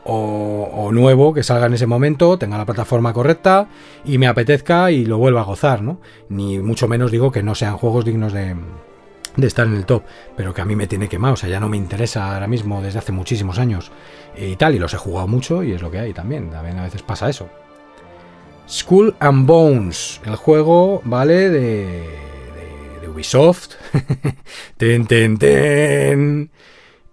Speaker 1: nuevo que salga en ese momento, tenga la plataforma correcta y me apetezca y lo vuelva a gozar, ¿no? Ni mucho menos digo que no sean juegos dignos de, estar en el top, pero que a mí me tiene quemado, o sea, ya no me interesa ahora mismo desde hace muchísimos años y tal, y los he jugado mucho y es lo que hay también, también a veces pasa eso. Skull and Bones, el juego, ¿vale? De, de, Ubisoft. ten, ten, ten.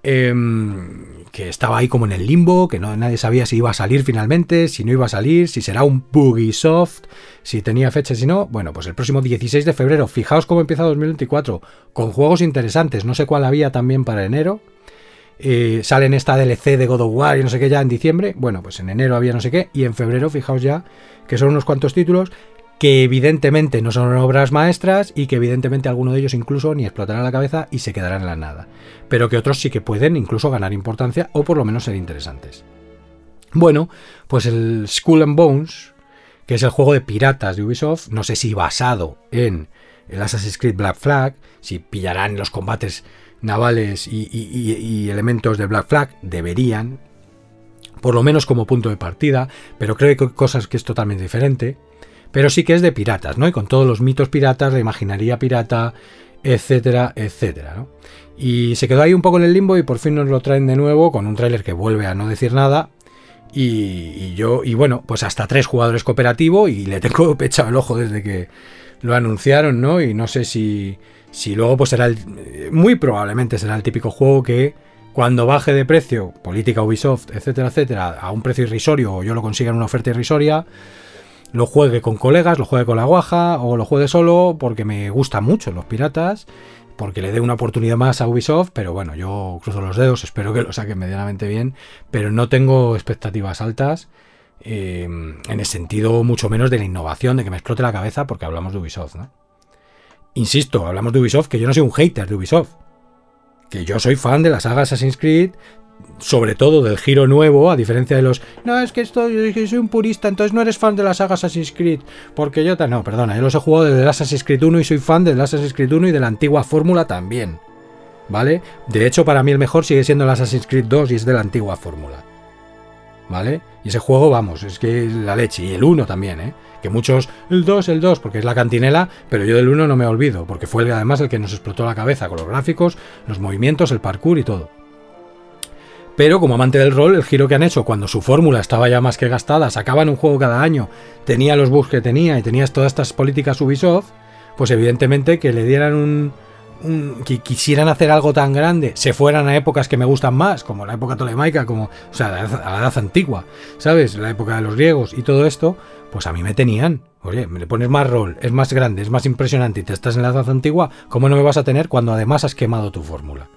Speaker 1: Em, que estaba ahí como en el limbo, que no, nadie sabía si iba a salir finalmente, si no iba a salir, si será un soft, si tenía fecha, si no. Bueno, pues el próximo 16 de febrero, fijaos cómo empieza 2024, con juegos interesantes, no sé cuál había también para enero. Eh, salen esta DLC de God of War y no sé qué ya en diciembre. Bueno, pues en enero había no sé qué, y en febrero, fijaos ya, que son unos cuantos títulos que evidentemente no son obras maestras y que evidentemente alguno de ellos incluso ni explotará la cabeza y se quedará en la nada, pero que otros sí que pueden incluso ganar importancia o por lo menos ser interesantes. Bueno, pues el Skull and Bones, que es el juego de piratas de Ubisoft, no sé si basado en el Assassin's Creed Black Flag, si pillarán los combates navales y, y elementos de Black Flag, deberían, por lo menos como punto de partida, pero creo que cosas que es totalmente diferente pero sí que es de piratas, ¿no? Y con todos los mitos piratas, la imaginaría pirata, etcétera, etcétera, ¿no? Y se quedó ahí un poco en el limbo y por fin nos lo traen de nuevo con un tráiler que vuelve a no decir nada. Y, yo, y bueno, pues hasta tres jugadores cooperativo y le tengo pechado el ojo desde que lo anunciaron, ¿no? Y no sé si, si luego pues será el, muy probablemente será el típico juego que cuando baje de precio, política Ubisoft, etcétera, etcétera, a un precio irrisorio o yo lo consiga en una oferta irrisoria, lo juegue con colegas, lo juegue con la guaja o lo juegue solo porque me gustan mucho los piratas porque le dé una oportunidad más a Ubisoft, pero bueno, yo cruzo los dedos, espero que lo saquen medianamente bien, pero no tengo expectativas altas. Eh, en el sentido mucho menos de la innovación, de que me explote la cabeza porque hablamos de Ubisoft, ¿no? Insisto, hablamos de Ubisoft, que yo no soy un hater de Ubisoft. Que yo soy fan de la saga Assassin's Creed, sobre todo del giro nuevo, a diferencia de los. No, es que esto, yo soy un purista, entonces no eres fan de la saga Assassin's Creed. Porque yo. No, perdona, yo los he jugado desde el Assassin's Creed 1 y soy fan del Assassin's Creed 1 y de la antigua fórmula también. ¿Vale? De hecho, para mí el mejor sigue siendo el Assassin's Creed 2 y es de la antigua fórmula. ¿Vale? Y ese juego, vamos, es que la leche. Y el 1 también, ¿eh? Que muchos, el 2, el 2, porque es la cantinela, pero yo del 1 no me olvido, porque fue además el que nos explotó la cabeza con los gráficos, los movimientos, el parkour y todo. Pero como amante del rol, el giro que han hecho cuando su fórmula estaba ya más que gastada, sacaban un juego cada año, tenía los bugs que tenía y tenías todas estas políticas Ubisoft, pues evidentemente que le dieran un, que quisieran hacer algo tan grande, se fueran a épocas que me gustan más, como la época tolemaica, como, o sea, a la edad antigua, ¿sabes? La época de los griegos y todo esto, pues a mí me tenían. Oye, me le pones más rol, es más grande, es más impresionante y te estás en la edad antigua, ¿cómo no me vas a tener cuando además has quemado tu fórmula?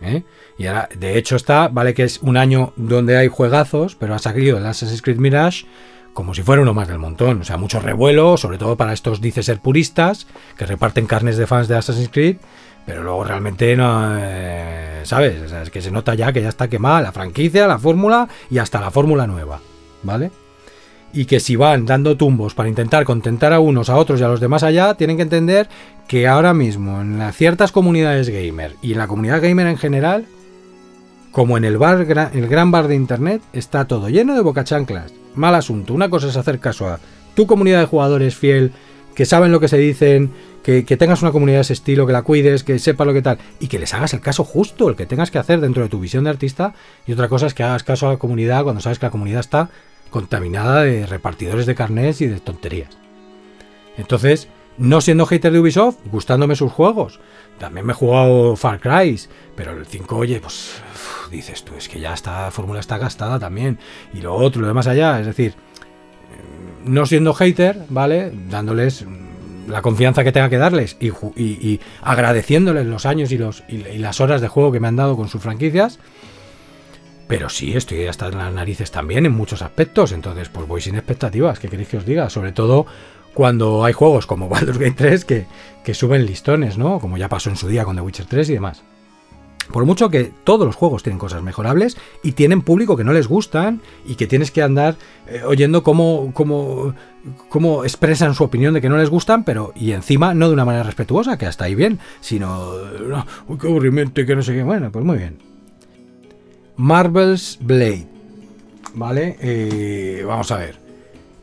Speaker 1: ¿Eh? Y ahora, de hecho está, vale que es un año donde hay juegazos, pero ha salido el Assassin's Creed Mirage como si fuera uno más del montón. O sea, mucho revuelo, sobre todo para estos, dice ser puristas, que reparten carnes de fans de Assassin's Creed, pero luego realmente no, eh, ¿sabes? Es que se nota ya que ya está quemada la franquicia, la fórmula y hasta la fórmula nueva, ¿vale? Y que si van dando tumbos para intentar contentar a unos, a otros y a los demás allá, tienen que entender que ahora mismo en las ciertas comunidades gamer y en la comunidad gamer en general, como en el gran bar de internet, está todo lleno de bocachanclas mal asunto. Una cosa es hacer caso a tu comunidad de jugadores fiel, que saben lo que se dicen, que, tengas una comunidad de ese estilo, que la cuides, que sepa lo que tal, y que les hagas el caso justo, el que tengas que hacer dentro de tu visión de artista. Y otra cosa es que hagas caso a la comunidad cuando sabes que la comunidad está contaminada de repartidores de carnets y de tonterías. Entonces, no siendo hater de Ubisoft, gustándome sus juegos. También me he jugado Far Cry, pero el 5, oye, pues dices tú, es que ya esta fórmula está gastada también. Y lo otro, lo demás allá, es decir, no siendo hater, ¿vale? Dándoles la confianza que tenga que darles y, agradeciéndoles los años y, los, y, las horas de juego que me han dado con sus franquicias. Pero sí, estoy hasta en las narices también en muchos aspectos. Entonces, pues voy sin expectativas. ¿Qué queréis que os diga? Sobre todo cuando hay juegos como Baldur's Gate 3 que, suben listones, ¿no? Como ya pasó en su día con The Witcher 3 y demás. Por mucho que todos los juegos tienen cosas mejorables y tienen público que no les gustan y que tienes que andar eh, oyendo cómo, cómo, cómo, expresan su opinión de que no les gustan, pero y encima no de una manera respetuosa, que hasta ahí bien, sino, uy, qué aburrimiento y que no sé qué. Bueno, pues muy bien. Marvel's Blade. ¿Vale? Eh, vamos a ver.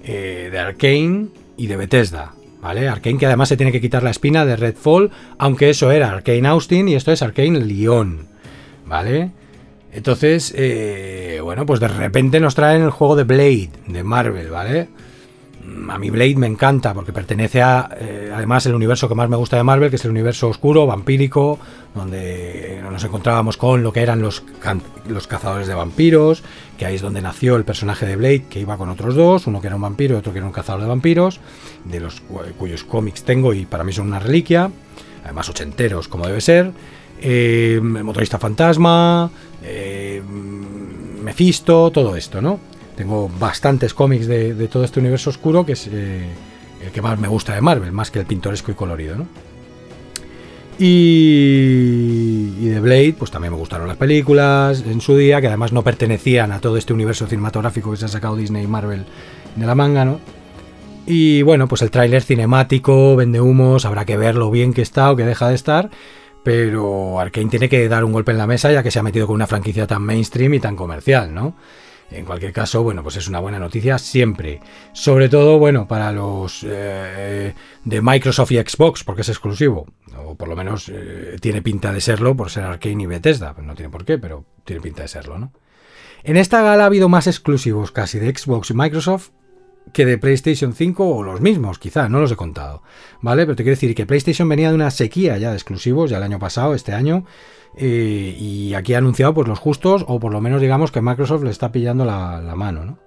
Speaker 1: Eh, de Arkane y de Bethesda. ¿vale? Arkane que además se tiene que quitar la espina de Redfall, aunque eso era Arkane Austin y esto es Arkane Lyon, ¿vale? Entonces, eh, bueno, pues de repente nos traen el juego de Blade, de Marvel, ¿vale? A mí Blade me encanta porque pertenece a, eh, además, el universo que más me gusta de Marvel, que es el universo oscuro, vampírico, donde nos encontrábamos con lo que eran los, los cazadores de vampiros, que ahí es donde nació el personaje de Blade, que iba con otros dos, uno que era un vampiro y otro que era un cazador de vampiros, de los cuyos cómics tengo y para mí son una reliquia, además ochenteros como debe ser. Eh, el motorista fantasma, eh, Mephisto, todo esto, ¿no? Tengo bastantes cómics de, todo este universo oscuro, que es eh, el que más me gusta de Marvel, más que el pintoresco y colorido, ¿no? Y, y, de Blade, pues también me gustaron las películas en su día, que además no pertenecían a todo este universo cinematográfico que se ha sacado Disney y Marvel de la manga, ¿no? Y bueno, pues el tráiler cinemático, vende humos, habrá que ver lo bien que está o que deja de estar, pero Arkane tiene que dar un golpe en la mesa ya que se ha metido con una franquicia tan mainstream y tan comercial, ¿no? En cualquier caso, bueno, pues es una buena noticia siempre. Sobre todo, bueno, para los eh, de Microsoft y Xbox, porque es exclusivo. O por lo menos eh, tiene pinta de serlo por ser Arkane y Bethesda. No tiene por qué, pero tiene pinta de serlo, ¿no? En esta gala ha habido más exclusivos casi de Xbox y Microsoft que de PlayStation 5 o los mismos, quizá, no los he contado. ¿Vale? Pero te quiero decir que PlayStation venía de una sequía ya de exclusivos, ya el año pasado, este año. Eh, y aquí ha anunciado pues los justos, o por lo menos digamos que Microsoft le está pillando la, mano, ¿no?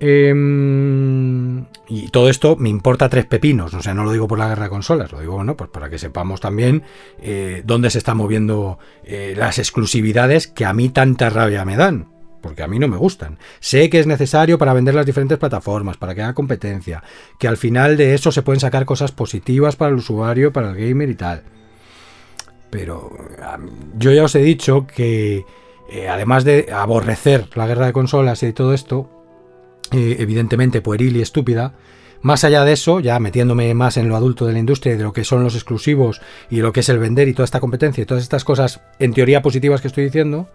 Speaker 1: Em, y todo esto me importa tres pepinos, o sea, no lo digo por la guerra de consolas, lo digo, bueno, pues para que sepamos también eh, dónde se están moviendo eh, las exclusividades que a mí tanta rabia me dan, porque a mí no me gustan. Sé que es necesario para vender las diferentes plataformas, para que haya competencia, que al final de eso se pueden sacar cosas positivas para el usuario, para el gamer y tal. Pero yo ya os he dicho que eh, además de aborrecer la guerra de consolas y todo esto, eh, evidentemente pueril y estúpida, más allá de eso, ya metiéndome más en lo adulto de la industria y de lo que son los exclusivos y lo que es el vender y toda esta competencia y todas estas cosas en teoría positivas que estoy diciendo,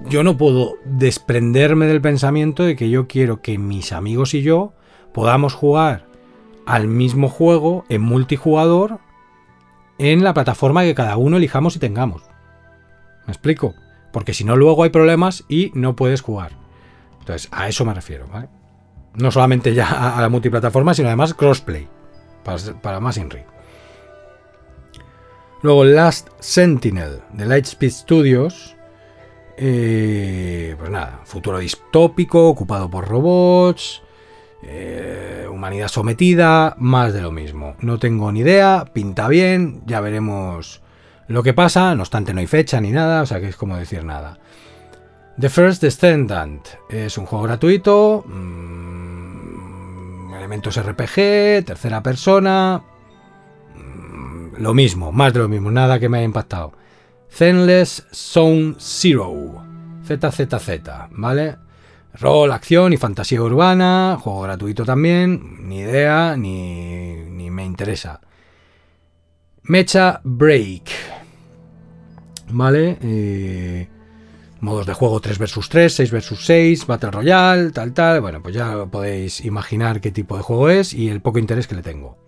Speaker 1: yo no puedo desprenderme del pensamiento de que yo quiero que mis amigos y yo podamos jugar al mismo juego en multijugador en la plataforma que cada uno elijamos y tengamos. ¿Me explico? Porque si no, luego hay problemas y no puedes jugar. Entonces, a eso me refiero. No solamente ya a la multiplataforma, sino además crossplay. Para, más Inri. Luego, Last Sentinel de Lightspeed Studios. Eh, pues nada, futuro distópico, ocupado por robots. Eh, humanidad sometida, más de lo mismo. No tengo ni idea, pinta bien, ya veremos lo que pasa, no obstante no hay fecha ni nada, o sea que es como decir nada. The First Descendant es un juego gratuito, mm, elementos RPG, tercera persona, mm, lo mismo, más de lo mismo, nada que me haya impactado. Zenless Zone Zero, ZZZ, ¿vale? Rol, acción y fantasía urbana, juego gratuito también, ni idea, ni, ni me interesa. Mecha Break. ¿Vale? Eh, modos de juego 3 vs 3, 6 vs 6, Battle Royale, tal, tal. Bueno, pues ya podéis imaginar qué tipo de juego es y el poco interés que le tengo.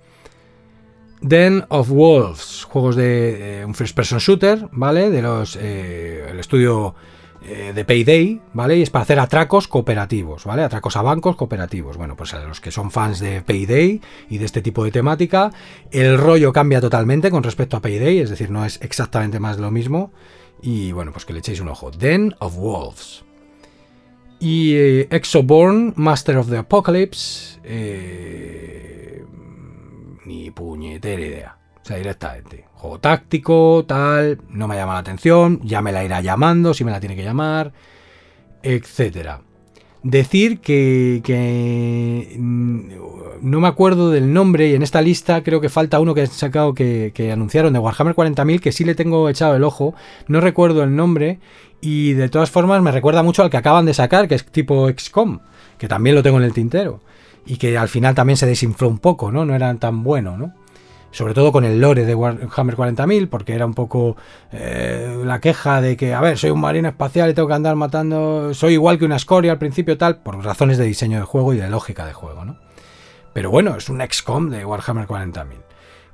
Speaker 1: Den of Wolves, juegos de eh, un first person shooter, ¿vale? De los. Eh, el estudio eh, de Payday, ¿vale? Y es para hacer atracos cooperativos, ¿vale? Atracos a bancos cooperativos. Bueno, pues a los que son fans de Payday y de este tipo de temática, el rollo cambia totalmente con respecto a Payday, es decir, no es exactamente más lo mismo. Y bueno, pues que le echéis un ojo. Den of Wolves. Y Exoborn, Master of the Apocalypse. Eh, ni puñetera idea. O sea, directamente. Juego táctico, tal, no me llama la atención, ya me la irá llamando, si me la tiene que llamar, etcétera. Decir que, que, mm, no me acuerdo del nombre y en esta lista creo que falta uno que han sacado que, que anunciaron de Warhammer 40.000 que sí le tengo echado el ojo, no recuerdo el nombre y de todas formas me recuerda mucho al que acaban de sacar que es tipo XCOM, que también lo tengo en el tintero y que al final también se desinfló un poco, ¿no? No era tan bueno, ¿no? sobre todo con el lore de Warhammer 40.000, porque era un poco eh, la queja de que, a ver, soy un marino espacial y tengo que andar matando, soy igual que una escoria al principio tal, por razones de diseño de juego y de lógica de juego, ¿no? Pero bueno, es un XCOM de Warhammer 40.000.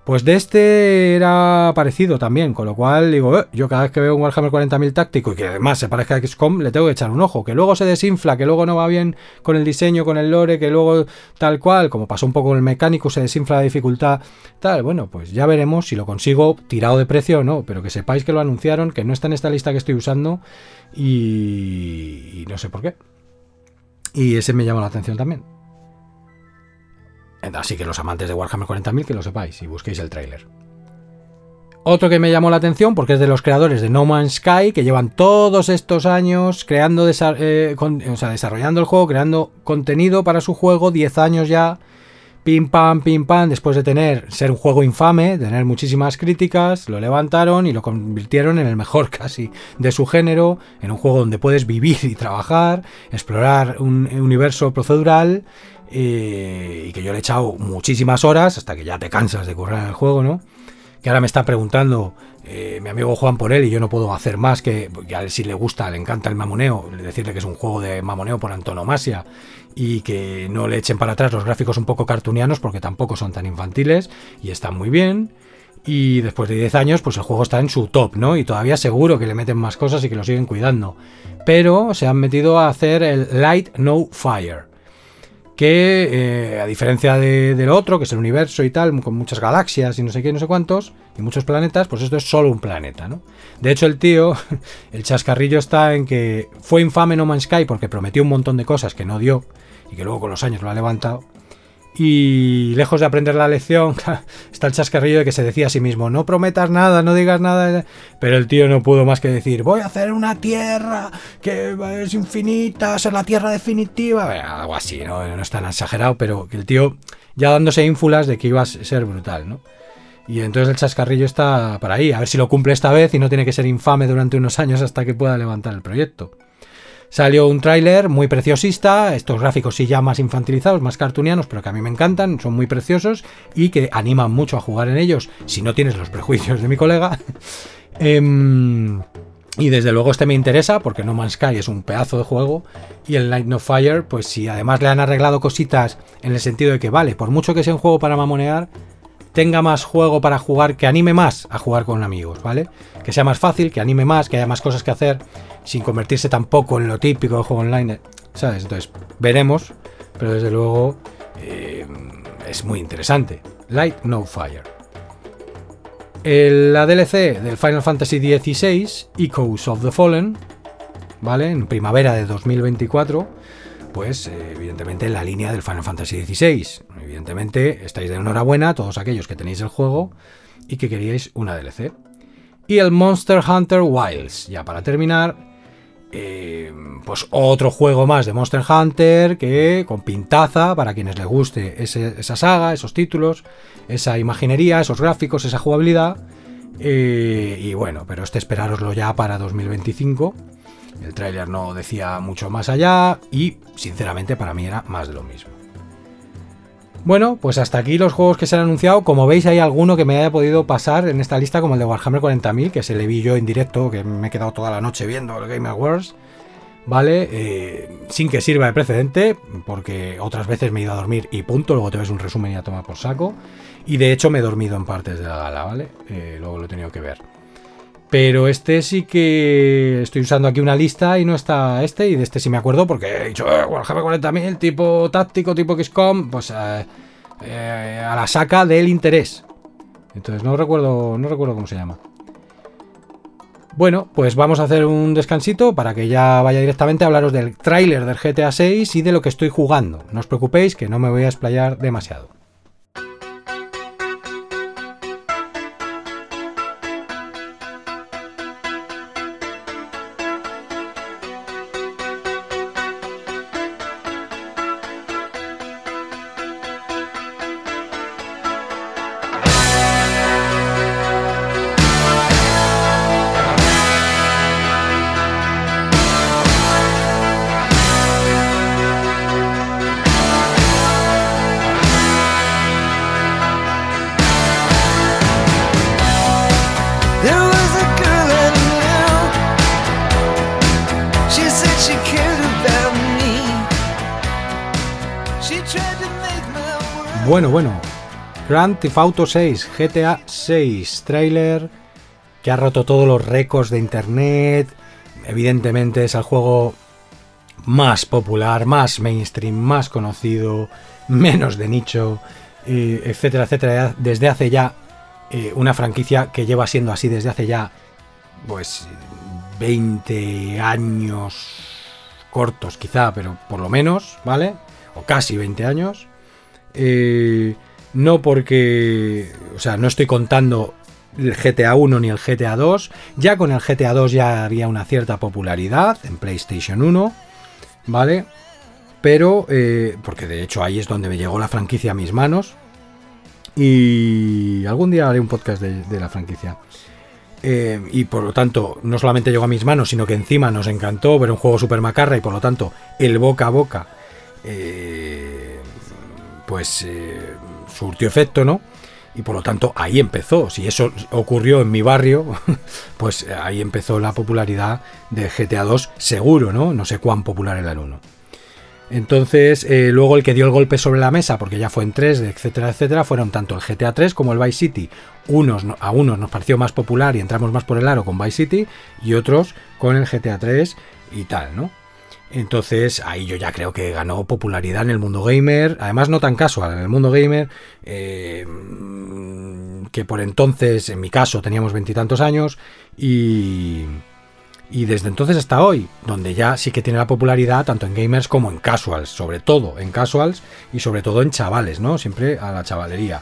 Speaker 1: Pues de este era parecido también, con lo cual digo, eh, yo cada vez que veo un Warhammer 40.000 táctico y que además se parezca a XCOM, le tengo que echar un ojo, que luego se desinfla, que luego no va bien con el diseño, con el lore, que luego tal cual, como pasó un poco con el mecánico, se desinfla la dificultad, tal, bueno, pues ya veremos si lo consigo tirado de precio o no, pero que sepáis que lo anunciaron, que no está en esta lista que estoy usando y, y no sé por qué. Y ese me llama la atención también. Así que los amantes de Warhammer 40.000 que lo sepáis y busquéis el tráiler. Otro que me llamó la atención porque es de los creadores de No Man's Sky que llevan todos estos años creando, eh, o sea, desarrollando el juego, creando contenido para su juego, 10 años ya, pim pam, pim pam, después de tener ser un juego infame, tener muchísimas críticas, lo levantaron y lo convirtieron en el mejor casi de su género, en un juego donde puedes vivir y trabajar, explorar un universo procedural y que yo le he echado muchísimas horas hasta que ya te cansas de correr el juego, ¿no? Que ahora me está preguntando eh, mi amigo Juan por él y yo no puedo hacer más que, que, a él si le gusta, le encanta el mamoneo, decirle que es un juego de mamoneo por antonomasia y que no le echen para atrás los gráficos un poco cartunianos porque tampoco son tan infantiles y están muy bien. Y después de 10 años, pues el juego está en su top, ¿no? Y todavía seguro que le meten más cosas y que lo siguen cuidando. Pero se han metido a hacer el Light No Fire que eh, a diferencia del otro, que es el universo y tal, con muchas galaxias y no sé qué, no sé cuántos, y muchos planetas, pues esto es solo un planeta, ¿no? De hecho, el tío, el chascarrillo está en que fue infame No Man's Sky porque prometió un montón de cosas que no dio y que luego con los años lo ha levantado. Y lejos de aprender la lección, está el chascarrillo de que se decía a sí mismo, no prometas nada, no digas nada. Pero el tío no pudo más que decir, voy a hacer una tierra que es infinita, ser la tierra definitiva. algo así, ¿no? no es tan exagerado, pero el tío ya dándose ínfulas de que iba a ser brutal, ¿no? Y entonces el chascarrillo está para ahí, a ver si lo cumple esta vez y no tiene que ser infame durante unos años hasta que pueda levantar el proyecto. Salió un tráiler muy preciosista, estos gráficos sí ya más infantilizados, más cartunianos, pero que a mí me encantan, son muy preciosos y que animan mucho a jugar en ellos si no tienes los prejuicios de mi colega. Em, y desde luego este me interesa porque No Man's Sky es un pedazo de juego y el Night No Fire, pues si además le han arreglado cositas en el sentido de que vale, por mucho que sea un juego para mamonear, tenga más juego para jugar, que anime más a jugar con amigos, ¿vale? Que sea más fácil, que anime más, que haya más cosas que hacer, sin convertirse tampoco en lo típico de juego online, ¿sabes? Entonces, veremos, pero desde luego eh, es muy interesante. Light No Fire. la DLC del Final Fantasy XVI, Echoes of the Fallen, ¿vale? En primavera de 2024 pues eh, evidentemente en la línea del Final Fantasy XVI. Evidentemente estáis de enhorabuena todos aquellos que tenéis el juego y que queríais una DLC. Y el Monster Hunter Wilds, ya para terminar, eh, pues otro juego más de Monster Hunter que con pintaza para quienes les guste esa saga, esos títulos, esa imaginería, esos gráficos, esa jugabilidad. Eh, y bueno, pero este esperároslo ya para 2025 el tráiler no decía mucho más allá y, sinceramente, para mí era más de lo mismo. Bueno, pues hasta aquí los juegos que se han anunciado. Como veis, hay alguno que me haya podido pasar en esta lista, como el de Warhammer 40.000, que se le vi yo en directo, que me he quedado toda la noche viendo el Game Awards. ¿Vale? Eh, sin que sirva de precedente, porque otras veces me he ido a dormir y punto. Luego te ves un resumen y a tomar por saco. Y de hecho me he dormido en partes de la gala, ¿vale? Eh, luego lo he tenido que ver. Pero este sí que estoy usando aquí una lista y no está este. Y de este sí me acuerdo porque he dicho, eh, Warhammer 40.000, tipo táctico, tipo XCOM, pues eh, eh, a la saca del interés. Entonces no recuerdo, no recuerdo cómo se llama. Bueno, pues vamos a hacer un descansito para que ya vaya directamente a hablaros del tráiler del GTA 6 y de lo que estoy jugando. No os preocupéis que no me voy a explayar demasiado. Bueno, bueno. Grand Theft Auto 6, GTA 6, trailer que ha roto todos los récords de internet. Evidentemente es el juego más popular, más mainstream, más conocido, menos de nicho, etcétera, etcétera. Desde hace ya eh, una franquicia que lleva siendo así desde hace ya, pues, 20 años cortos quizá, pero por lo menos, ¿vale? O casi 20 años. Eh, no porque, o sea, no estoy contando el GTA 1 ni el GTA 2. Ya con el GTA 2 ya había una cierta popularidad en PlayStation 1, ¿vale? Pero, eh, porque de hecho ahí es donde me llegó la franquicia a mis manos. Y algún día haré un podcast de, la franquicia. Eh, y por lo tanto, no solamente llegó a mis manos, sino que encima nos encantó ver un juego super macarra y por lo tanto, el boca a boca. Eh, pues eh, surtió efecto, ¿no? Y por lo tanto ahí empezó. Si eso ocurrió en mi barrio, pues ahí empezó la popularidad de GTA 2 seguro, ¿no? No sé cuán popular era el 1. Entonces, eh, luego el que dio el golpe sobre la mesa, porque ya fue en 3, etcétera, etcétera, fueron tanto el GTA 3 como el Vice City. Unos, a unos nos pareció más popular y entramos más por el aro con Vice City, y otros con el GTA 3 y tal, ¿no? Entonces ahí yo ya creo que ganó popularidad en el mundo gamer, además no tan casual, en el mundo gamer, eh, que por entonces, en mi caso, teníamos veintitantos años y, Y desde entonces hasta hoy, donde ya sí que tiene la popularidad tanto en gamers como en casuals, sobre todo en casuals y sobre todo en chavales, ¿no? Siempre a la chavalería.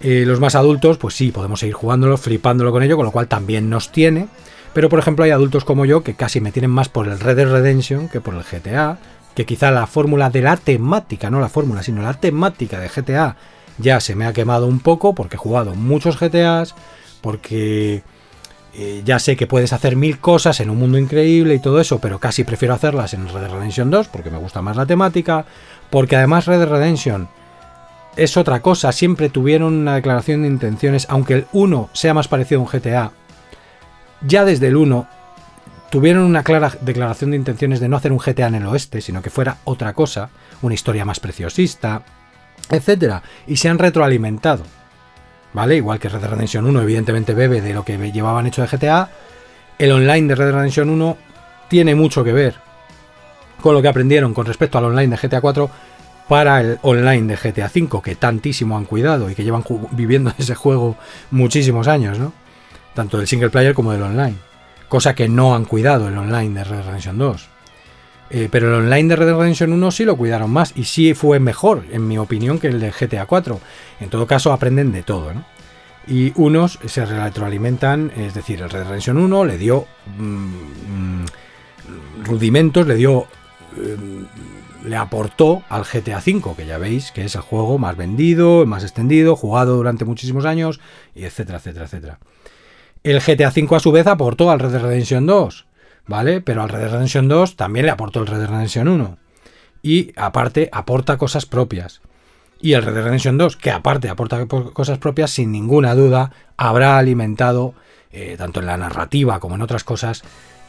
Speaker 1: Eh, los más adultos, pues sí, podemos seguir jugándolo, flipándolo con ello, con lo cual también nos tiene. Pero por ejemplo hay adultos como yo que casi me tienen más por el Red Dead Redemption que por el GTA, que quizá la fórmula de la temática, no la fórmula, sino la temática de GTA ya se me ha quemado un poco porque he jugado muchos GTAs, porque eh, ya sé que puedes hacer mil cosas en un mundo increíble y todo eso, pero casi prefiero hacerlas en Red Dead Redemption 2 porque me gusta más la temática, porque además Red Dead Redemption es otra cosa, siempre tuvieron una declaración de intenciones, aunque el 1 sea más parecido a un GTA, ya desde el 1 tuvieron una clara declaración de intenciones de no hacer un GTA en el oeste, sino que fuera otra cosa, una historia más preciosista, etcétera, y se han retroalimentado. ¿vale? Igual que Red Dead Redemption 1 evidentemente bebe de lo que llevaban hecho de GTA, el online de Red Dead Redemption 1 tiene mucho que ver con lo que aprendieron con respecto al online de GTA 4 para el online de GTA 5, que tantísimo han cuidado y que llevan viviendo ese juego muchísimos años, ¿no? Tanto del single player como del online. Cosa que no han cuidado el online de Red Dead Redemption 2. Eh, pero el online de Red Dead Redemption 1 sí lo cuidaron más y sí fue mejor, en mi opinión, que el de GTA 4. En todo caso, aprenden de todo, ¿no? Y unos se retroalimentan, es decir, el Red Dead Redemption 1 le dio mm, mm, rudimentos, le dio. Mm, le aportó al GTA 5, que ya veis que es el juego más vendido, más extendido, jugado durante muchísimos años, y etcétera, etcétera, etcétera. El GTA 5 a su vez aportó al Red Dead Redemption 2 ¿vale? Pero al Red Dead Redemption 2 también le aportó el Red Dead Redemption 1. Y aparte aporta cosas propias. Y el Red Dead Redemption 2, que aparte aporta cosas propias, sin ninguna duda, habrá alimentado, eh, tanto en la narrativa como en otras cosas,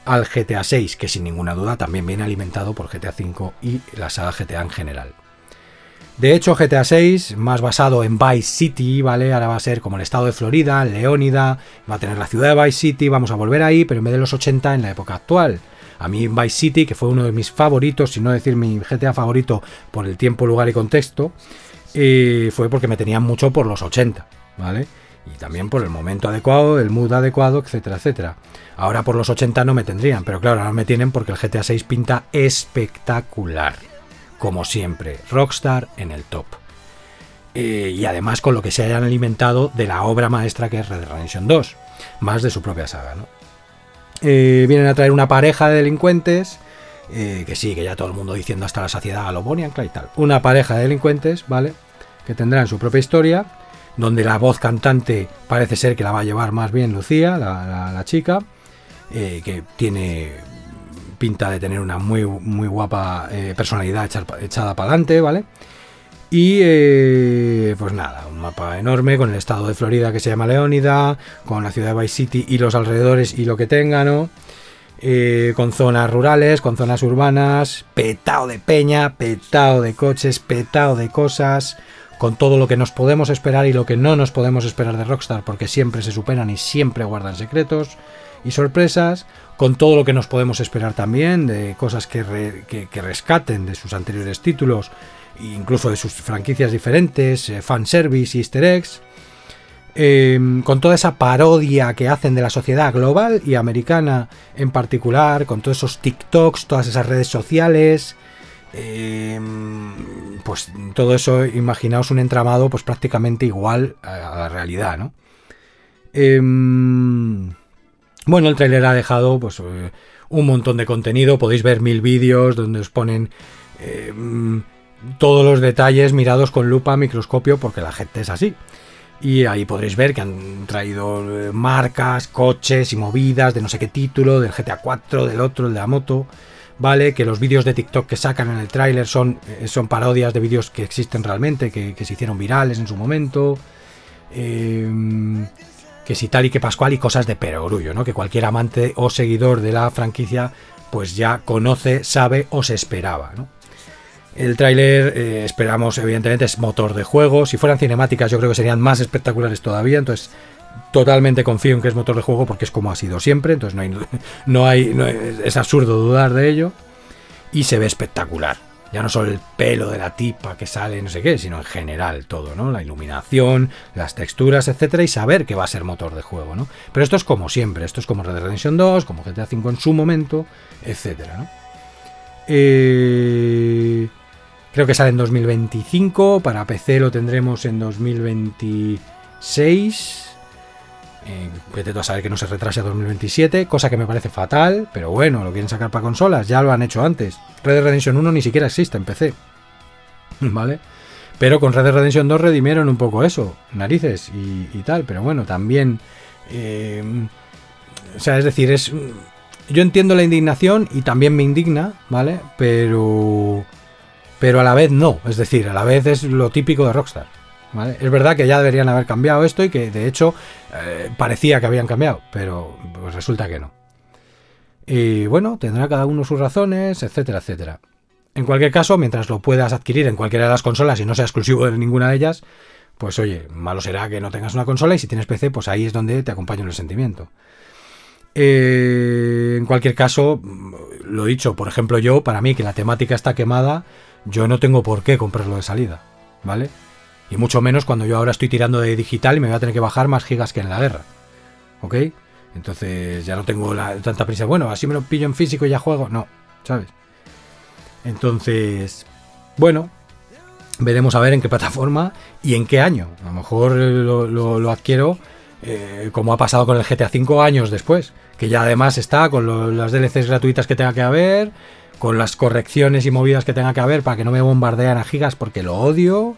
Speaker 1: al GTA 6, que sin ninguna duda también viene alimentado por GTA 5 y la saga GTA en general. De hecho, GTA 6, más basado en Vice City, ¿vale? Ahora va a ser como el estado de Florida, Leónida, va a tener la ciudad de Vice City, vamos a volver ahí, pero en vez de los 80 en la época actual. A mí Vice City, que fue uno de mis favoritos, si no decir mi GTA favorito por el tiempo, lugar y contexto, eh, fue porque me tenían mucho por los 80, ¿vale? Y también por el momento adecuado, el mood adecuado, etcétera, etcétera. Ahora por los 80 no me tendrían, pero claro, ahora me tienen porque el GTA 6 pinta espectacular como siempre, Rockstar en el top. Eh, y además con lo que se hayan alimentado de la obra maestra que es Red Dead Redemption 2, más de su propia saga. ¿no? Eh, vienen a traer una pareja de delincuentes, eh, que sí, que ya todo el mundo diciendo hasta la saciedad a lo Bonnie y tal. Una pareja de delincuentes, ¿vale? Que tendrán su propia historia, donde la voz cantante parece ser que la va a llevar más bien Lucía, la chica, que tiene pinta de tener una muy, muy guapa eh, personalidad echada para adelante, ¿vale? Y eh, pues nada, un mapa enorme con el estado de Florida que se llama Leónida, con la ciudad de Vice City y los alrededores y lo que tenga, ¿no? Eh, con zonas rurales, con zonas urbanas, petado de peña, petado de coches, petado de cosas, con todo lo que nos podemos esperar y lo que no nos podemos esperar de Rockstar, porque siempre se superan y siempre guardan secretos y sorpresas, con todo lo que nos podemos esperar también, de cosas que, rescaten de sus anteriores títulos, incluso de sus franquicias diferentes, eh, fanservice y easter eggs, em, con toda esa parodia que hacen de la sociedad global y americana en particular, con todos esos TikToks, todas esas redes sociales, em, pues todo eso, imaginaos un entramado pues prácticamente igual a, la realidad, ¿no? Bueno, el trailer ha dejado pues, eh, un montón de contenido, podéis ver mil vídeos donde os ponen eh, todos los detalles mirados con lupa, microscopio, porque la gente es así. Y ahí podréis ver que han traído eh, marcas, coches y movidas de no sé qué título, del GTA 4, del otro, el de la moto. ¿Vale? Que los vídeos de TikTok que sacan en el tráiler son, son parodias de vídeos que existen realmente, que, que, se hicieron virales en su momento. Eh, que si tal y que Pascual y cosas de perogrullo, ¿no? Que cualquier amante o seguidor de la franquicia pues ya conoce, sabe o se esperaba, ¿no? El tráiler eh, esperamos evidentemente es motor de juego, si fueran cinemáticas yo creo que serían más espectaculares todavía, entonces totalmente confío en que es motor de juego porque es como ha sido siempre, entonces no hay, no hay, es absurdo dudar de ello y se ve espectacular. Ya no solo el pelo de la tipa que sale, no sé qué, sino en general todo, ¿no? La iluminación, las texturas, etcétera, y saber que va a ser motor de juego, ¿no? Pero esto es como siempre, esto es como Red Dead Redemption 2, como GTA V en su momento, etcétera, ¿no? Eh, creo que sale en 2025, para PC lo tendremos en 2026. Eh, saber que no se retrase a 2027, cosa que me parece fatal, pero bueno, lo quieren sacar para consolas, ya lo han hecho antes. Red Dead Redemption 1 ni siquiera existe en PC. ¿Vale? Pero con Red Dead Redemption 2 redimieron un poco eso, narices y, tal, pero bueno, también... Eh, o sea, es decir, es... Yo entiendo la indignación y también me indigna, ¿vale? Pero... Pero a la vez no, es decir, a la vez es lo típico de Rockstar. Es verdad que ya deberían haber cambiado esto y que de hecho eh, parecía que habían cambiado, pero pues resulta que no. Y bueno, tendrá cada uno sus razones, etcétera, etcétera. En cualquier caso, mientras lo puedas adquirir en cualquiera de las consolas y no sea exclusivo de ninguna de ellas, pues oye, malo será que no tengas una consola y si tienes PC, pues ahí es donde te acompaña el sentimiento. Eh, en cualquier caso, lo dicho, por ejemplo, yo, para mí que la temática está quemada, yo no tengo por qué comprarlo de salida, ¿vale? Y mucho menos cuando yo ahora estoy tirando de digital y me voy a tener que bajar más gigas que en la guerra. ¿Ok? Entonces ya no tengo tanta prisa. Bueno, así me lo pillo en físico y ya juego. No, ¿sabes? Entonces, bueno, veremos a ver en qué plataforma y en qué año. A lo mejor lo, adquiero eh, como ha pasado con el GTA V años después. Que ya además está con las DLCs gratuitas que tenga que haber, con las correcciones y movidas que tenga que haber para que no me bombardean a gigas porque lo odio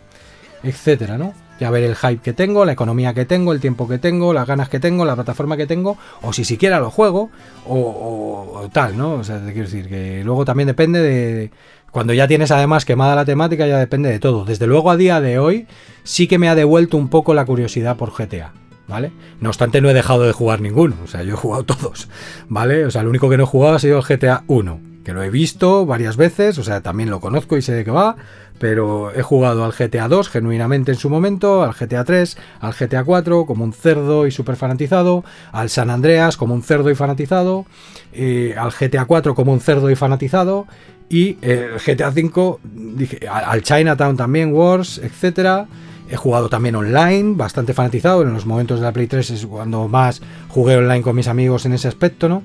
Speaker 1: etcétera, ¿no? Ya ver el hype que tengo, la economía que tengo, el tiempo que tengo, las ganas que tengo, la plataforma que tengo, o si siquiera lo juego, o, tal, ¿no? O sea, te quiero decir que luego también depende de. Cuando ya tienes además quemada la temática, ya depende de todo. Desde luego, a día de hoy, sí que me ha devuelto un poco la curiosidad por GTA. ¿Vale? No obstante, no he dejado de jugar ninguno. O sea, yo he jugado todos. ¿Vale? O sea, lo único que no he jugado ha sido el GTA 1. Que lo he visto varias veces. O sea, también lo conozco y sé de qué va pero he jugado al GTA 2 genuinamente en su momento, al GTA 3, al GTA 4 como un cerdo y súper fanatizado, al San Andreas como un cerdo y fanatizado, eh, al GTA 4 como un cerdo y fanatizado, y el GTA 5, dije, al Chinatown también, Wars, etcétera. He jugado también online, bastante fanatizado. En los momentos de la Play 3 es cuando más jugué online con mis amigos en ese aspecto, ¿no?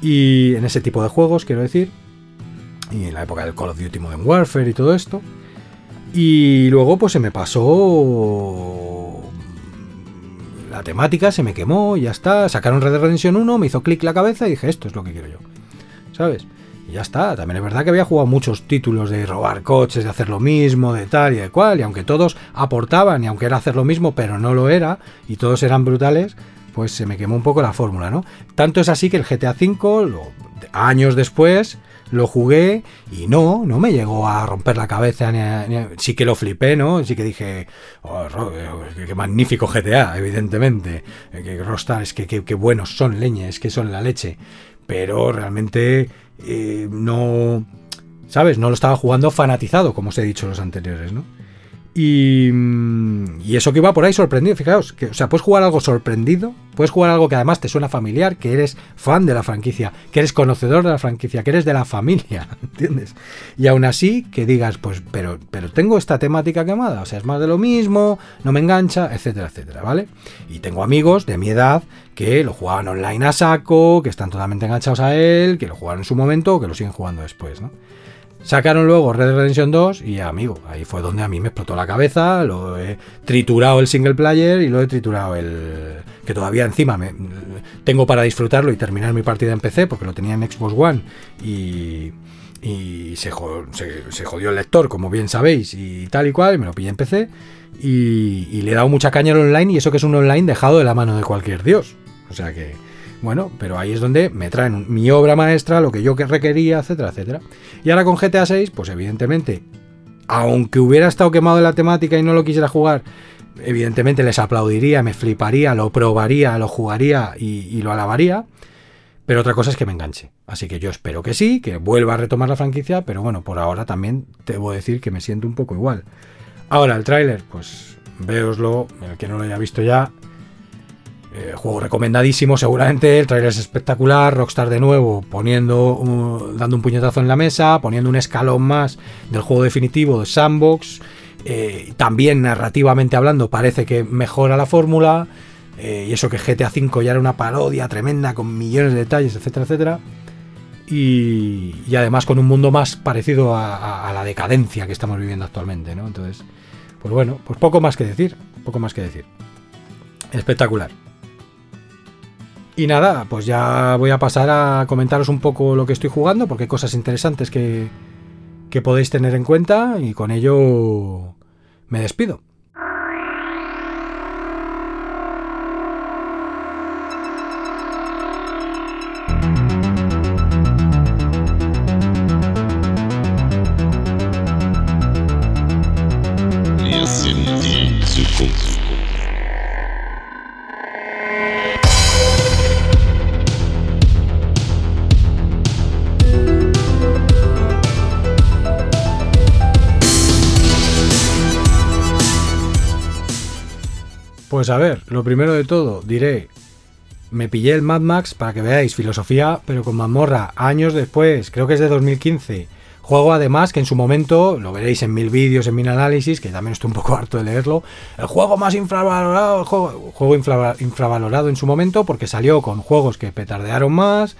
Speaker 1: Y en ese tipo de juegos, quiero decir y en la época del Call of Duty Modern Warfare y todo esto. Y luego pues se me pasó la temática, se me quemó ya está. Sacaron Red Dead Redemption 1, me hizo clic la cabeza y dije, esto es lo que quiero yo. ¿Sabes? Y ya está. También es verdad que había jugado muchos títulos de robar coches, de hacer lo mismo, de tal y de cual. Y aunque todos aportaban y aunque era hacer lo mismo, pero no lo era, y todos eran brutales, pues se me quemó un poco la fórmula, ¿no? Tanto es así que el GTA V, años después, lo jugué y no, no me llegó a romper la cabeza. sí que lo flipé, ¿no? Sí que dije, oh, qué, magnífico GTA, evidentemente. Eh, que Rostar, es que qué buenos son leñas, que son la leche. Pero realmente eh, no, ¿sabes? No lo estaba jugando fanatizado, como os he dicho los anteriores, ¿no? Y, eso que iba por ahí sorprendido, fijaos, que, o sea, puedes jugar algo sorprendido, puedes jugar algo que además te suena familiar, que eres fan de la franquicia, que eres conocedor de la franquicia, que eres de la familia, ¿entiendes? Y aún así, que digas, pues, pero, pero tengo esta temática quemada, o sea, es más de lo mismo, no me engancha, etcétera, etcétera, ¿vale? Y tengo amigos de mi edad que lo jugaban online a saco, que están totalmente enganchados a él, que lo jugaron en su momento que lo siguen jugando después, ¿no? Sacaron luego Red Dead Redemption 2 y amigo, ahí fue donde a mí me explotó la cabeza, lo he triturado el single player y lo he triturado el... que todavía encima me, tengo para disfrutarlo y terminar mi partida en PC porque lo tenía en Xbox One y, y se, jodió el lector, como bien sabéis, y tal y cual, y me lo pillé en PC y, y le he dado mucha caña al online y eso que es un online dejado de la mano de cualquier dios. O sea que bueno, pero ahí es donde me traen mi obra maestra, lo que yo requería, etcétera, etcétera. Y ahora con GTA 6, pues evidentemente, aunque hubiera estado quemado en la temática y no lo quisiera jugar, evidentemente les aplaudiría, me fliparía, lo probaría, lo jugaría y, lo alabaría. Pero otra cosa es que me enganche. Así que yo espero que sí, que vuelva a retomar la franquicia, pero bueno, por ahora también debo decir que me siento un poco igual. Ahora, el tráiler, pues véoslo, el que no lo haya visto ya, Eh, juego recomendadísimo, seguramente. El trailer es espectacular. Rockstar de nuevo poniendo, dando un puñetazo en la mesa, poniendo un escalón más del juego definitivo de Sandbox. Eh, también narrativamente hablando, parece que mejora la fórmula. Eh, y eso que GTA V ya era una parodia tremenda con millones de detalles, etcétera, etcétera. Y, además con un mundo más parecido a, a, la decadencia que estamos viviendo actualmente, ¿no? Entonces, pues bueno, pues poco más que decir, poco más que decir. Espectacular. Y nada, pues ya voy a pasar a comentaros un poco lo que estoy jugando, porque hay cosas interesantes que, que podéis tener en cuenta y con ello me despido. A ver, lo primero de todo, diré, me pillé el Mad Max para que veáis filosofía, pero con mazmorra, años después, creo que es de 2015. Juego además que en su momento, lo veréis en mil vídeos, en mil análisis, que también estoy un poco harto de leerlo, el juego más infravalorado, el juego, juego infravalorado en su momento porque salió con juegos que petardearon más,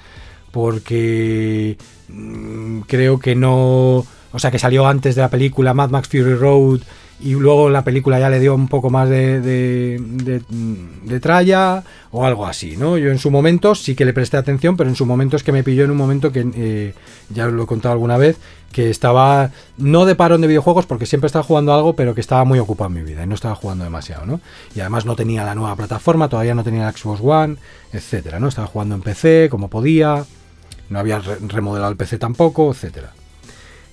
Speaker 1: porque mm, creo que no... O sea, que salió antes de la película Mad Max Fury Road y luego la película ya le dio un poco más de, de, tralla o algo así, ¿no? Yo en su momento sí que le presté atención, pero en su momento es que me pilló en un momento que, eh, ya lo he contado alguna vez, que estaba no de parón de videojuegos porque siempre estaba jugando algo, pero que estaba muy ocupado en mi vida y no estaba jugando demasiado, ¿no? Y además no tenía la nueva plataforma, todavía no tenía la Xbox One, etcétera, ¿no? Estaba jugando en PC como podía, no había remodelado el PC tampoco, etcétera.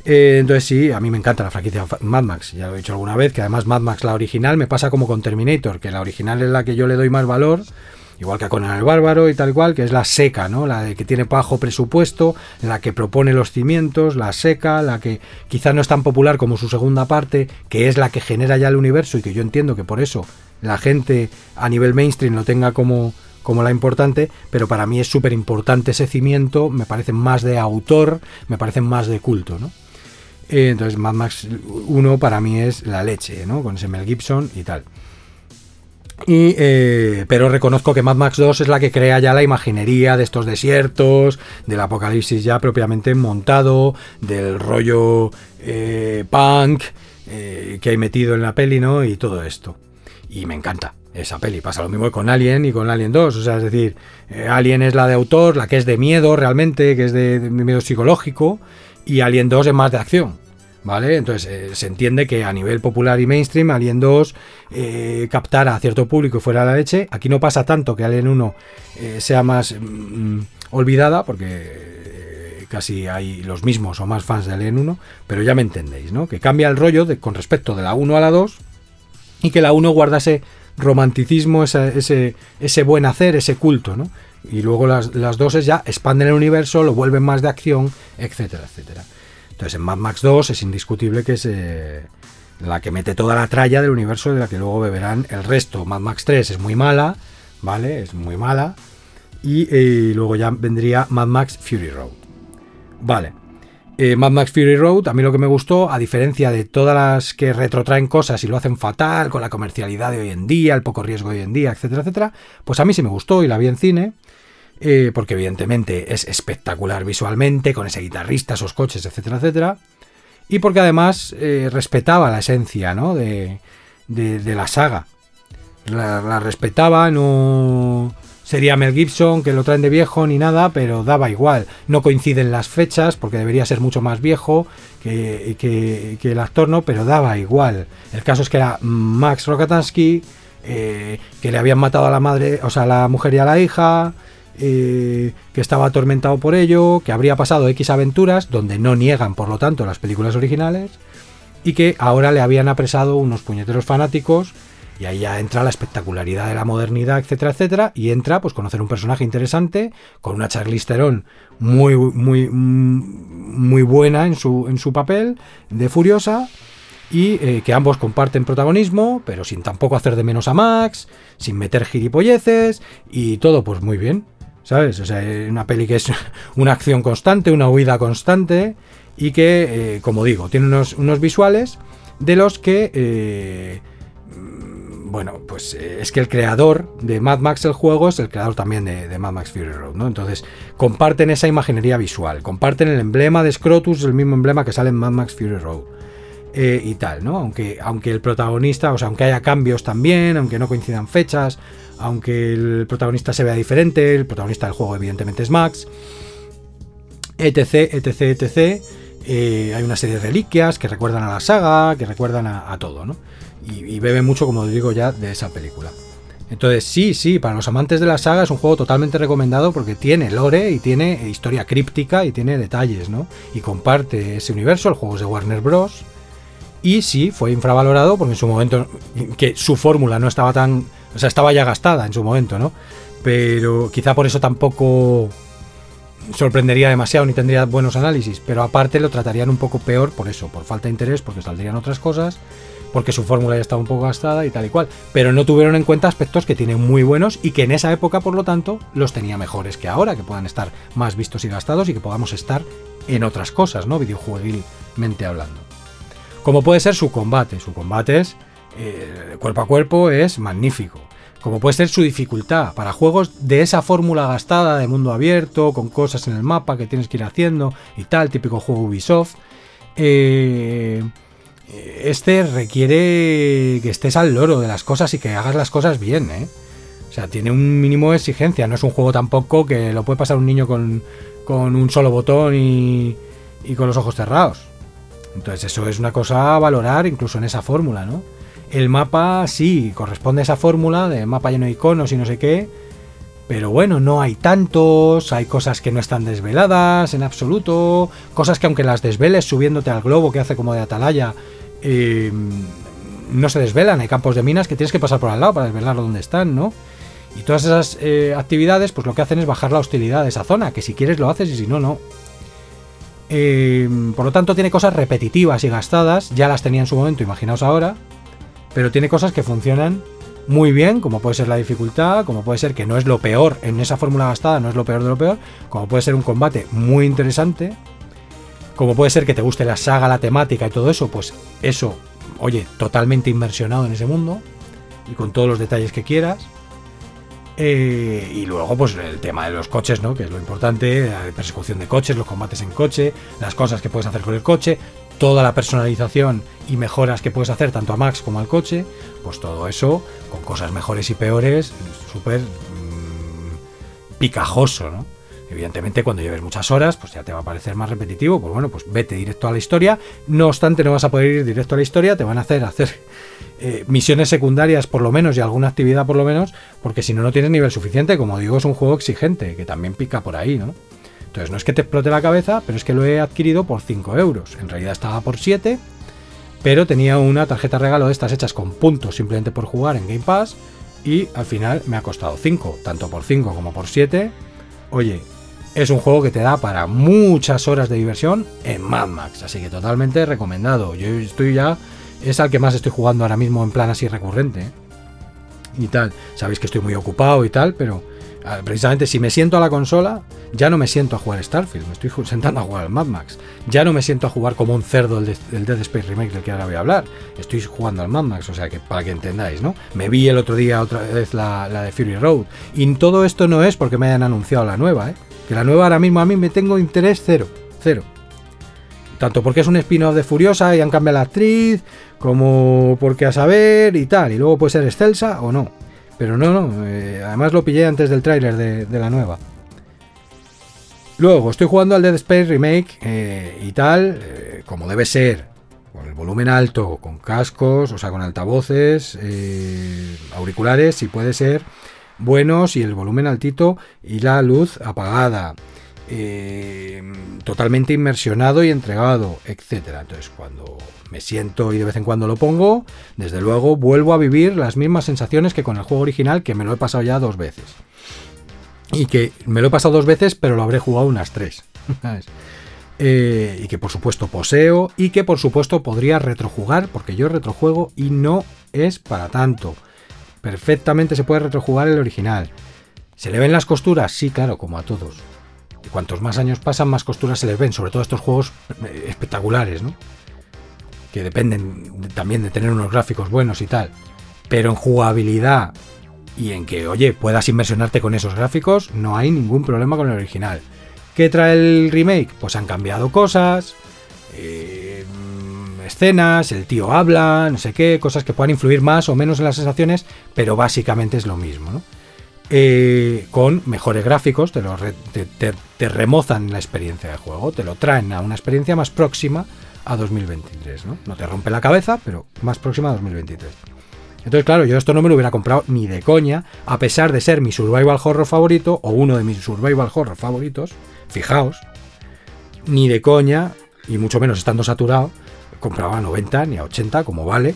Speaker 1: Eh, entonces sí, a mí me encanta la franquicia Mad Max, ya lo he dicho alguna vez, que además Mad Max la original me pasa como con Terminator, que la original es la que yo le doy más valor, igual que a Conan el Bárbaro y tal cual, que es la seca, ¿no? La de que tiene bajo presupuesto, la que propone los cimientos, la seca, la que quizá no es tan popular como su segunda parte, que es la que genera ya el universo y que yo entiendo que por eso la gente a nivel mainstream lo tenga como como la importante, pero para mí es súper importante ese cimiento, me parece más de autor, me parece más de culto, ¿no? Eh, entonces Mad Max 1 para mí es la leche, ¿no? Con Mel Gibson y tal. Y, eh, pero reconozco que Mad Max 2 es la que crea ya la imaginería de estos desiertos, del apocalipsis ya propiamente montado, del rollo eh, punk que hay metido en la peli, ¿no? Y todo esto. Y me encanta esa peli. Pasa lo mismo con Alien y con Alien 2. O sea, es decir, Alien es la de autor, la que es de miedo realmente, que es de miedo psicológico y Alien 2 es más de acción. ¿Vale? Entonces eh, se entiende que a nivel popular y mainstream Alien 2 eh, captara a cierto público y fuera la leche. Aquí no pasa tanto que Alien 1 eh, sea más mm, olvidada, porque casi hay los mismos o más fans de Alien 1, pero ya me entendéis, ¿no? Que cambia el rollo de, con respecto de la 1 a la 2 y que la 1 guarda ese romanticismo, ese, ese, ese buen hacer, ese culto, ¿no? Y luego las, las doses ya expanden el universo, lo vuelven más de acción, etcétera, etcétera. Entonces en Mad Max 2 es indiscutible que es la que mete toda la tralla del universo de la que luego beberán el resto. Mad Max 3 es muy mala, ¿vale? Es muy mala. Y, eh, luego ya vendría Mad Max Fury Road. Vale. Eh, Mad Max Fury Road, a mí lo que me gustó, a diferencia de todas las que retrotraen cosas y lo hacen fatal, con la comercialidad de hoy en día, el poco riesgo de hoy en día, etcétera, etcétera, pues a mí sí me gustó y la vi en cine. Eh, porque evidentemente es espectacular visualmente, con ese guitarrista, esos coches, etcétera, etcétera, y porque además eh, respetaba la esencia ¿no? de, de, la saga. La, respetaba, no sería Mel Gibson, que lo traen de viejo ni nada, pero daba igual. No coinciden las fechas, porque debería ser mucho más viejo que, que, el actor, ¿no? Pero daba igual. El caso es que era Max Rokatansky, eh, que le habían matado a la madre, o sea, a la mujer y a la hija, eh, que estaba atormentado por ello, que habría pasado X aventuras, donde no niegan, por lo tanto, las películas originales, y que ahora le habían apresado unos puñeteros fanáticos, y ahí ya entra la espectacularidad de la modernidad, etcétera, etcétera, y entra, pues, conocer un personaje interesante, con una Charlize Theron muy, muy, muy buena en su, en su papel, de Furiosa, y eh, que ambos comparten protagonismo, pero sin tampoco hacer de menos a Max, sin meter gilipolleces y todo pues muy bien, ¿sabes? O sea, una peli que es una acción constante, una huida constante y que, eh, como digo, tiene unos, unos, visuales de los que... Eh, bueno, pues es que el creador de Mad Max el juego es el creador también de, Mad Max Fury Road, ¿no? Entonces, comparten esa imaginería visual, comparten el emblema de Scrotus, el mismo emblema que sale en Mad Max Fury Road. Eh, y tal, ¿no? Aunque, aunque el protagonista, o sea, aunque haya cambios también, aunque no coincidan fechas, aunque el protagonista se vea diferente, el protagonista del juego evidentemente es Max, etc, etc, etc. Eh, hay una serie de reliquias que recuerdan a la saga, que recuerdan a, todo, ¿no? Y, bebe mucho, como digo ya, de esa película. Entonces, sí, sí, para los amantes de la saga es un juego totalmente recomendado porque tiene lore y tiene historia críptica y tiene detalles, ¿no? Y comparte ese universo, el juego es de Warner Bros. Y sí, fue infravalorado porque en su momento, que su fórmula no estaba tan. O sea, estaba ya gastada en su momento, ¿no? Pero quizá por eso tampoco sorprendería demasiado ni tendría buenos análisis. Pero aparte lo tratarían un poco peor por eso, por falta de interés, porque saldrían otras cosas, porque su fórmula ya estaba un poco gastada y tal y cual. Pero no tuvieron en cuenta aspectos que tienen muy buenos y que en esa época, por lo tanto, los tenía mejores que ahora, que puedan estar más vistos y gastados y que podamos estar en otras cosas, ¿no? Videojueguilmente hablando como puede ser su combate. Su combate es eh, cuerpo a cuerpo es magnífico. Como puede ser su dificultad para juegos de esa fórmula gastada de mundo abierto, con cosas en el mapa que tienes que ir haciendo y tal, típico juego Ubisoft. Eh, este requiere que estés al loro de las cosas y que hagas las cosas bien, ¿eh? O sea, tiene un mínimo de exigencia. No es un juego tampoco que lo puede pasar un niño con, un solo botón y con los ojos cerrados. Entonces eso es una cosa a valorar incluso en esa fórmula, ¿no? El mapa sí, corresponde a esa fórmula de mapa lleno de iconos y no sé qué, pero bueno, no hay tantos, hay cosas que no están desveladas en absoluto, cosas que aunque las desveles subiéndote al globo que hace como de atalaya, em, no se desvelan, hay campos de minas que tienes que pasar por al lado para desvelar dónde están, ¿no? Y todas esas eh, actividades pues lo que hacen es bajar la hostilidad de esa zona, que si quieres lo haces y si no, no. Eh, por lo tanto, tiene cosas repetitivas y gastadas, ya las tenía en su momento, imaginaos ahora, pero tiene cosas que funcionan muy bien, como puede ser la dificultad, como puede ser que no es lo peor, en esa fórmula gastada no es lo peor de lo peor, como puede ser un combate muy interesante, como puede ser que te guste la saga, la temática y todo eso, pues eso, oye, totalmente inmersionado en ese mundo y con todos los detalles que quieras. Eh, y luego, pues el tema de los coches, ¿no? Que es lo importante, la persecución de coches, los combates en coche, las cosas que puedes hacer con el coche, toda la personalización y mejoras que puedes hacer tanto a Max como al coche, pues todo eso, con cosas mejores y peores, súper mm, picajoso, ¿no? Evidentemente, cuando lleves muchas horas, pues ya te va a parecer más repetitivo. Pues bueno, pues vete directo a la historia. No obstante, no vas a poder ir directo a la historia, te van a hacer hacer eh, misiones secundarias por lo menos y alguna actividad por lo menos, porque si no, no tienes nivel suficiente. Como digo, es un juego exigente, que también pica por ahí, ¿no? Entonces, no es que te explote la cabeza, pero es que lo he adquirido por 5 euros. En realidad estaba por 7, pero tenía una tarjeta regalo de estas hechas con puntos simplemente por jugar en Game Pass. Y al final me ha costado 5, tanto por 5 como por 7. Oye, es un juego que te da para muchas horas de diversión en Mad Max, así que totalmente recomendado. Yo estoy ya, es al que más estoy jugando ahora mismo en plan así recurrente. ¿eh? Y tal, sabéis que estoy muy ocupado y tal, pero precisamente si me siento a la consola, ya no me siento a jugar Starfield, me estoy sentando a jugar al Mad Max. Ya no me siento a jugar como un cerdo el, Dead Space Remake del que ahora voy a hablar. Estoy jugando al Mad Max, o sea que para que entendáis, ¿no? Me vi el otro día otra vez la, la de Fury Road. Y todo esto no es porque me hayan anunciado la nueva, ¿eh? Que la nueva ahora mismo a mí me tengo interés cero. Cero. Tanto porque es un spin-off de Furiosa y han cambiado la actriz, como porque a saber y tal. Y luego puede ser excelsa o no. Pero no, no. Eh, además lo pillé antes del tráiler de, la nueva. Luego, estoy jugando al Dead Space Remake eh, y tal, eh, como debe ser, con el volumen alto, con cascos, o sea, con altavoces, auriculares, si puede ser, buenos y el volumen altito y la luz apagada. Eh, totalmente inmersionado y entregado, etcétera. Entonces, cuando me siento y de vez en cuando lo pongo, desde luego vuelvo a vivir las mismas sensaciones que con el juego original, que me lo he pasado ya dos veces. Y que me lo he pasado dos veces, pero lo habré jugado unas tres. eh, y que por supuesto poseo y que por supuesto podría retrojugar porque yo retrojuego y no es para tanto. Perfectamente se puede retrojugar el original. ¿Se le ven las costuras? Sí, claro, como a todos. Y cuantos más años pasan, más costuras se les ven, sobre todo estos juegos eh, espectaculares, ¿no? Que dependen también de tener unos gráficos buenos y tal. Pero en jugabilidad y en que, oye, puedas inversionarte con esos gráficos, no hay ningún problema con el original. ¿Qué trae el remake? Pues han cambiado cosas, eh, escenas, el tío habla, no sé qué, cosas que puedan influir más o menos en las sensaciones, pero básicamente es lo mismo, ¿no? Eh, con mejores gráficos, te, lo te, remozan la experiencia de juego, te lo traen a una experiencia más próxima a 2023, ¿no? No te rompe la cabeza, pero más próxima a 2023. Entonces, claro, yo esto no me lo hubiera comprado ni de coña, a pesar de ser mi survival horror favorito, o uno de mis survival horror favoritos, fijaos, ni de coña, y mucho menos estando saturado, compraba a 90 ni a 80, como vale,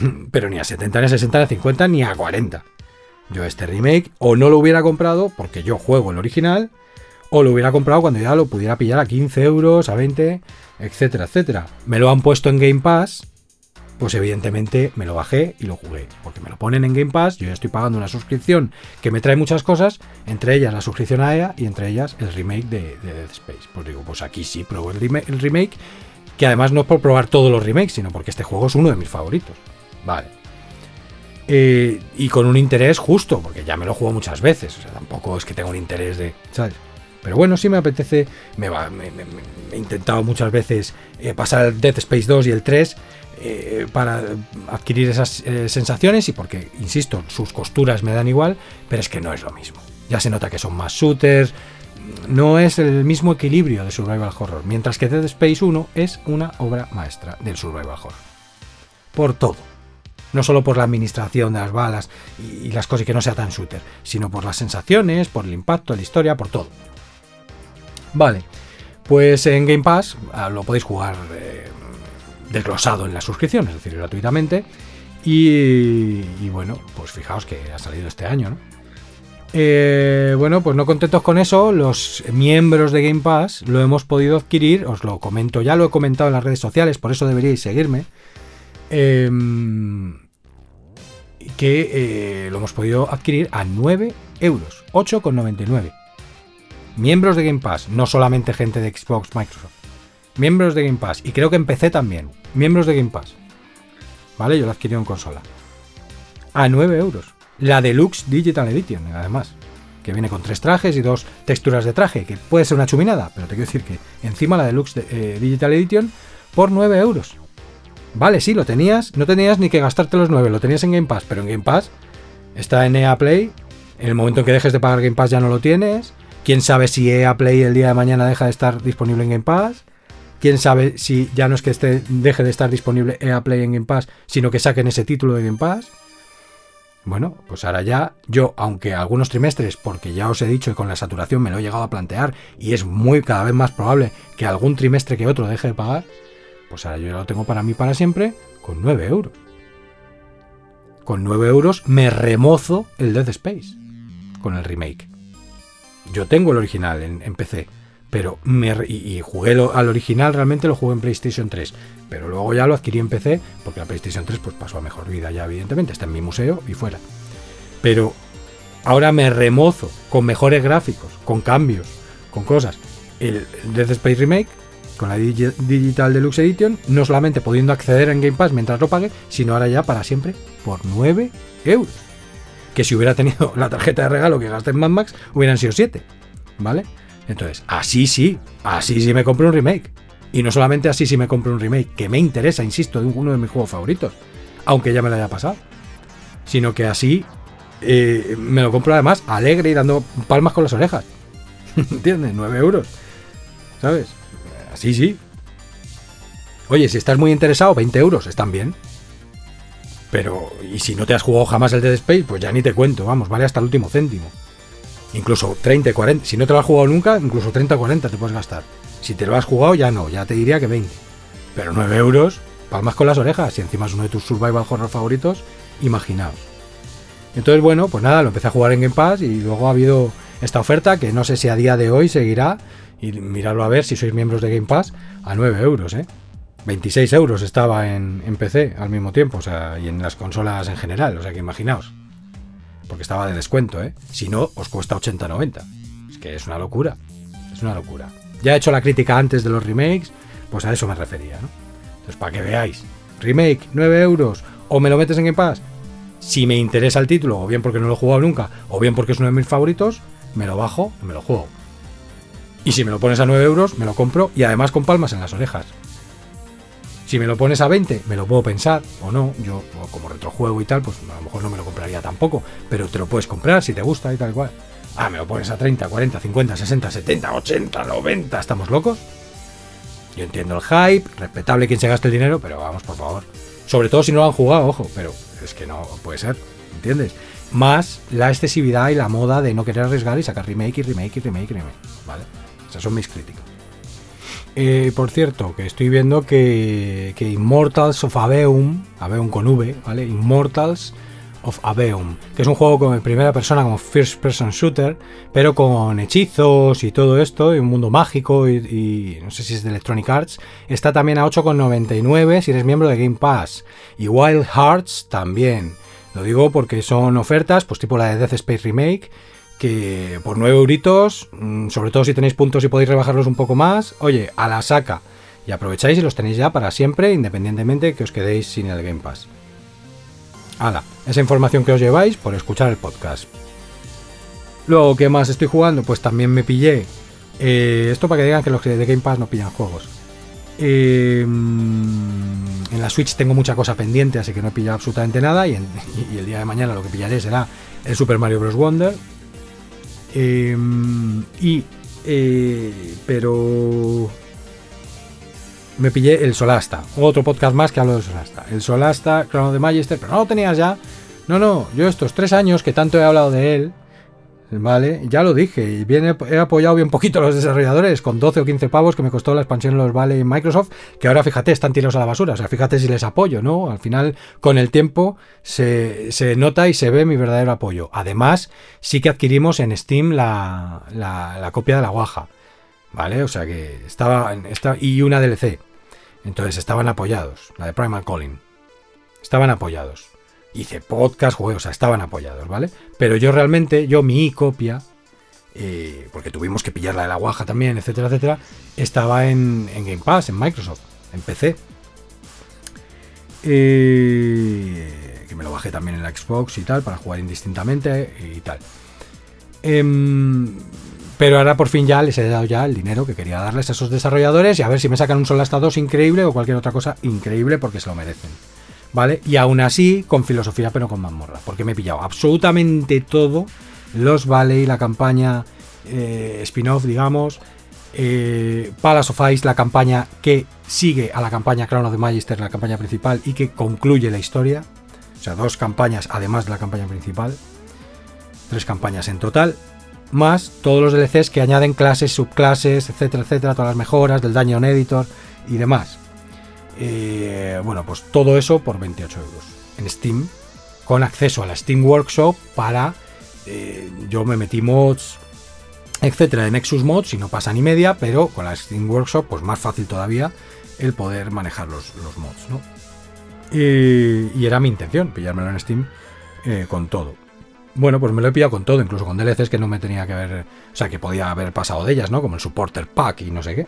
Speaker 1: pero ni a 70, ni a 60, ni a 50, ni a 40. Yo este remake o no lo hubiera comprado porque yo juego el original, o lo hubiera comprado cuando ya lo pudiera pillar a 15 euros, a 20, etcétera, etcétera. Me lo han puesto en Game Pass pues evidentemente me lo bajé y lo jugué. Porque me lo ponen en Game Pass, yo ya estoy pagando una suscripción que me trae muchas cosas, entre ellas la suscripción a EA y entre ellas el remake de, Dead Space. Pues digo, pues aquí sí pruebo el remake, que además no es por probar todos los remakes, sino porque este juego es uno de mis favoritos. Vale. Eh, y con un interés justo, porque ya me lo juego muchas veces, o sea, tampoco es que tenga un interés de... ¿Sabes? Pero bueno, sí me apetece, me, va, he intentado muchas veces eh, pasar el Dead Space 2 y el 3 eh, para adquirir esas sensaciones y porque, insisto, sus costuras me dan igual, pero es que no es lo mismo. Ya se nota que son más shooters, no es el mismo equilibrio de survival horror, mientras que Dead Space 1 es una obra maestra del survival horror. Por todo. No solo por la administración de las balas y, las cosas que no sea tan shooter, sino por las sensaciones, por el impacto, la historia, por todo. Vale, pues en Game Pass ah, lo podéis jugar eh, desglosado en la suscripción, es decir, gratuitamente. Y, bueno, pues fijaos que ha salido este año, ¿no? Eh, bueno, pues no contentos con eso, los miembros de Game Pass lo hemos podido adquirir, os lo comento, ya lo he comentado en las redes sociales, por eso deberíais seguirme. Em, que eh, lo hemos podido adquirir a 9 euros, 8,99. Miembros de Game Pass, no solamente gente de Xbox, Microsoft. Miembros de Game Pass, y creo que empecé también miembros de Game Pass. ¿Vale? Yo la adquirí en consola. A 9 euros. La Deluxe Digital Edition, además. Que viene con tres trajes y dos texturas de traje, que puede ser una chuminada, pero te quiero decir que encima la Deluxe eh, Digital Edition por 9 euros. Vale, sí, lo tenías, no tenías ni que gastarte los 9, lo tenías en Game Pass, pero en Game Pass está en EA Play. En el momento en que dejes de pagar Game Pass ya no lo tienes. Quién sabe si EA Play el día de mañana deja de estar disponible en Game Pass. Quién sabe si ya no es que deje de estar disponible EA Play en Game Pass, sino que saquen ese título de Game Pass. Bueno, pues ahora ya yo, aunque algunos trimestres, porque ya os he dicho que con la saturación me lo he llegado a plantear y es muy cada vez más probable que algún trimestre que otro deje de pagar, pues ahora yo ya lo tengo para mí para siempre con 9 euros. Con 9 euros me remozo el Death Space con el remake. Yo tengo el original en, en PC pero me, y, jugué al original, realmente lo jugué en PlayStation 3, pero luego ya lo adquirí en PC, porque la PlayStation 3 pues pasó a mejor vida ya evidentemente, está en mi museo y fuera. Pero ahora me remozo con mejores gráficos, con cambios, con cosas. El Death Space Remake, con la Digital Deluxe Edition, no solamente pudiendo acceder en Game Pass mientras lo pague, sino ahora ya para siempre por 9 euros. Que si hubiera tenido la tarjeta de regalo que gasté en Mad Max, hubieran sido 7. ¿Vale? Entonces, así sí, así sí me compro un remake. Y no solamente así sí me compro un remake, que me interesa, insisto, de uno de mis juegos favoritos, aunque ya me lo haya pasado. Sino que así eh, me lo compro además alegre y dando palmas con las orejas. ¿Entiendes? 9 euros. ¿Sabes? Así sí. Oye, si estás muy interesado, 20 euros, están bien. Pero, y si no te has jugado jamás el Dead Space, pues ya ni te cuento, vamos, vale hasta el último céntimo. Incluso 30, 40. Si no te lo has jugado nunca, incluso 30, 40 te puedes gastar. Si te lo has jugado, ya no, ya te diría que 20. Pero 9 euros, palmas con las orejas. Y encima es uno de tus survival horror favoritos, imaginaos. Entonces, bueno, pues nada, lo empecé a jugar en Game Pass y luego ha habido esta oferta que no sé si a día de hoy seguirá. Y miradlo a ver si sois miembros de Game Pass a 9 euros, ¿eh? 26 euros estaba en, en PC al mismo tiempo, o sea, y en las consolas en general, o sea que imaginaos. Porque estaba de descuento, ¿eh? Si no, os cuesta 80-90. Es que es una locura. Es una locura. Ya he hecho la crítica antes de los remakes, pues a eso me refería, ¿no? Entonces, para que veáis, remake, 9 euros, o me lo metes en Game Pass. Si me interesa el título, o bien porque no lo he jugado nunca, o bien porque es uno de mis favoritos, me lo bajo y me lo juego. Y si me lo pones a 9 euros, me lo compro y además con palmas en las orejas. Si me lo pones a 20, me lo puedo pensar o no. Yo, como retrojuego y tal, pues a lo mejor no me lo compraría tampoco. Pero te lo puedes comprar si te gusta y tal cual. Ah, me lo pones a 30, 40, 50, 60, 70, 80, 90. ¿Estamos locos? Yo entiendo el hype, respetable quien se gaste el dinero, pero vamos, por favor. Sobre todo si no lo han jugado, ojo, pero es que no puede ser, ¿entiendes? Más la excesividad y la moda de no querer arriesgar y sacar remake y remake y remake y remake, ¿vale? Esas son mis críticas. Eh, por cierto, que estoy viendo que, Immortals of Aveum, Aveum con V, ¿vale? Immortals of Aveum, que es un juego con primera persona como first person shooter, pero con hechizos y todo esto, y un mundo mágico, y, no sé si es de Electronic Arts, está también a 8,99 si eres miembro de Game Pass, y Wild Hearts también. Lo digo porque son ofertas, pues tipo la de Death Space Remake, que por 9 euritos, mm, sobre todo si tenéis puntos y podéis rebajarlos un poco más, oye, a la saca. Y aprovecháis y los tenéis ya para siempre, independientemente que os quedéis sin el Game Pass. Hala, esa información que os lleváis por escuchar el podcast. Luego, ¿qué más estoy jugando? Pues también me pillé. Eh, esto para que digan que los de Game Pass no pillan juegos. Eh, en la Switch tengo mucha cosa pendiente, así que no he pillado absolutamente nada. Y, el día de mañana lo que pillaré será el Super Mario Bros. Wonder. Eh, y. pero me pillé el Solasta. Otro podcast más que hablo de Solasta. El Solasta, Crown de Magister, pero no lo tenías ya. No, no, yo estos tres años que tanto he hablado de él, ¿vale? Ya lo dije, y bien he, apoyado bien poquito a los desarrolladores, con 12 o 15 pavos que me costó la expansión los Vale y Microsoft, que ahora fíjate, están tirados a la basura. O sea, fíjate si les apoyo, ¿no? Al final, con el tiempo, se, nota y se ve mi verdadero apoyo. Además, sí que adquirimos en Steam la, la, copia de la guaja. ¿Vale? O sea que estaba, esta, y una DLC. Entonces estaban apoyados, la de Primal Calling. Estaban apoyados. Hice podcast, juegos, o sea, estaban apoyados, ¿vale? Pero yo realmente, yo mi copia, eh, porque tuvimos que pillar la de la guaja también, etcétera, etcétera, estaba en, Game Pass, en Microsoft, en PC. Eh, que me lo bajé también en la Xbox y tal, para jugar indistintamente y tal. Eh, pero ahora por fin ya les he dado ya el dinero que quería darles a esos desarrolladores y a ver si me sacan un Solasta 2 increíble o cualquier otra cosa increíble porque se lo merecen. ¿Vale? Y aún así, con filosofía, pero con mazmorra. Porque me he pillado absolutamente todo. Los Valley, la campaña eh, spin-off, digamos. Eh, Palace of Ice, la campaña que sigue a la campaña Crown of the Magister, la campaña principal, y que concluye la historia. O sea, dos campañas además de la campaña principal. Tres campañas en total más todos los DLCs que añaden clases, subclases, etcétera, etcétera, todas las mejoras del Dungeon Editor y demás. Eh, bueno, pues todo eso por 28 euros en Steam, con acceso a la Steam Workshop para. Eh, yo me metí mods, etcétera, de Nexus Mods y no pasa ni media, pero con la Steam Workshop, pues más fácil todavía el poder manejar los, mods, ¿no? y era mi intención, pillármelo en Steam eh, con todo. Bueno, pues me lo he pillado con todo, incluso con DLCs que no me tenía que haber. O sea, que podía haber pasado de ellas, ¿no? Como el Supporter Pack y no sé qué.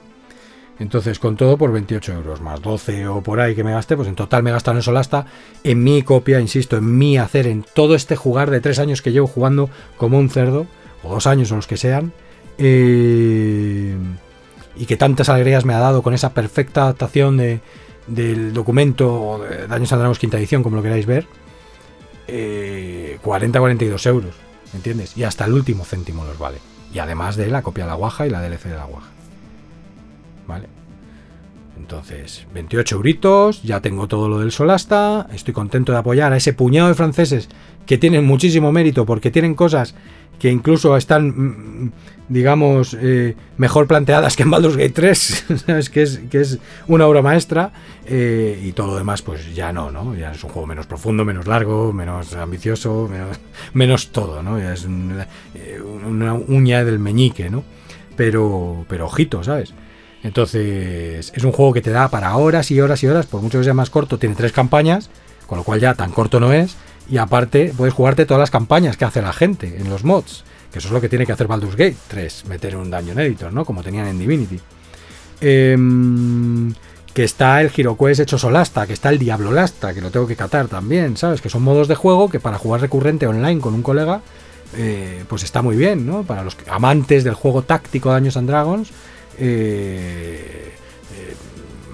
Speaker 1: Entonces, con todo por 28 euros, más 12 o por ahí que me gasté, pues en total me he gastado en Solasta, en mi copia, insisto, en mi hacer, en todo este jugar de tres años que llevo jugando como un cerdo, o dos años o los que sean, eh, y que tantas alegrías me ha dado con esa perfecta adaptación de, del documento de Daños Dragons quinta edición, como lo queráis ver 40-42 eh, euros, ¿entiendes? Y hasta el último céntimo los vale. Y además de la copia de la guaja y la DLC de la guaja. ¿Vale? Entonces, 28 euritos, ya tengo todo lo del Solasta, estoy contento de apoyar a ese puñado de franceses que tienen muchísimo mérito porque tienen cosas que incluso están, mm, digamos, eh, mejor planteadas que en Baldur's Gate 3, ¿sabes? Que es, que es una obra maestra, eh, y todo lo demás, pues ya no, ¿no? Ya es un juego menos profundo, menos largo, menos ambicioso, menos, todo, ¿no? Ya es una, eh, una uña del meñique, ¿no? pero, pero ojito, ¿sabes? Entonces, es un juego que te da para horas y horas y horas, por mucho que sea más corto, tiene tres campañas, con lo cual ya tan corto no es, y aparte puedes jugarte todas las campañas que hace la gente en los mods, que eso es lo que tiene que hacer Baldur's Gate 3, meter un Dungeon Editor, ¿no? Como tenían en Divinity. Em, que está el HeroQuest hecho solasta, que está el Diablo Lasta, que lo tengo que catar también, ¿sabes? Que son modos de juego que para jugar recurrente online con un colega, eh, pues está muy bien, ¿no? Para los amantes del juego táctico de Dungeons and Dragons, eh, eh,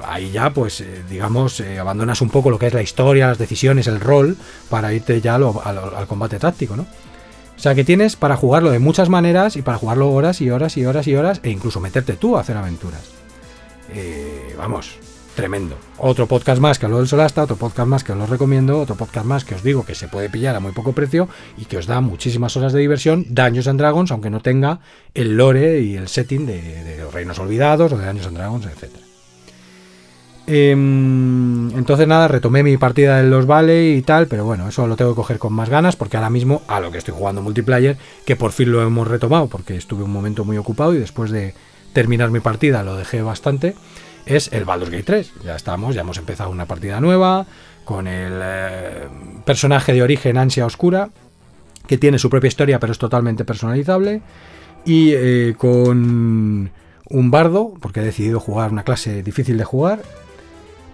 Speaker 1: ahí ya, pues, digamos, abandonas un poco lo que es la historia, las decisiones, el rol, para irte ya al combate táctico, ¿no? O sea que tienes para jugarlo de muchas maneras y para jugarlo horas y horas y horas y horas e incluso meterte tú a hacer aventuras. vamos, tremendo. Otro podcast más que hablo del Solasta, otro podcast más que os lo recomiendo, otro podcast más que os digo que se puede pillar a muy poco precio y que os da muchísimas horas de diversión, Daños and Dragons, aunque no tenga el lore y el setting de, los Reinos Olvidados o de Daños and Dragons, etc. Em, entonces nada, retomé mi partida de los Valley y tal, pero bueno, eso lo tengo que coger con más ganas porque ahora mismo a lo que estoy jugando multiplayer, que por fin lo hemos retomado porque estuve un momento muy ocupado y después de terminar mi partida lo dejé bastante es el Baldur's Gate 3. Ya estamos, ya hemos empezado una partida nueva con el eh, personaje de origen Ansia Oscura, que tiene su propia historia pero es totalmente personalizable, y eh, con un bardo, porque he decidido jugar una clase difícil de jugar,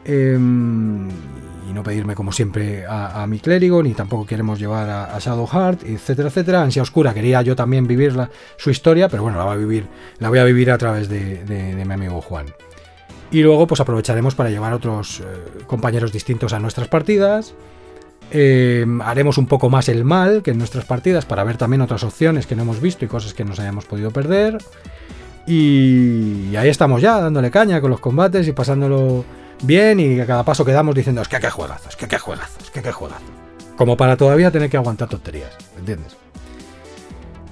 Speaker 1: em, y no pedirme como siempre a, mi clérigo, ni tampoco queremos llevar a, Shadowheart, etcétera, etcétera. Ansia Oscura quería yo también vivir su historia, pero bueno, la voy a vivir, la voy a vivir a través de mi amigo Juan. Y luego pues aprovecharemos para llevar otros eh, compañeros distintos a nuestras partidas. Eh, haremos un poco más el mal que en nuestras partidas para ver también otras opciones que no hemos visto y cosas que nos hayamos podido perder. Y, ahí estamos ya, dándole caña con los combates y pasándolo bien y a cada paso que damos diciendo es que qué juegazos, que qué juegazos, que qué juegazos. Como para todavía tener que aguantar tonterías, ¿entiendes?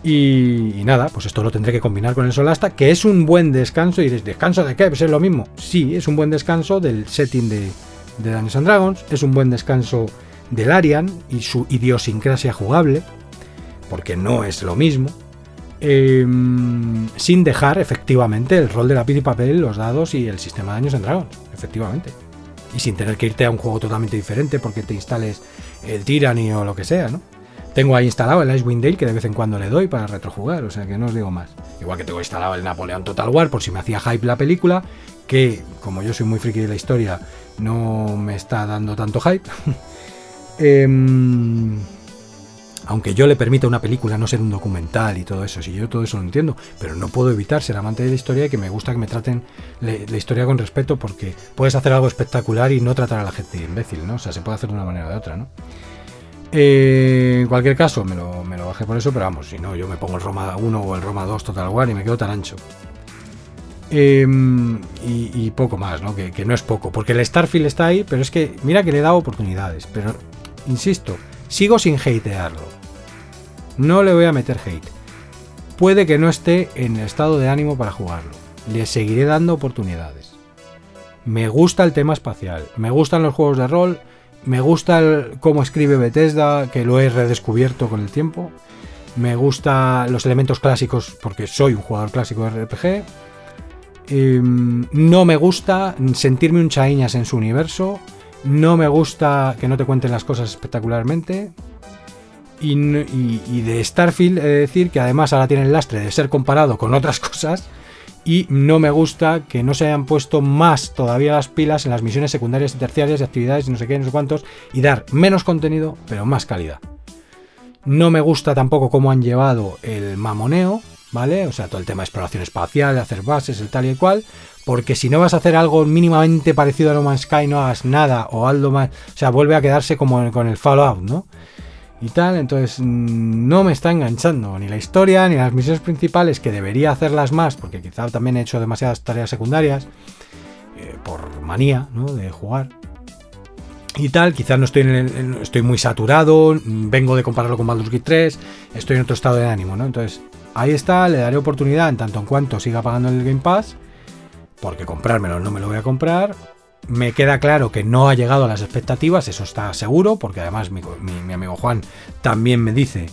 Speaker 1: Y, nada, pues esto lo tendré que combinar con el Solasta, que es un buen descanso. Y diréis, ¿descanso de qué? Pues es lo mismo. Sí, es un buen descanso del setting de, de Dungeons and Dragons, es un buen descanso del Arian y su idiosincrasia jugable, porque no es lo mismo. Em, sin dejar efectivamente el rol de lápiz y papel, los dados y el sistema de Dungeons and Dragons, efectivamente. Y sin tener que irte a un juego totalmente diferente porque te instales el Tyranny o lo que sea, ¿no? Tengo ahí instalado el Icewind Dale que de vez en cuando le doy para retrojugar, o sea que no os digo más. Igual que tengo instalado el Napoleón Total War por si me hacía hype la película, que como yo soy muy friki de la historia, no me está dando tanto hype. Em, aunque yo le permita a una película no ser un documental y todo eso, si yo todo eso lo entiendo, pero no puedo evitar ser amante de la historia y que me gusta que me traten la historia con respeto porque puedes hacer algo espectacular y no tratar a la gente imbécil, ¿no? O sea, se puede hacer de una manera o de otra, ¿no? Eh, en cualquier caso, me lo, bajé por eso, pero vamos, si no, yo me pongo el Roma 1 o el Roma 2 Total War y me quedo tan ancho. Em, y, poco más, ¿no? Que, no es poco, porque el Starfield está ahí, pero es que mira que le he dado oportunidades, pero insisto, sigo sin hatearlo. No le voy a meter hate. Puede que no esté en el estado de ánimo para jugarlo. Le seguiré dando oportunidades. Me gusta el tema espacial, me gustan los juegos de rol, me gusta cómo escribe Bethesda, que lo he redescubierto con el tiempo. Me gusta los elementos clásicos porque soy un jugador clásico de RPG. Em, no me gusta sentirme un chaiñas en su universo. No me gusta que no te cuenten las cosas espectacularmente. Y, y de Starfield he de decir que además ahora tiene el lastre de ser comparado con otras cosas y no me gusta que no se hayan puesto más todavía las pilas en las misiones secundarias y terciarias y actividades y no sé qué, no sé cuántos, y dar menos contenido, pero más calidad. No me gusta tampoco cómo han llevado el mamoneo, ¿vale? O sea, todo el tema de exploración espacial, de hacer bases, el tal y el cual, porque si no vas a hacer algo mínimamente parecido a No Man's Sky, no hagas nada, o algo más, o sea, vuelve a quedarse como con el Fallout, ¿no? Y tal, entonces mm, no me está enganchando ni la historia ni las misiones principales, que debería hacerlas más, porque quizá también he hecho demasiadas tareas secundarias, eh, por manía ¿no? de jugar. Y tal, quizás no estoy, en estoy muy saturado, vengo de compararlo con Baldur's Gate 3, estoy en otro estado de ánimo, ¿no? Entonces, ahí está, le daré oportunidad en tanto en cuanto siga pagando el Game Pass, porque comprármelo no me lo voy a comprar, me queda claro que no ha llegado a las expectativas, eso está seguro, porque además mi, amigo Juan también me dice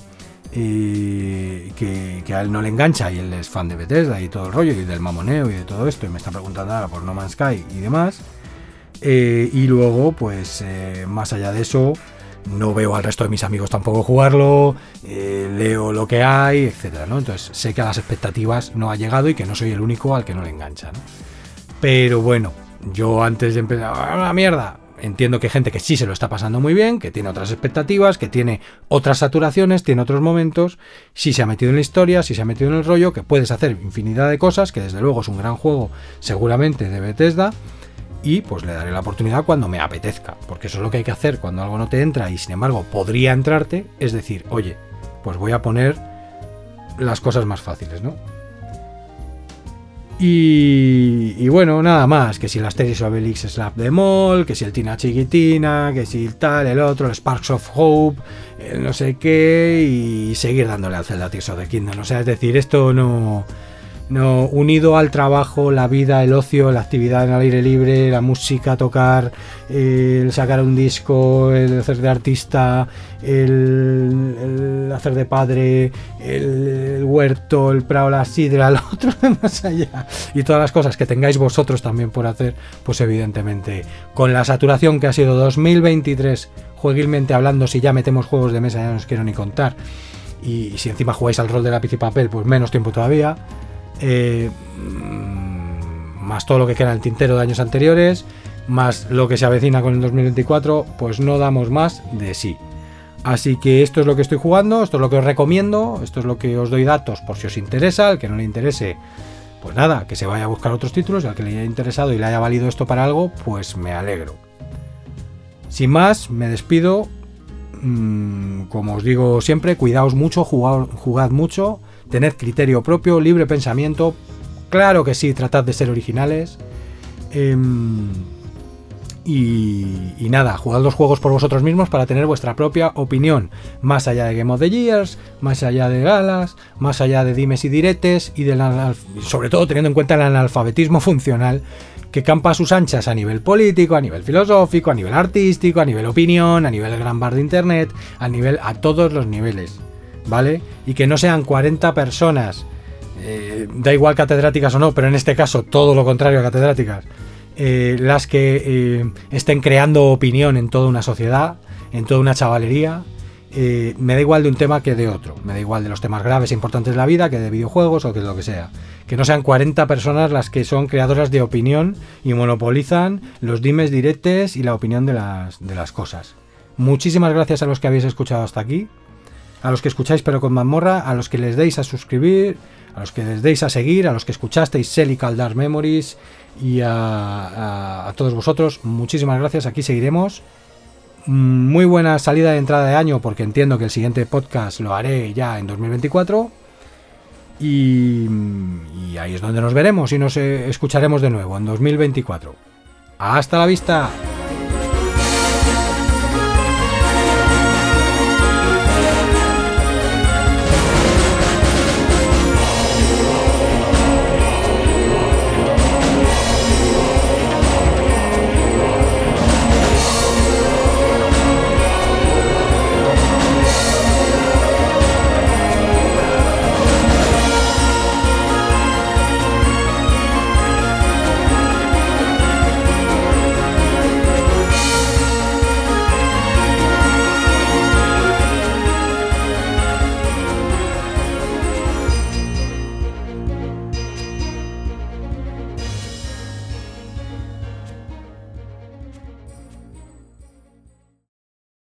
Speaker 1: y que, a él no le engancha y él es fan de Bethesda y todo el rollo y del mamoneo y de todo esto y me está preguntando ahora por No Man's Sky y demás. Eh, y luego, pues eh, más allá de eso, no veo al resto de mis amigos tampoco jugarlo, eh, leo lo que hay, etcétera, ¿no? Entonces sé que a las expectativas no ha llegado y que no soy el único al que no le engancha, Pero bueno, yo antes de empezar, ¡a la mierda! entiendo que hay gente que sí se lo está pasando muy bien, que tiene otras expectativas, que tiene otras saturaciones, tiene otros momentos, si se ha metido en la historia, si se ha metido en el rollo, que puedes hacer infinidad de cosas, que desde luego es un gran juego seguramente de Bethesda, y pues le daré la oportunidad cuando me apetezca, porque eso es lo que hay que hacer cuando algo no te entra y sin embargo podría entrarte, es decir, oye, pues voy a poner las cosas más fáciles, ¿no? Y, bueno, nada más, que si las Asterix Obelix Slap de Mall, que si el Tina Chiquitina, que si el tal, el otro, el Sparks of Hope, el no sé qué, y seguir dándole al Zelda Tears of the Kingdom. O sea, es decir, esto no no, unido al trabajo, la vida, el ocio, la actividad en el aire libre, la música, tocar, el sacar un disco, el hacer de artista, el, hacer de padre, el, huerto, el prado, la sidra, lo otro más allá. Y todas las cosas que tengáis vosotros también por hacer, pues evidentemente, con la saturación que ha sido 2023, jueguilmente hablando, si ya metemos juegos de mesa, ya no os quiero ni contar. Y si encima jugáis al rol de lápiz y papel, pues menos tiempo todavía. Eh, mm, más todo lo que queda en el tintero de años anteriores, más lo que se avecina con el 2024, pues no damos más de sí. Así que esto es lo que estoy jugando, esto es lo que os recomiendo, esto es lo que os doy datos por si os interesa, al que no le interese, pues nada, que se vaya a buscar otros títulos, y al que le haya interesado y le haya valido esto para algo, pues me alegro. Sin más, me despido. Mm, como os digo siempre, cuidaos mucho, jugad mucho tened criterio propio, libre pensamiento, claro que sí, tratad de ser originales. Em, y, nada, jugad los juegos por vosotros mismos para tener vuestra propia opinión, más allá de Game of the Years, más allá de galas, más allá de dimes y diretes, y sobre todo teniendo en cuenta el analfabetismo funcional que campa a sus anchas a nivel político, a nivel filosófico, a nivel artístico, a nivel opinión, a nivel gran bar de internet, a nivel a todos los niveles. ¿Vale? Y que no sean 40 personas, eh, da igual catedráticas o no, pero en este caso todo lo contrario a catedráticas, eh, las que eh, estén creando opinión en toda una sociedad, en toda una chavalería. me da igual de un tema que de otro. Me da igual de los temas graves e importantes de la vida que de videojuegos o que de lo que sea. Que no sean 40 personas las que son creadoras de opinión y monopolizan los dimes directes y la opinión de las, de las cosas. Muchísimas gracias a los que habéis escuchado hasta aquí a los que escucháis pero con mazmorra, a los que les deis a suscribir, a los que les deis a seguir, a los que escuchasteis Celical Dark Memories y a, todos vosotros, muchísimas gracias, aquí seguiremos. Mm, muy buena salida de entrada de año porque entiendo que el siguiente podcast lo haré ya en 2024. Y, y ahí es donde nos veremos y nos escucharemos de nuevo en 2024. Hasta la vista.